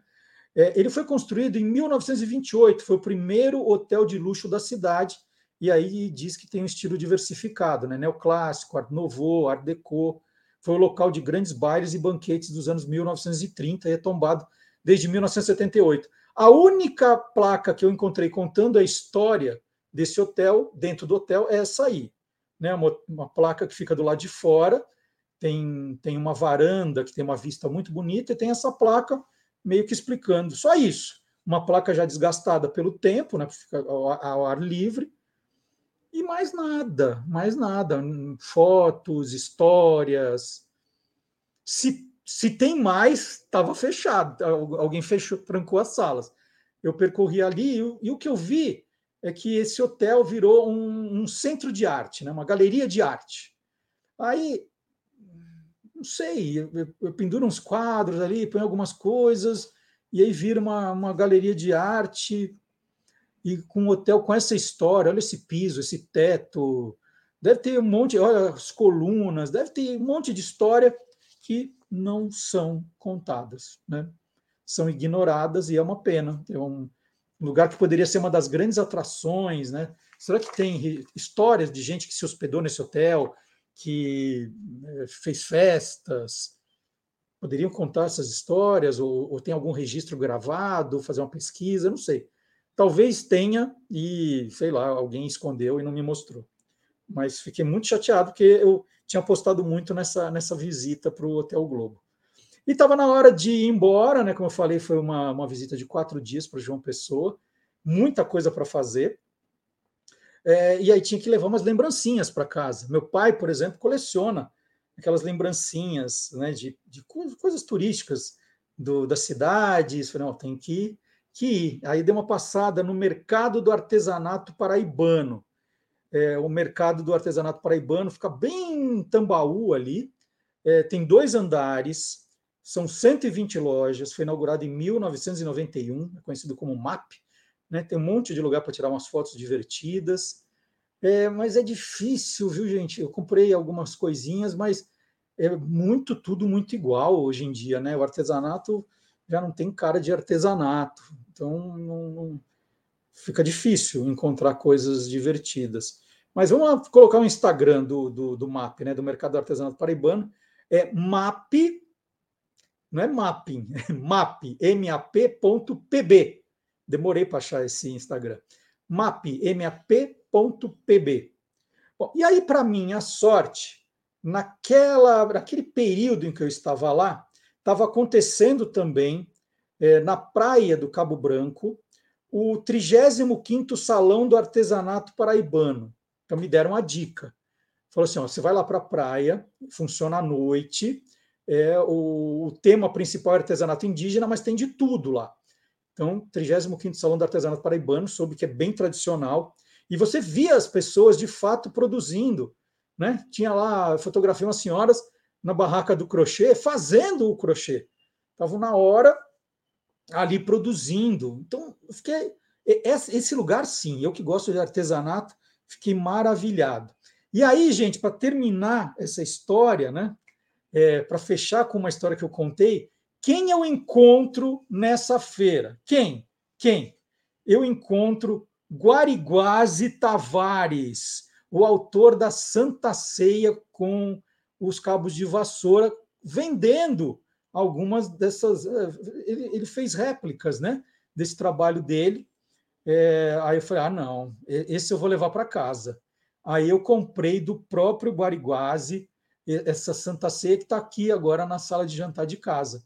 [SPEAKER 1] É, ele foi construído em 1928, foi o primeiro hotel de luxo da cidade, e aí diz que tem um estilo diversificado, né? Neoclássico, Art Nouveau, Art Deco, foi o local de grandes bailes e banquetes dos anos 1930 e é tombado desde 1978. A única placa que eu encontrei contando a história desse hotel, dentro do hotel, é essa aí. Né? Uma, uma placa que fica do lado de fora, tem, tem uma varanda que tem uma vista muito bonita e tem essa placa meio que explicando. Só isso. Uma placa já desgastada pelo tempo, né? Fica ao, ao ar livre. E mais nada, mais nada. Fotos, histórias. Se, se tem mais, estava fechado. Alguém fechou, trancou as salas. Eu percorri ali e, e, o que eu vi é que esse hotel virou um, um centro de arte, né? uma galeria de arte. Aí, não sei, eu, eu penduro uns quadros ali, ponho algumas coisas, e aí vira uma, uma galeria de arte e com um hotel com essa história, olha esse piso, esse teto, deve ter um monte, olha as colunas, deve ter um monte de história que não são contadas, né? São ignoradas e é uma pena. É um lugar que poderia ser uma das grandes atrações, né? Será que tem histórias de gente que se hospedou nesse hotel, que eh, fez festas? Poderiam contar essas histórias ou, ou tem algum registro gravado, fazer uma pesquisa? Não sei. Talvez tenha e, sei lá, alguém escondeu e não me mostrou. Mas fiquei muito chateado porque eu tinha apostado muito nessa, nessa visita para o Hotel Globo. E estava na hora de ir embora, né? Como eu falei, foi uma, uma visita de quatro dias para João Pessoa, muita coisa para fazer. É, e aí tinha que levar umas lembrancinhas para casa. Meu pai, por exemplo, coleciona aquelas lembrancinhas né, de, de coisas turísticas do, das cidades. Falei, não, tem que que. Aí dei uma passada no mercado do artesanato paraibano. É, o mercado do artesanato paraibano fica bem em Tambaú ali. É, tem dois andares, são 120 lojas, foi inaugurado em 1991, é conhecido como MAP. Né? Tem um monte de lugar para tirar umas fotos divertidas. É, mas é difícil, viu, gente? Eu comprei algumas coisinhas, mas é muito, tudo muito igual hoje em dia, né? O artesanato já não tem cara de artesanato. Então não, não, fica difícil encontrar coisas divertidas. Mas vamos colocar o Instagram do, do, do MAP, né, do Mercado Artesanato Paraibano. É MAP, não é mapping, é MAP, M-A-P.pb. Demorei para achar esse Instagram. MAP, M-A-P.pb. E aí, para minha sorte, naquela, naquele período em que eu estava lá, estava acontecendo também é, na praia do Cabo Branco o 35º Salão do Artesanato Paraibano. Então me deram uma dica. Falou assim, ó, você vai lá para a praia, funciona à noite, é, o, o, tema principal é artesanato indígena, mas tem de tudo lá. Então, 35º Salão do Artesanato Paraibano, soube que é bem tradicional, e você via as pessoas de fato produzindo, né? Tinha lá, fotografia umas senhoras na barraca do crochê, fazendo o crochê. Estavam na hora ali produzindo. Então, eu fiquei. Esse lugar, sim, eu que gosto de artesanato, fiquei maravilhado. E aí, gente, para terminar essa história, né? É, para fechar com uma história que eu contei, quem eu encontro nessa feira? Quem? Quem? Eu encontro Guariguase Tavares, o autor da Santa Ceia com os cabos de vassoura, vendendo algumas dessas. Eh, ele, ele fez réplicas né, desse trabalho dele. É, aí eu falei: ah, não, esse eu vou levar para casa. Aí eu comprei do próprio Guariguase essa Santa Ceia que está aqui agora na sala de jantar de casa.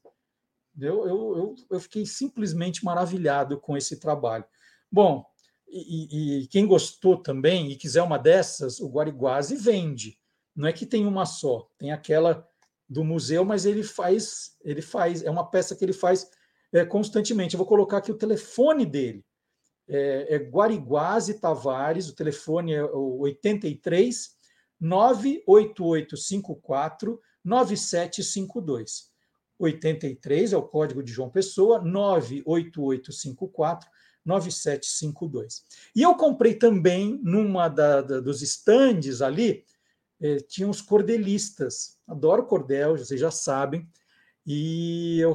[SPEAKER 1] Eu, eu, eu, eu fiquei simplesmente maravilhado com esse trabalho. Bom, e, e, quem gostou também e quiser uma dessas, o Guariguase vende. Não é que tem uma só, tem aquela do museu, mas ele faz, ele faz, é uma peça que ele faz é, constantemente. Eu vou colocar aqui o telefone dele. É, é Guariguase Tavares, o telefone é o 83 98854 9752. 83 é o código de João Pessoa, 98854 9752. E eu comprei também, numa da, da, dos estandes ali, eh, tinha os cordelistas. Adoro cordel, vocês já sabem. E eu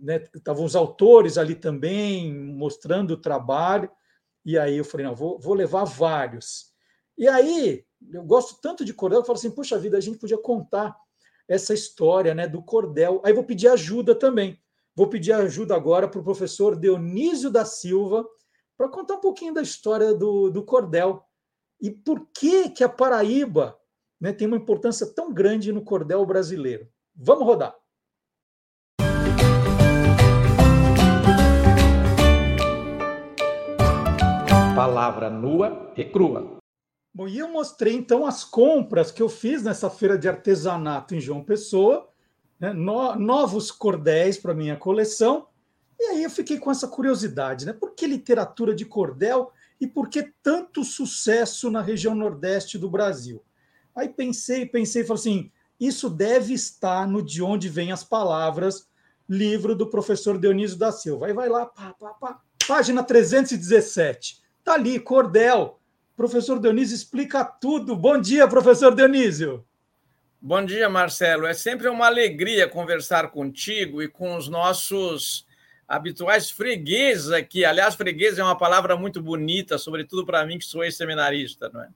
[SPEAKER 1] né, estavam os autores ali também mostrando o trabalho. E aí eu falei, não, vou, vou levar vários. E aí, eu gosto tanto de cordel, eu falo assim, puxa vida, a gente podia contar essa história né, do cordel. Aí vou pedir ajuda também. Vou pedir ajuda agora para o professor Dionísio da Silva para contar um pouquinho da história do, do cordel e por que, que a Paraíba né, tem uma importância tão grande no cordel brasileiro. Vamos rodar.
[SPEAKER 10] Palavra nua e crua.
[SPEAKER 1] Bom, e eu mostrei então as compras que eu fiz nessa feira de artesanato em João Pessoa, né, no, novos cordéis para minha coleção. E aí eu fiquei com essa curiosidade, né? Por que literatura de cordel e por que tanto sucesso na região nordeste do Brasil? Aí pensei, pensei falei assim: isso deve estar no De Onde Vêm as Palavras, livro do professor Dionísio da Silva. Aí vai lá, pá, pá, pá, página 317. Tá ali, cordel Professor Dionísio explica tudo. Bom dia, professor Dionísio.
[SPEAKER 10] Bom dia, Marcelo. É sempre uma alegria conversar contigo e com os nossos habituais fregueses aqui. Aliás, freguês é uma palavra muito bonita, sobretudo para mim que sou ex-seminarista, não é?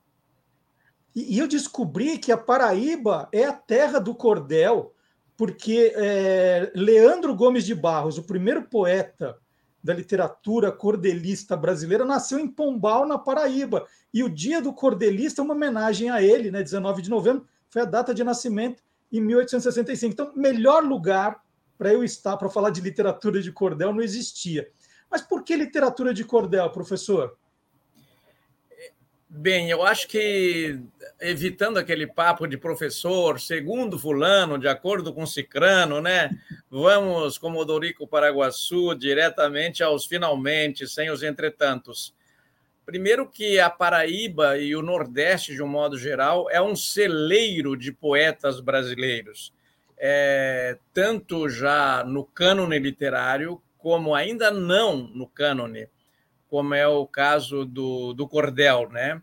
[SPEAKER 1] E eu descobri que a Paraíba é a terra do cordel, porque é, Leandro Gomes de Barros, o primeiro poeta da literatura cordelista brasileira, nasceu em Pombal, na Paraíba. E o dia do cordelista é uma homenagem a ele, né? 19 de novembro, foi a data de nascimento em 1865. Então, melhor lugar para eu estar para falar de literatura de cordel não existia. Mas por que literatura de cordel, professor?
[SPEAKER 10] Bem, eu acho que, evitando aquele papo de professor, segundo fulano, de acordo com Cicrano, né? Vamos, como Dorico Paraguaçu, diretamente aos finalmente, sem os entretantos. Primeiro que a Paraíba e o Nordeste, de um modo geral, é um celeiro de poetas brasileiros, é, tanto já no cânone literário, como ainda não no cânone como é o caso do, do cordel, né?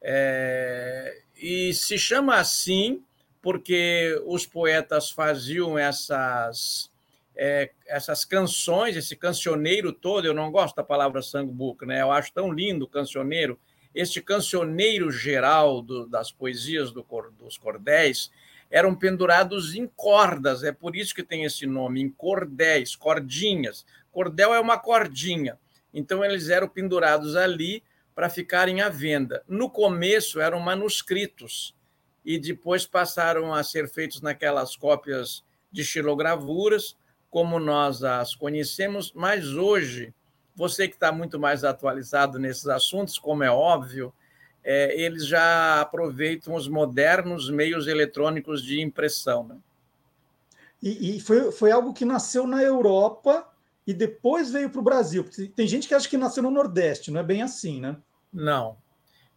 [SPEAKER 10] É, e se chama assim porque os poetas faziam essas é, essas canções, esse cancioneiro todo. Eu não gosto da palavra sangbook, né? Eu acho tão lindo o cancioneiro. Este cancioneiro geral do, das poesias do, dos cordéis eram pendurados em cordas, é por isso que tem esse nome, em cordéis, cordinhas. Cordel é uma cordinha. Então, eles eram pendurados ali para ficarem à venda. No começo, eram manuscritos e depois passaram a ser feitos naquelas cópias de xilogravuras, como nós as conhecemos, mas hoje, você que está muito mais atualizado nesses assuntos, como é óbvio, é, eles já aproveitam os modernos meios eletrônicos de impressão. Né?
[SPEAKER 1] E, e foi, foi algo que nasceu na Europa e depois veio para o Brasil. Tem gente que acha que nasceu no Nordeste, não é bem assim, né?
[SPEAKER 10] Não.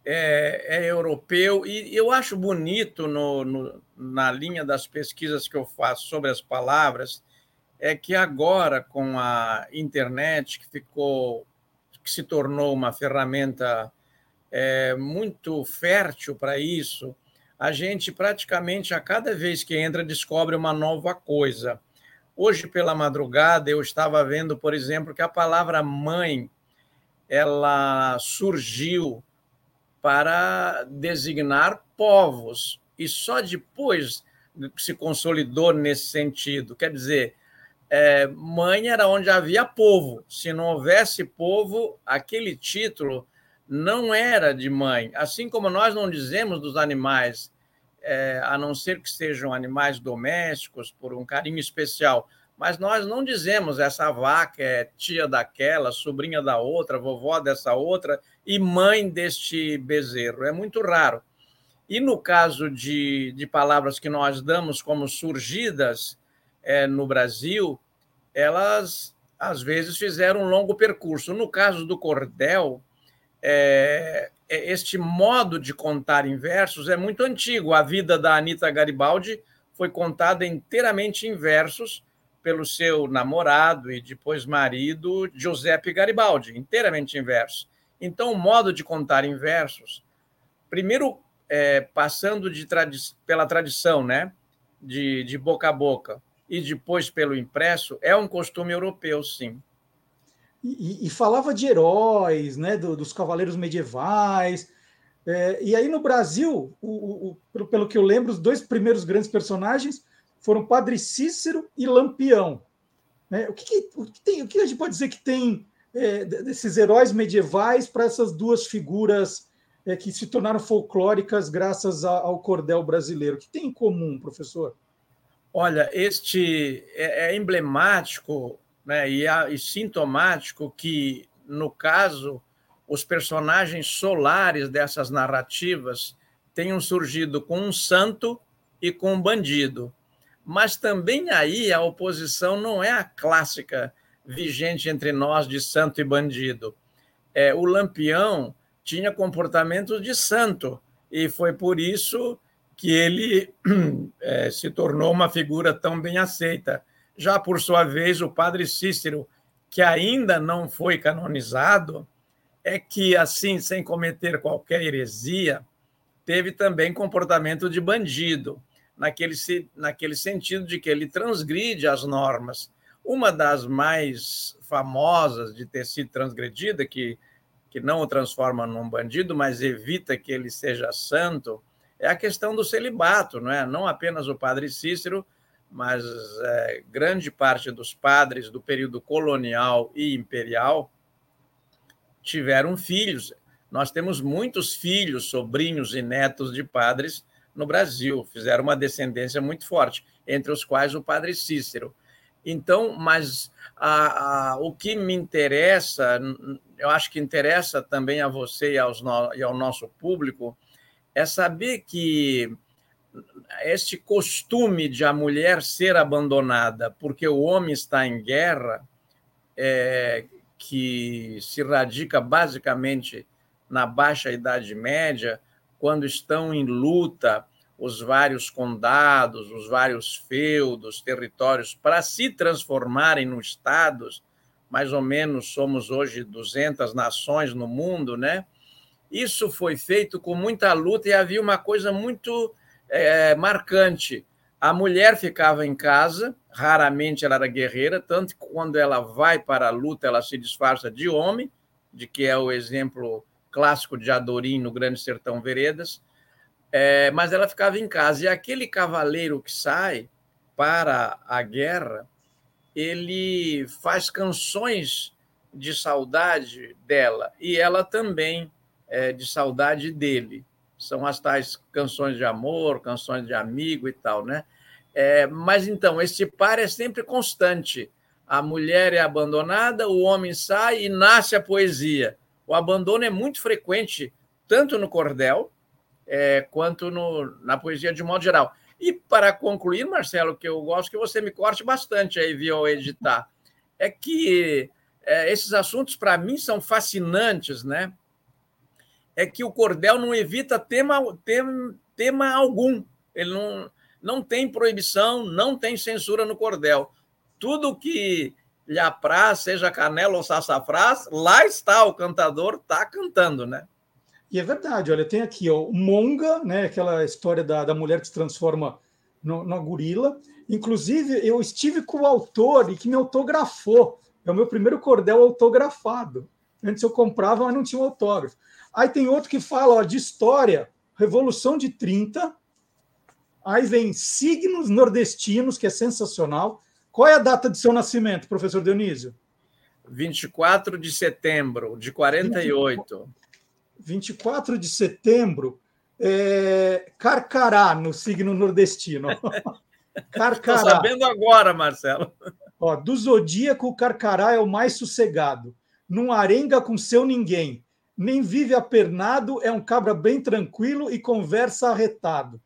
[SPEAKER 10] É, é europeu e eu acho bonito no, no, na linha das pesquisas que eu faço sobre as palavras é que agora com a internet que ficou que se tornou uma ferramenta é, muito fértil para isso, a gente praticamente a cada vez que entra descobre uma nova coisa. Hoje pela madrugada eu estava vendo, por exemplo, que a palavra mãe ela surgiu para designar povos e só depois se consolidou nesse sentido. Quer dizer, é, mãe era onde havia povo. Se não houvesse povo, aquele título não era de mãe. Assim como nós não dizemos dos animais é, a não ser que sejam animais domésticos, por um carinho especial. mas nós não dizemos essa vaca é tia daquela, sobrinha da outra, vovó dessa outra e mãe deste bezerro. É muito raro. E no caso de, de palavras que nós damos como surgidas é, no Brasil, elas às vezes fizeram um longo percurso. No caso do cordel, é, este modo de contar em versos é muito antigo. A vida da Anita Garibaldi foi contada inteiramente em versos pelo seu namorado e depois marido, Giuseppe Garibaldi, inteiramente em versos. Então, o modo de contar em versos, primeiro é, passando tradi pela tradição, né, de, de boca a boca, e depois pelo impresso, é um costume europeu, sim.
[SPEAKER 1] E, e falava de heróis, né, do, dos cavaleiros medievais. É, e aí no Brasil, o, o, pelo, que eu lembro, os dois primeiros grandes personagens foram Padre Cícero e Lampião. Né? O, que, que, o, que tem, o que a gente pode dizer que tem é, desses heróis medievais para essas duas figuras é, que se tornaram folclóricas graças a, ao cordel brasileiro? O que tem em comum, professor?
[SPEAKER 10] Olha, este é, é emblemático né, e, e sintomático que, no caso, os personagens solares dessas narrativas tenham surgido com um santo e com um bandido. Mas também aí a oposição não é a clássica vigente entre nós de santo e bandido. É, o Lampião tinha comportamento de santo e foi por isso que ele é, se tornou uma figura tão bem aceita. Já por sua vez, o padre Cícero, que ainda não foi canonizado, é que, assim, sem cometer qualquer heresia, teve também comportamento de bandido, naquele, naquele sentido de que ele transgride as normas. Uma das mais famosas de ter sido transgredida, que, que não o transforma num bandido, mas evita que ele seja santo, é a questão do celibato, não é? Não apenas o padre Cícero, mas é, grande parte dos padres do período colonial e imperial tiveram filhos. Nós temos muitos filhos, sobrinhos e netos de padres no Brasil, fizeram uma descendência muito forte, entre os quais o padre Cícero. Então, mas a, a, o que me interessa, eu acho que interessa também a você e, no, e ao nosso público, é saber que este costume de a mulher ser abandonada porque o homem está em guerra, é, que se radica basicamente na Baixa Idade Média, quando estão em luta os vários condados, os vários feudos, territórios, para se transformarem em estados, mais ou menos somos hoje 200 nações no mundo, né? Isso foi feito com muita luta e havia uma coisa muito é, marcante. A mulher ficava em casa, raramente ela era guerreira, tanto que quando ela vai para a luta, ela se disfarça de homem, de que é o exemplo clássico de Adorim no Grande Sertão Veredas, é, mas ela ficava em casa. E aquele cavaleiro que sai para a guerra, ele faz canções de saudade dela, e ela também é, de saudade dele. São as tais canções de amor, canções de amigo e tal, né? É, mas então, esse par é sempre constante. A mulher é abandonada, o homem sai e nasce a poesia. O abandono é muito frequente, tanto no cordel é, quanto no, na poesia de modo geral. E para concluir, Marcelo, que eu gosto que você me corte bastante aí, via o editar, é que é, esses assuntos, para mim, são fascinantes, né? É que o cordel não evita tema, tema, tema algum. Ele não, não tem proibição, não tem censura no cordel. Tudo que lhe apraz, seja canela ou sassafrás, lá está o cantador, está cantando, né?
[SPEAKER 1] E é verdade, olha, tem aqui ó, o Monga, né, aquela história da, da mulher que se transforma na gorila. Inclusive, eu estive com o autor e que me autografou. É o meu primeiro cordel autografado. Antes eu comprava, mas não tinha um autógrafo. Aí tem outro que fala ó, de história, Revolução de 30. Aí vem signos nordestinos, que é sensacional. Qual é a data de seu nascimento, professor Dionísio?
[SPEAKER 10] 24 de setembro de 48.
[SPEAKER 1] 24 de setembro, é... Carcará, no signo nordestino.
[SPEAKER 10] Carcará. Estou sabendo agora, Marcelo.
[SPEAKER 1] Ó, do zodíaco, o Carcará é o mais sossegado. Num arenga com seu ninguém. Nem vive apernado, é um cabra bem tranquilo e conversa arretado.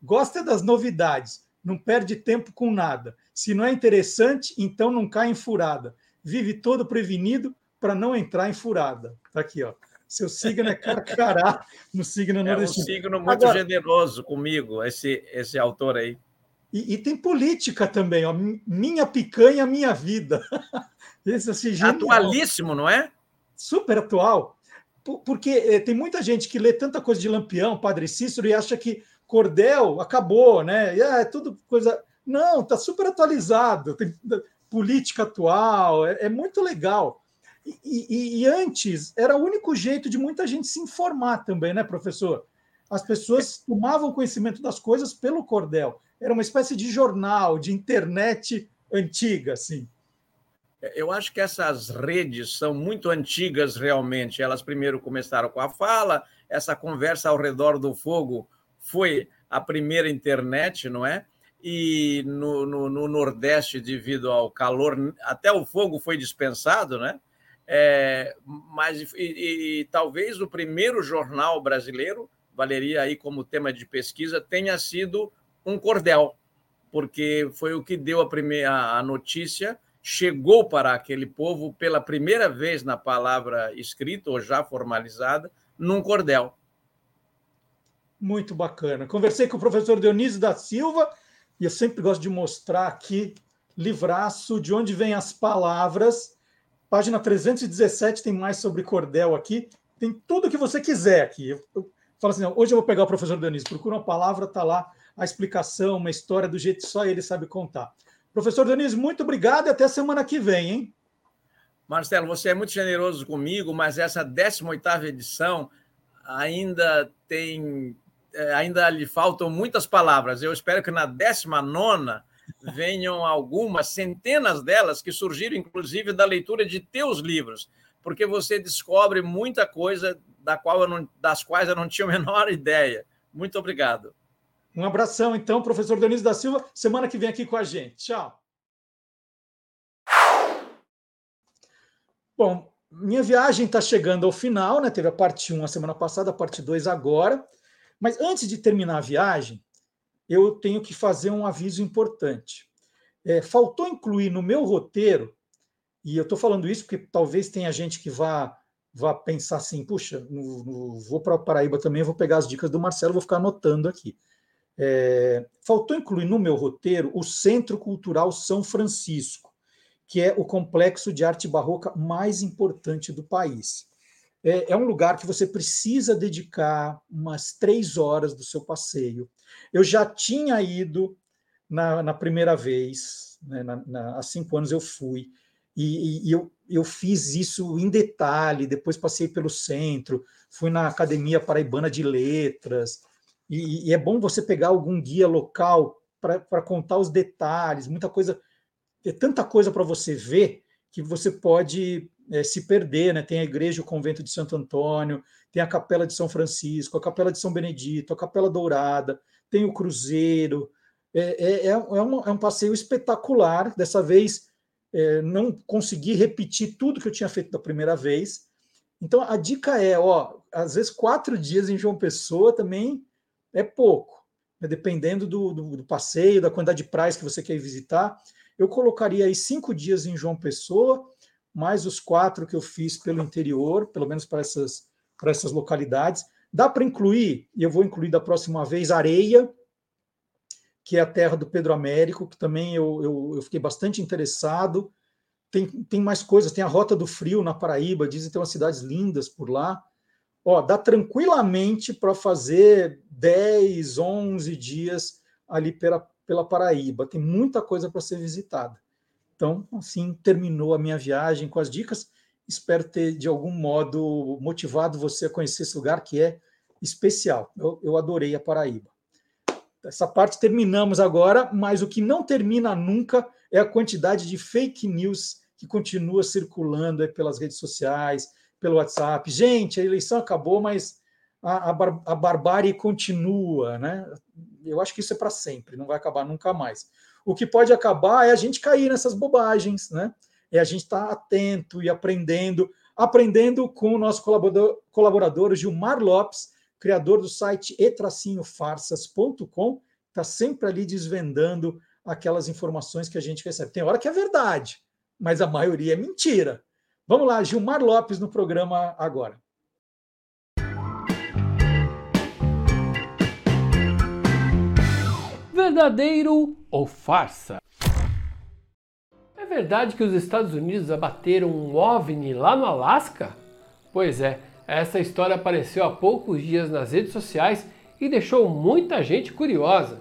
[SPEAKER 1] Gosta das novidades, não perde tempo com nada. Se não é interessante, então não cai em furada. Vive todo prevenido para não entrar em furada. Tá aqui, ó. Seu signo é Carcará, no signo nordestino.
[SPEAKER 10] É um signo muito Agora, generoso comigo, esse, esse autor aí.
[SPEAKER 1] E, e, tem política também, ó. Minha picanha, minha vida.
[SPEAKER 10] Esse assim, Atualíssimo, não é?
[SPEAKER 1] Super atual. Porque eh, tem muita gente que lê tanta coisa de Lampião, Padre Cícero, e acha que cordel acabou, né? E, é, é tudo coisa. Não, está super atualizado. Tem política atual, é, é muito legal. E, e, e, antes era o único jeito de muita gente se informar também, né, professor? As pessoas tomavam conhecimento das coisas pelo cordel era uma espécie de jornal, de internet antiga, assim.
[SPEAKER 10] Eu acho que essas redes são muito antigas realmente. Elas primeiro começaram com a fala, essa conversa ao redor do fogo foi a primeira internet, não é? E no, no, no Nordeste, devido ao calor, até o fogo foi dispensado, né? É, mas e, e, e talvez o primeiro jornal brasileiro, valeria aí como tema de pesquisa, tenha sido um cordel, porque foi o que deu a primeira a notícia, chegou para aquele povo pela primeira vez na palavra escrita ou já formalizada num cordel.
[SPEAKER 1] Muito bacana. Conversei com o professor Dionísio da Silva e eu sempre gosto de mostrar aqui livraço de onde vêm as palavras. Página 317 tem mais sobre cordel aqui. Tem tudo que você quiser aqui. Eu, eu falo assim, hoje eu vou pegar o professor Dionísio, procura uma palavra, está lá a explicação, uma história do jeito que só ele sabe contar. Professor Denise, muito obrigado e até semana que vem, hein?
[SPEAKER 10] Marcelo, você é muito generoso comigo, mas essa 18ª edição ainda tem é, ainda lhe faltam muitas palavras. Eu espero que na 19 venham algumas centenas delas que surgiram inclusive da leitura de teus livros, porque você descobre muita coisa da qual não, das quais eu não tinha a menor ideia. Muito obrigado.
[SPEAKER 1] Um abração, então, professor Dionísio da Silva, semana que vem aqui com a gente. Tchau. Bom, minha viagem está chegando ao final, né? Teve a parte 1 a semana passada, a parte 2 agora. Mas antes de terminar a viagem, eu tenho que fazer um aviso importante. É, faltou incluir no meu roteiro, e eu estou falando isso porque talvez tenha gente que vá, vá pensar assim: puxa, no, no, vou para Paraíba também, vou pegar as dicas do Marcelo, vou ficar anotando aqui. É, faltou incluir no meu roteiro o Centro Cultural São Francisco, que é o complexo de arte barroca mais importante do país. É, é um lugar que você precisa dedicar umas três horas do seu passeio. Eu já tinha ido na, na primeira vez, né, na, na, há cinco anos eu fui, e, e, eu, eu fiz isso em detalhe. Depois passei pelo centro, fui na Academia Paraibana de Letras, e, e é bom você pegar algum guia local para contar os detalhes, muita coisa, é tanta coisa para você ver que você pode é, se perder, né? Tem a igreja, o convento de Santo Antônio, tem a capela de São Francisco, a capela de São Benedito, a capela dourada, tem o cruzeiro. É, é, é, um, é um passeio espetacular. Dessa vez é, não consegui repetir tudo que eu tinha feito da primeira vez. Então a dica é, ó, às vezes quatro dias em João Pessoa também é pouco, né? dependendo do, do, do, passeio, da quantidade de praias que você quer visitar. Eu colocaria aí cinco dias em João Pessoa, mais os quatro que eu fiz pelo interior, pelo menos para essas, para essas localidades. Dá para incluir, e eu vou incluir da próxima vez, Areia, que é a terra do Pedro Américo, que também eu, eu, eu fiquei bastante interessado. Tem, tem mais coisas, tem a Rota do Frio na Paraíba, dizem que tem umas cidades lindas por lá. Ó, dá tranquilamente para fazer 10, 11 dias ali pela, pela Paraíba. Tem muita coisa para ser visitada. Então, assim, terminou a minha viagem com as dicas. Espero ter, de algum modo, motivado você a conhecer esse lugar que é especial. Eu, eu adorei a Paraíba. Essa parte terminamos agora, mas o que não termina nunca é a quantidade de fake news que continua circulando pelas redes sociais, pelo WhatsApp. Gente, a eleição acabou, mas a, a, bar, a barbárie continua, né? Eu acho que isso é para sempre, não vai acabar nunca mais. O que pode acabar é a gente cair nessas bobagens, né? É a gente estar tá atento e aprendendo, aprendendo com o nosso colaborador, colaborador Gilmar Lopes, criador do site etracinhofarsas.com, está sempre ali desvendando aquelas informações que a gente recebe. Tem hora que é verdade, mas a maioria é mentira. Vamos lá, Gilmar Lopes no programa agora.
[SPEAKER 11] Verdadeiro ou farsa? É verdade que os Estados Unidos abateram um OVNI lá no Alasca? Pois é, essa história apareceu há poucos dias nas redes sociais e deixou muita gente curiosa.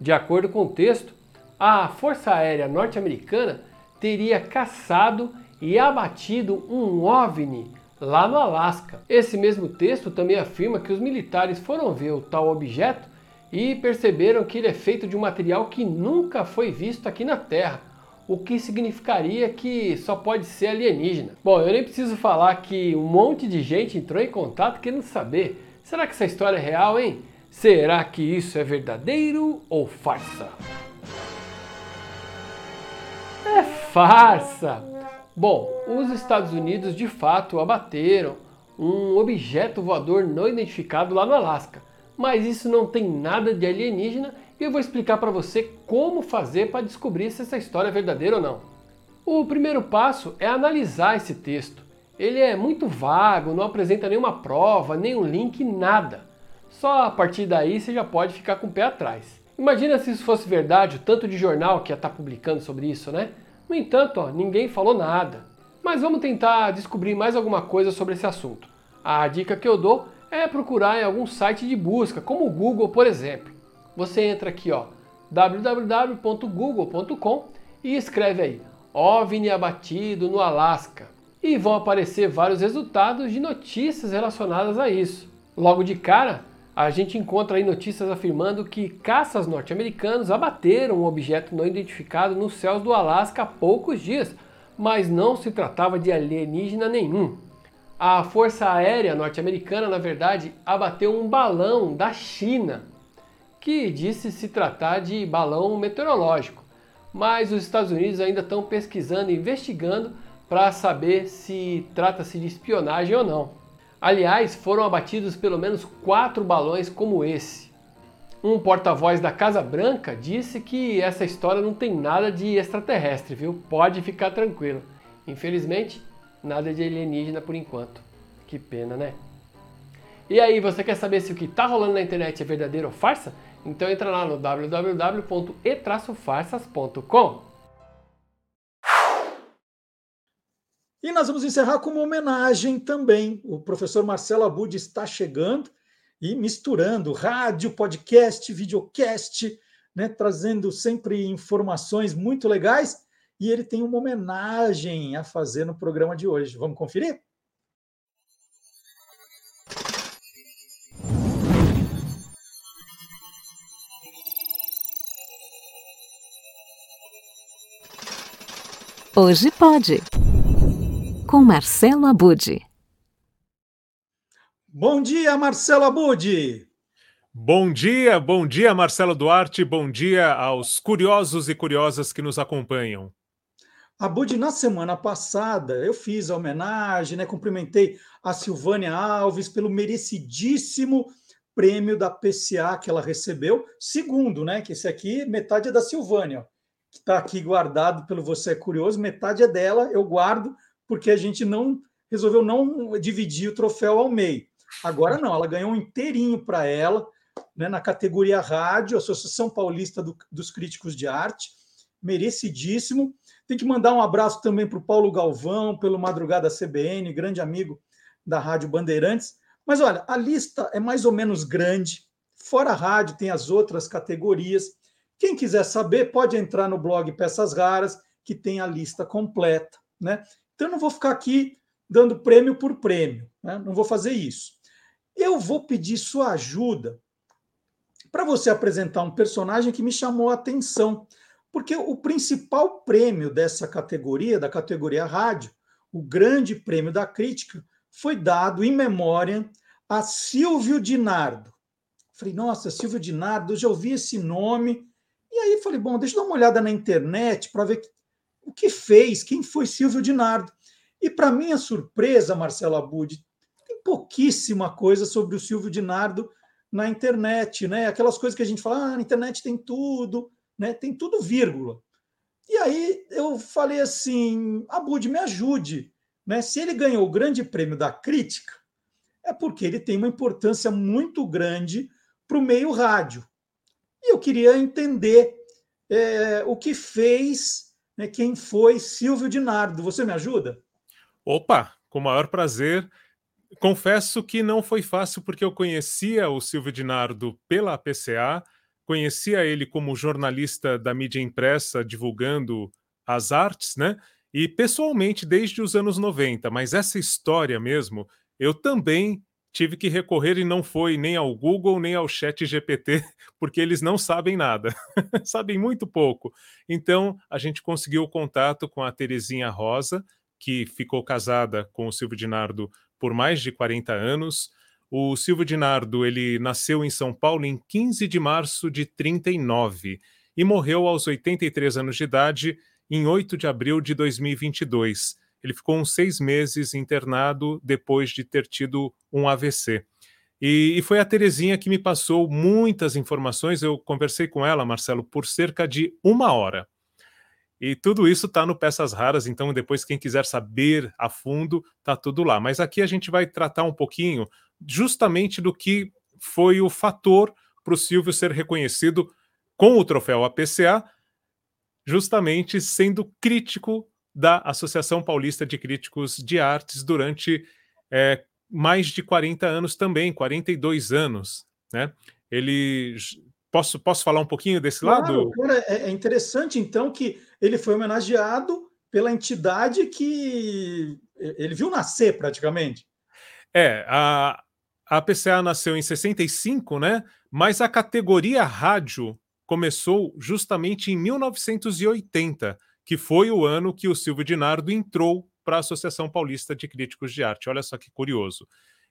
[SPEAKER 11] De acordo com o texto, a Força Aérea Norte-Americana teria caçado e abatido um OVNI lá no Alasca. Esse mesmo texto também afirma que os militares foram ver o tal objeto e perceberam que ele é feito de um material que nunca foi visto aqui na Terra, o que significaria que só pode ser alienígena. Bom, eu nem preciso falar que um monte de gente entrou em contato querendo saber: será que essa história é real, hein? Será que isso é verdadeiro ou farsa? É farsa! Bom, os Estados Unidos de fato abateram um objeto voador não identificado lá no Alasca mas isso não tem nada de alienígena e eu vou explicar para você como fazer para descobrir se essa história é verdadeira ou não. O primeiro passo é analisar esse texto. Ele é muito vago, não apresenta nenhuma prova, nenhum link, nada. Só a partir daí você já pode ficar com o pé atrás. Imagina se isso fosse verdade, o tanto de jornal que ia estar tá publicando sobre isso, né? No entanto, ó, ninguém falou nada. Mas vamos tentar descobrir mais alguma coisa sobre esse assunto. A dica que eu dou é procurar em algum site de busca, como o Google, por exemplo. Você entra aqui, ó, www.google.com e escreve aí OVNI abatido no Alasca. E vão aparecer vários resultados de notícias relacionadas a isso. Logo de cara, a gente encontra aí notícias afirmando que caças norte-americanos abateram um objeto não identificado nos céus do Alasca há poucos dias, mas não se tratava de alienígena nenhum. A Força Aérea Norte-Americana, na verdade, abateu um balão da China, que disse se tratar de balão meteorológico. Mas os Estados Unidos ainda estão pesquisando e investigando para saber se trata-se de espionagem ou não. Aliás, foram abatidos pelo menos quatro balões como esse. Um porta-voz da Casa Branca disse que essa história não tem nada de extraterrestre, viu? Pode ficar tranquilo. Infelizmente, Nada de alienígena por enquanto. Que pena, né? E aí, você quer saber se o que está rolando na internet é verdadeiro ou farsa? Então entra lá no www.e-farsas.com.
[SPEAKER 1] E nós vamos encerrar com uma homenagem também. O professor Marcelo Abud está chegando e misturando rádio, podcast, videocast, né, trazendo sempre informações muito legais e ele tem uma homenagem a fazer no programa de hoje. Vamos conferir?
[SPEAKER 12] Hoje pode. Com Marcelo Abude.
[SPEAKER 1] Bom dia, Marcelo Abude.
[SPEAKER 13] Bom dia, bom dia, Marcelo Duarte. Bom dia aos curiosos e curiosas que nos acompanham.
[SPEAKER 1] Abud, na semana passada, eu fiz a homenagem, né, cumprimentei a Silvânia Alves pelo merecidíssimo prêmio da PCA que ela recebeu. Segundo, né, que esse aqui, metade é da Silvânia, que está aqui guardado pelo Você é Curioso, metade é dela, eu guardo, porque a gente não resolveu não dividir o troféu ao meio. Agora não, ela ganhou um inteirinho para ela, né, na categoria rádio, Associação Paulista do, dos Críticos de Arte, merecidíssimo. Tem que mandar um abraço também para o Paulo Galvão, pelo Madrugada CBN, grande amigo da Rádio Bandeirantes. Mas olha, a lista é mais ou menos grande. Fora a rádio, tem as outras categorias. Quem quiser saber, pode entrar no blog Peças Raras, que tem a lista completa. Né? Então, eu não vou ficar aqui dando prêmio por prêmio, né? não vou fazer isso. Eu vou pedir sua ajuda para você apresentar um personagem que me chamou a atenção porque o principal prêmio dessa categoria, da categoria rádio, o grande prêmio da crítica, foi dado em memória a Silvio Dinardo. Falei, nossa, Silvio Dinardo, eu já ouvi esse nome. E aí falei, bom, deixa eu dar uma olhada na internet para ver o que fez, quem foi Silvio Dinardo. E para minha surpresa, Marcelo Abud, tem pouquíssima coisa sobre o Silvio Dinardo na internet, né? Aquelas coisas que a gente fala, ah, na internet tem tudo, né? Tem tudo vírgula. E aí eu falei assim, Abud, me ajude, né? Se ele ganhou o grande prêmio da crítica, é porque ele tem uma importância muito grande para o meio rádio. E eu queria entender é, o que fez, né, quem foi Silvio Dinardo. Você me ajuda?
[SPEAKER 13] Opa, com o maior prazer. Confesso que não foi fácil porque eu conhecia o Silvio Dinardo pela PCA, conhecia ele como jornalista da mídia impressa divulgando as artes, né? E pessoalmente desde os anos 90, mas essa história mesmo eu também tive que recorrer e não foi nem ao Google nem ao Chat GPT, porque eles não sabem nada, sabem muito pouco. Então a gente conseguiu o contato com a Terezinha Rosa, que ficou casada com o Silvio Dinardo por mais de 40 anos. O Silvio Dinardo ele nasceu em São Paulo em 15 de março de 39 e morreu aos 83 anos de idade em 8 de abril de 2022. Ele ficou uns seis meses internado depois de ter tido um AVC. E, e, foi a Terezinha que me passou muitas informações. Eu conversei com ela, Marcelo, por cerca de uma hora. E tudo isso está no Peças Raras, então depois quem quiser saber a fundo, está tudo lá. Mas aqui a gente vai tratar um pouquinho justamente do que foi o fator para o Silvio ser reconhecido com o troféu APCA, justamente sendo crítico da Associação Paulista de Críticos de Artes durante é, mais de 40 anos também, 42 anos, né? Ele posso posso falar um pouquinho desse claro, lado?
[SPEAKER 1] Cara, é, é interessante então que ele foi homenageado pela entidade que ele viu nascer praticamente.
[SPEAKER 13] É, a, a PCA nasceu em 65, né? Mas a categoria rádio começou justamente em 1980 que foi o ano que o Silvio Dinardo entrou para a Associação Paulista de Críticos de Arte. Olha só que curioso.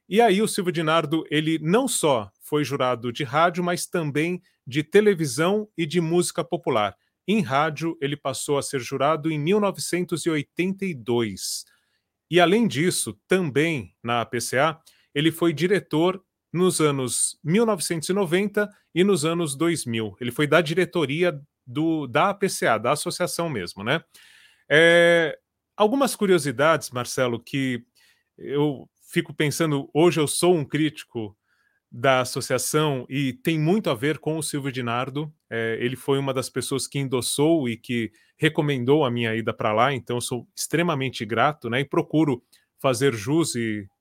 [SPEAKER 13] E aí o Silvio Dinardo, ele não só foi jurado de rádio, mas também de televisão e de música popular. Em rádio, ele passou a ser jurado em 1982. E além disso, também na APCA, ele foi diretor nos anos 1990 e nos anos 2000. Ele foi da diretoria do, da APCA, da associação mesmo, né? É, algumas curiosidades, Marcelo, que eu fico pensando, hoje eu sou um crítico da associação e tem muito a ver com o Silvio Dinardo. É, ele foi uma das pessoas que endossou e que recomendou a minha ida para lá, então sou extremamente grato, né? E procuro fazer jus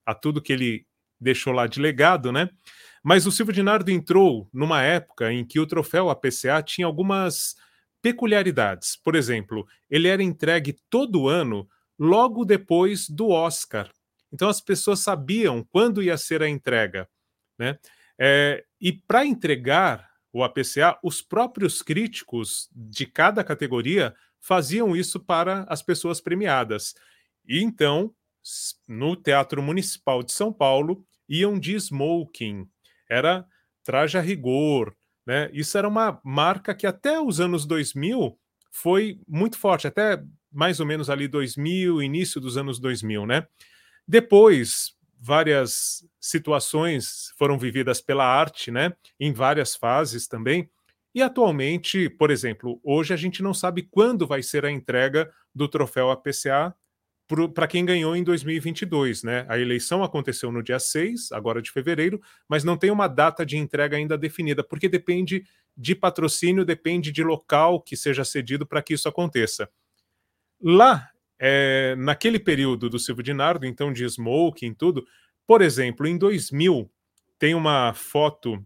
[SPEAKER 13] a tudo que ele deixou lá de legado, né? Mas o Silvio Dinardo entrou numa época em que o troféu APCA tinha algumas peculiaridades. Por exemplo, ele era entregue todo ano logo depois do Oscar. Então as pessoas sabiam quando ia ser a entrega. Né? É, e para entregar o APCA, os próprios críticos de cada categoria faziam isso para as pessoas premiadas. E então, no Teatro Municipal de São Paulo, iam de smoking era traje a rigor, né? Isso era uma marca que até os anos 2000 foi muito forte, até mais ou menos ali 2000, início dos anos 2000, né? Depois, várias situações foram vividas pela arte, né? Em várias fases também. E atualmente, por exemplo, hoje a gente não sabe quando vai ser a entrega do troféu APCA para quem ganhou em 2022, né? A eleição aconteceu no dia 6, agora de fevereiro, mas não tem uma data de entrega ainda definida, porque depende de patrocínio, depende de local que seja cedido para que isso aconteça. Lá, é, naquele período do Silvio Dinardo, então de smoking, tudo, por exemplo, em 2000, tem uma foto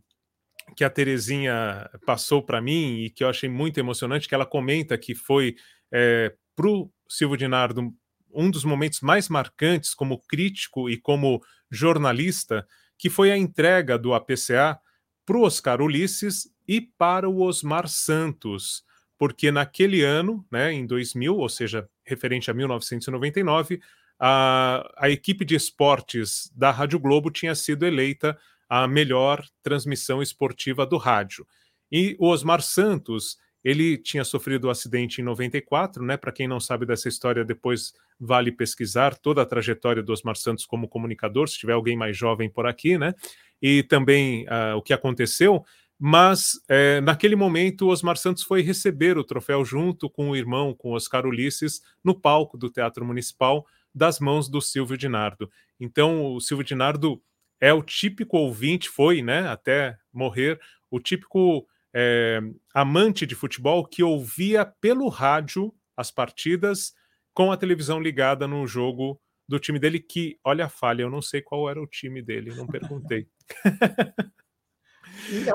[SPEAKER 13] que a Terezinha passou para mim e que eu achei muito emocionante, que ela comenta que foi é, para o Silvio Dinardo um dos momentos mais marcantes como crítico e como jornalista, que foi a entrega do APCA para o Oscar Ulisses e para o Osmar Santos, porque naquele ano, né, em 2000, ou seja, referente a 1999, a, a equipe de esportes da Rádio Globo tinha sido eleita a melhor transmissão esportiva do rádio. E o Osmar Santos, ele tinha sofrido o um acidente em 94, né? Para quem não sabe dessa história, depois vale pesquisar toda a trajetória do Osmar Santos como comunicador, se tiver alguém mais jovem por aqui, né? E também uh, o que aconteceu. Mas é, naquele momento, Osmar Santos foi receber o troféu junto com o irmão, com Oscar Ulisses, no palco do Teatro Municipal, das mãos do Silvio Dinardo. Então, o Silvio Dinardo é o típico ouvinte, foi, né, até morrer, o típico é, amante de futebol que ouvia pelo rádio as partidas com a televisão ligada no jogo do time dele, que, olha a falha, eu não sei qual era o time dele, não perguntei.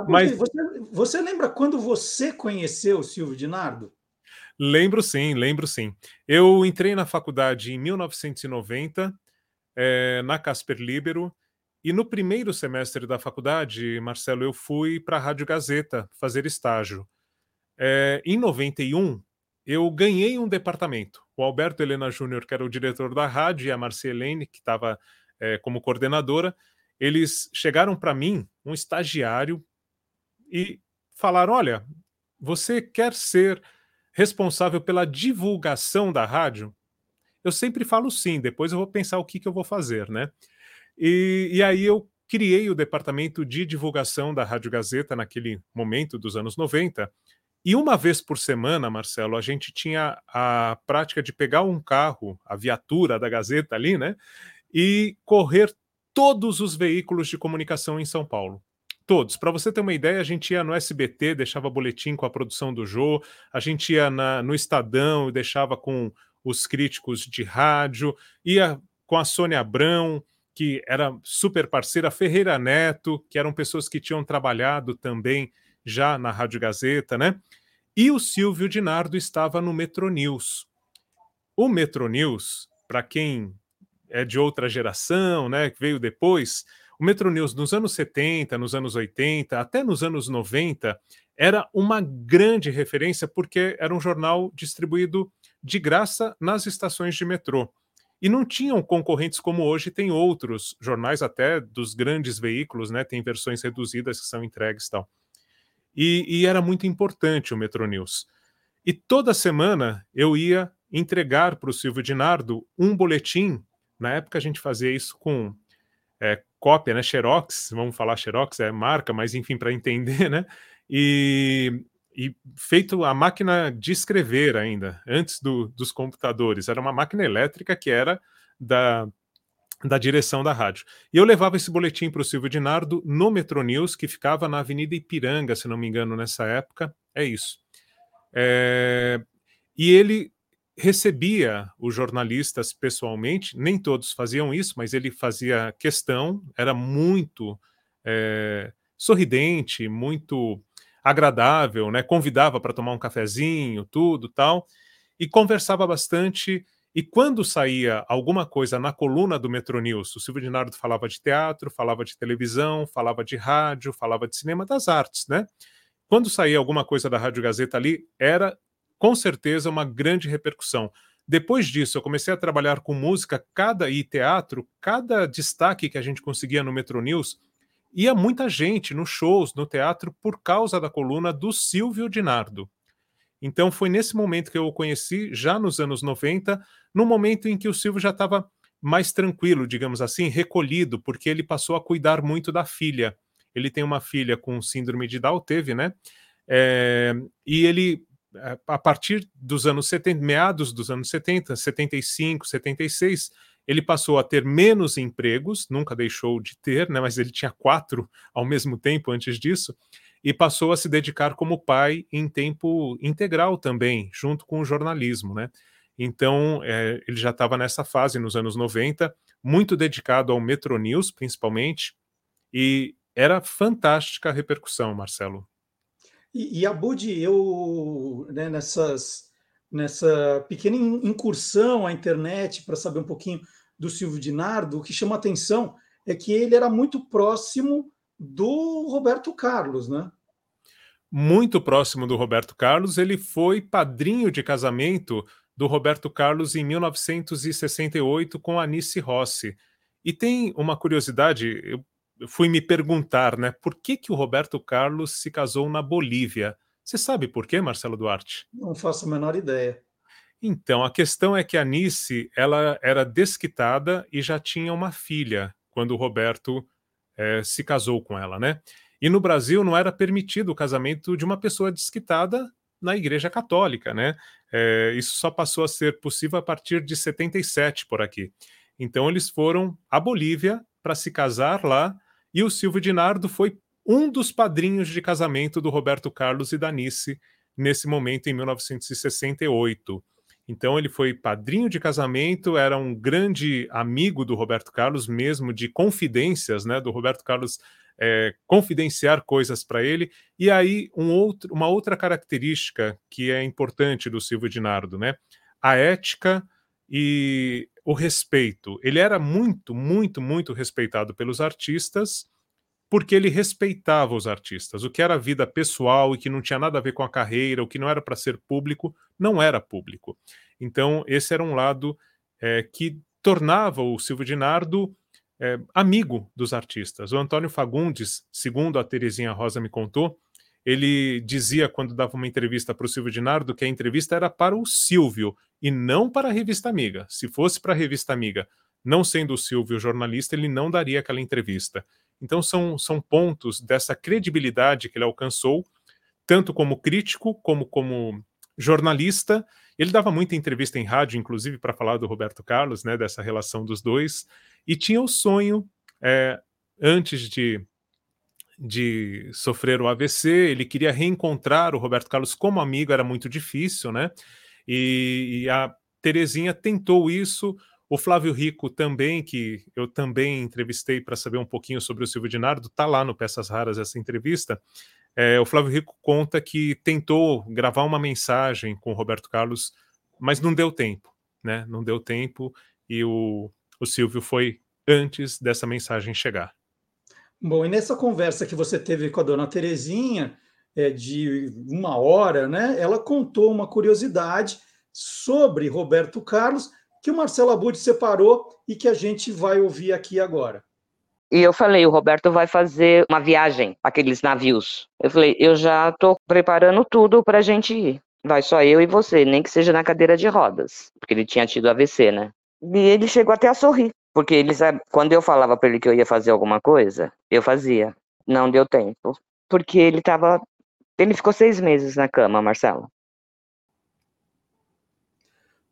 [SPEAKER 1] Mas você, você, lembra quando você conheceu o Silvio Dinardo?
[SPEAKER 13] Lembro sim, lembro sim. Eu entrei na faculdade em 1990, é, na Casper Libero, e no primeiro semestre da faculdade, Marcelo, eu fui para a Rádio Gazeta fazer estágio. É, em 91, eu ganhei um departamento. O Alberto Helena Júnior, que era o diretor da rádio, e a Marcia Helene, que estava é, como coordenadora, eles chegaram para mim, um estagiário, e falaram: Olha, você quer ser responsável pela divulgação da rádio? Eu sempre falo sim, depois eu vou pensar o que, que eu vou fazer, né? E, e aí eu criei o departamento de divulgação da Rádio Gazeta naquele momento dos anos 90. E uma vez por semana, Marcelo, a gente tinha a prática de pegar um carro, a viatura da Gazeta ali, né? E correr todos os veículos de comunicação em São Paulo. Todos. Para você ter uma ideia, a gente ia no SBT, deixava boletim com a produção do Jô, a gente ia na, no Estadão e deixava com os críticos de rádio, ia com a Sônia Abrão, que era super parceira, Ferreira Neto, que eram pessoas que tinham trabalhado também já na Rádio Gazeta, né? E o Silvio Dinardo estava no Metro News. O Metro News, para quem é de outra geração, né, que veio depois, o Metro News nos anos 70, nos anos 80, até nos anos 90, era uma grande referência porque era um jornal distribuído de graça nas estações de metrô. E não tinham concorrentes como hoje tem outros jornais, até dos grandes veículos, né? Tem versões reduzidas que são entregues tal. E, e era muito importante o Metro News. E toda semana eu ia entregar para o Silvio Dinardo um boletim. Na época a gente fazia isso com é, cópia, né? Xerox, vamos falar Xerox, é marca, mas enfim, para entender, né? E, e feito a máquina de escrever ainda, antes do, dos computadores. Era uma máquina elétrica que era da, da direção da rádio. E eu levava esse boletim para o Silvio Dinardo no Metronews, que ficava na Avenida Ipiranga, se não me engano, nessa época. É isso. É... E ele recebia os jornalistas pessoalmente, nem todos faziam isso, mas ele fazia questão, era muito é, sorridente, muito agradável, né? Convidava para tomar um cafezinho, tudo tal, e conversava bastante. E quando saía alguma coisa na coluna do Metronews, o Silvio Dinardo falava de teatro, falava de televisão, falava de rádio, falava de cinema, das artes, né? Quando saía alguma coisa da Rádio Gazeta ali, era com certeza uma grande repercussão. Depois disso, eu comecei a trabalhar com música, cada e teatro, cada destaque que a gente conseguia no Metronews ia muita gente nos shows, no teatro, por causa da coluna do Silvio Dinardo. Então foi nesse momento que eu o conheci, já nos anos 90, no momento em que o Silvio já estava mais tranquilo, digamos assim, recolhido, porque ele passou a cuidar muito da filha. Ele tem uma filha com síndrome de Down, teve, né? É, e ele, eh, a partir dos anos 70, meados dos anos 70, 75, 76, ele passou a ter menos empregos, nunca deixou de ter, né, mas ele tinha quatro ao mesmo tempo antes disso, e passou a se dedicar como pai em tempo integral também, junto com o jornalismo. Né? Então, é, ele já estava nessa fase nos anos 90, muito dedicado ao Metro News, principalmente, e era fantástica a repercussão, Marcelo.
[SPEAKER 1] E, e a Budi, eu, né, nessas, nessa pequena incursão à internet para saber um pouquinho do Silvio Dinardo, o que chama atenção é que ele era muito próximo do Roberto Carlos, né?
[SPEAKER 13] Muito próximo do Roberto Carlos, ele foi padrinho de casamento do Roberto Carlos em 1968 com Anice Rossi. E tem uma curiosidade, eu fui me perguntar, né, por que, que o Roberto Carlos se casou na Bolívia? Você sabe por quê, Marcelo Duarte?
[SPEAKER 1] Não faço a menor ideia.
[SPEAKER 13] Então, a questão é que a Anice, ela era desquitada e já tinha uma filha quando o Roberto é, se casou com ela, né? E no Brasil não era permitido o casamento de uma pessoa desquitada na Igreja Católica, né? É, isso só passou a ser possível a partir de 77 por aqui. Então eles foram à Bolívia para se casar lá e o Silvio Dinardo foi um dos padrinhos de casamento do Roberto Carlos e da Nice nesse momento em 1968. Então ele foi padrinho de casamento, era um grande amigo do Roberto Carlos, mesmo de confidências, né? Do Roberto Carlos é, confidenciar coisas para ele. E aí um outro, uma outra característica que é importante do Silvio Dinardo, né? A ética e o respeito. Ele era muito, muito, muito respeitado pelos artistas porque ele respeitava os artistas. O que era vida pessoal e que não tinha nada a ver com a carreira, o que não era para ser público, não era público. Então, esse era um lado é, que tornava o Silvio Dinardo é, amigo dos artistas. O Antônio Fagundes, segundo a Terezinha Rosa me contou, ele dizia quando dava uma entrevista para o Silvio Dinardo que a entrevista era para o Silvio e não para a revista Amiga. Se fosse para a revista Amiga, não sendo o Silvio jornalista, ele não daria aquela entrevista. Então são, são pontos dessa credibilidade que ele alcançou, tanto como crítico como como jornalista. Ele dava muita entrevista em rádio, inclusive para falar do Roberto Carlos, né, dessa relação dos dois, e tinha o sonho, é, antes de, de sofrer o AVC, ele queria reencontrar o Roberto Carlos como amigo, era muito difícil, né? E, e a Terezinha tentou isso, o Flávio Rico também, que eu também entrevistei para saber um pouquinho sobre o Silvio Dinardo, está lá no Peças Raras essa entrevista. É, o Flávio Rico conta que tentou gravar uma mensagem com o Roberto Carlos, mas não deu tempo, né? Não deu tempo e o, o Silvio foi antes dessa mensagem chegar.
[SPEAKER 1] Bom, e nessa conversa que você teve com a dona Terezinha, é, de uma hora, né? Ela contou uma curiosidade sobre Roberto Carlos que o Marcelo Abud separou e que a gente vai ouvir aqui agora.
[SPEAKER 14] E eu falei, o Roberto vai fazer uma viagem, aqueles navios. Eu falei, eu já estou preparando tudo para a gente ir. Vai só eu e você, nem que seja na cadeira de rodas, porque ele tinha tido AVC, né? E ele chegou até a sorrir, porque ele sabe, quando eu falava para ele que eu ia fazer alguma coisa, eu fazia. Não deu tempo, porque ele estava, ele ficou seis meses na cama, Marcelo.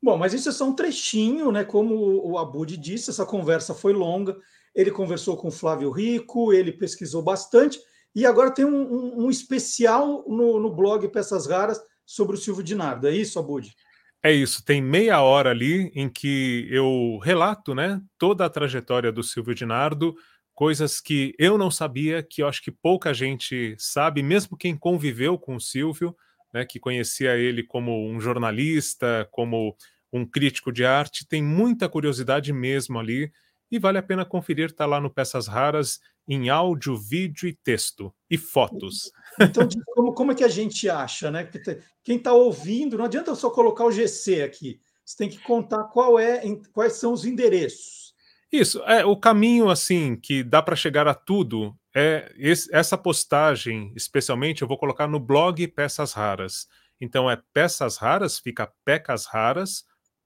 [SPEAKER 1] Bom, mas isso é só um trechinho, né? Como o Abud disse, essa conversa foi longa. Ele conversou com o Flávio Rico, ele pesquisou bastante, e agora tem um, um, um especial no, no, blog Peças Raras sobre o Silvio Dinardo. É isso, Abud?
[SPEAKER 13] É isso, tem meia hora ali em que eu relato né, toda a trajetória do Silvio Dinardo, coisas que eu não sabia, que eu acho que pouca gente sabe, mesmo quem conviveu com o Silvio, né, que conhecia ele como um jornalista, como um crítico de arte, tem muita curiosidade mesmo ali e vale a pena conferir, está lá no Peças Raras, em áudio, vídeo e texto, e fotos.
[SPEAKER 1] Então, como, como é que a gente acha, né? Quem está ouvindo, não adianta só colocar o GC aqui, você tem que contar qual é, quais são os endereços.
[SPEAKER 13] Isso, é o caminho assim que dá para chegar a tudo. É esse, essa postagem, especialmente, eu vou colocar no blog Peças Raras. Então é peças raras, fica pecasraras,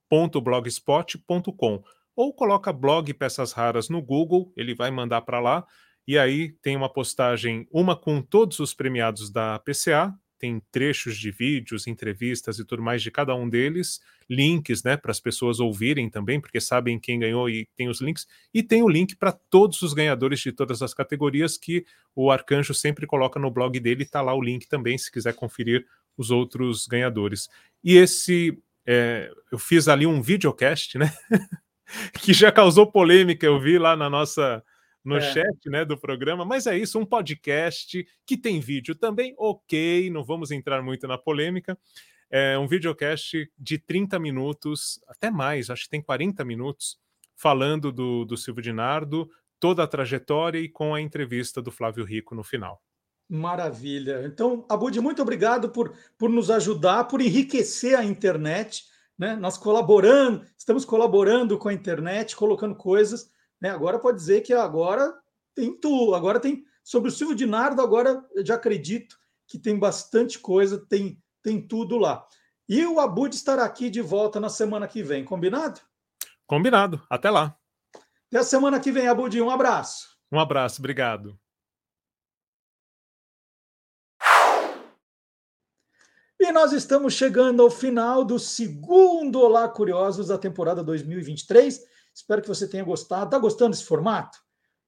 [SPEAKER 13] www.blogspot.com ou coloca blog Peças Raras no Google, ele vai mandar para lá, e aí tem uma postagem, uma com todos os premiados da PCA, tem trechos de vídeos, entrevistas e tudo mais de cada um deles, links, né, para as pessoas ouvirem também, porque sabem quem ganhou e tem os links, e tem o link para todos os ganhadores de todas as categorias que o Arcanjo sempre coloca no blog dele, está lá o link também, se quiser conferir os outros ganhadores. E esse é, eu fiz ali um videocast, né? que já causou polêmica, eu vi lá na nossa no é. chat né, do programa, mas é isso, um podcast que tem vídeo também, ok, não vamos entrar muito na polêmica. É um videocast de 30 minutos, até mais, acho que tem 40 minutos, falando do, do Silvio Dinardo, toda a trajetória e com a entrevista do Flávio Rico no final.
[SPEAKER 1] Maravilha. Então, Abud, muito obrigado por, por nos ajudar, por enriquecer a internet né? Nós colaborando, estamos colaborando com a internet, colocando coisas, né? Agora pode dizer que agora tem tudo, agora tem sobre o Silvio Dinardo, agora eu já acredito que tem bastante coisa, tem tem tudo lá. E o Abud estará aqui de volta na semana que vem, combinado?
[SPEAKER 13] Combinado. Até lá.
[SPEAKER 1] Até a semana que vem, Abud. Um abraço.
[SPEAKER 13] Um abraço, obrigado.
[SPEAKER 1] E nós estamos chegando ao final do segundo Olá Curiosos da temporada 2023. Espero que você tenha gostado. Está gostando desse formato?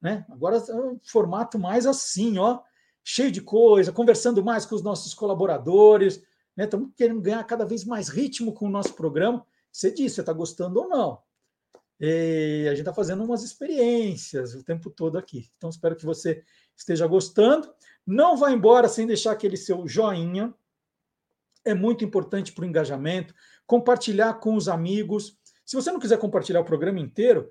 [SPEAKER 1] Né? Agora é um formato mais assim, ó, cheio de coisa, conversando mais com os nossos colaboradores. Né? Estamos querendo ganhar cada vez mais ritmo com o nosso programa. Você disse, você está gostando ou não? E a gente está fazendo umas experiências o tempo todo aqui. Então, espero que você esteja gostando. Não vá embora sem deixar aquele seu joinha é muito importante para o engajamento, compartilhar com os amigos. Se você não quiser compartilhar o programa inteiro,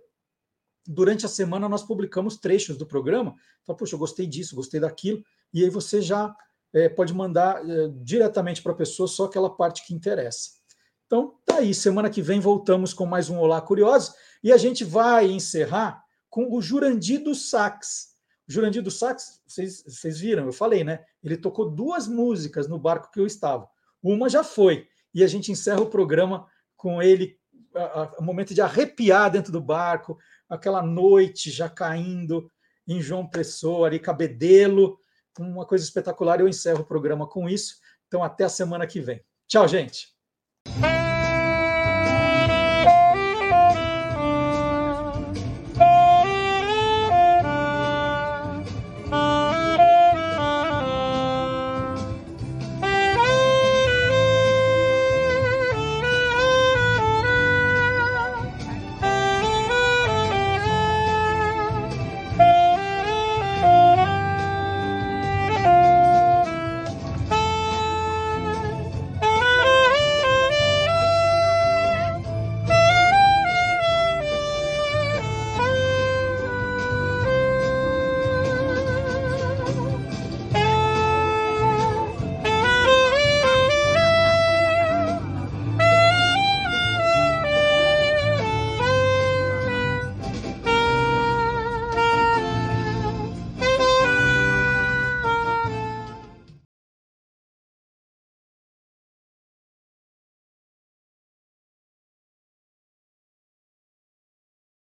[SPEAKER 1] durante a semana nós publicamos trechos do programa. Fala, poxa, eu gostei disso, gostei daquilo, e aí você já é, pode mandar é, diretamente para a pessoa só aquela parte que interessa. Então, tá aí. Semana que vem voltamos com mais um Olá Curiosos e a gente vai encerrar com o Jurandir do Sax. Jurandir do Sax, vocês, vocês viram, eu falei, né? Ele tocou duas músicas no barco que eu estava. Uma já foi. E a gente encerra o programa com ele, o momento de arrepiar dentro do barco, aquela noite já caindo em João Pessoa, ali, Cabedelo, uma coisa espetacular. Eu encerro o programa com isso. Então, até a semana que vem. Tchau, gente.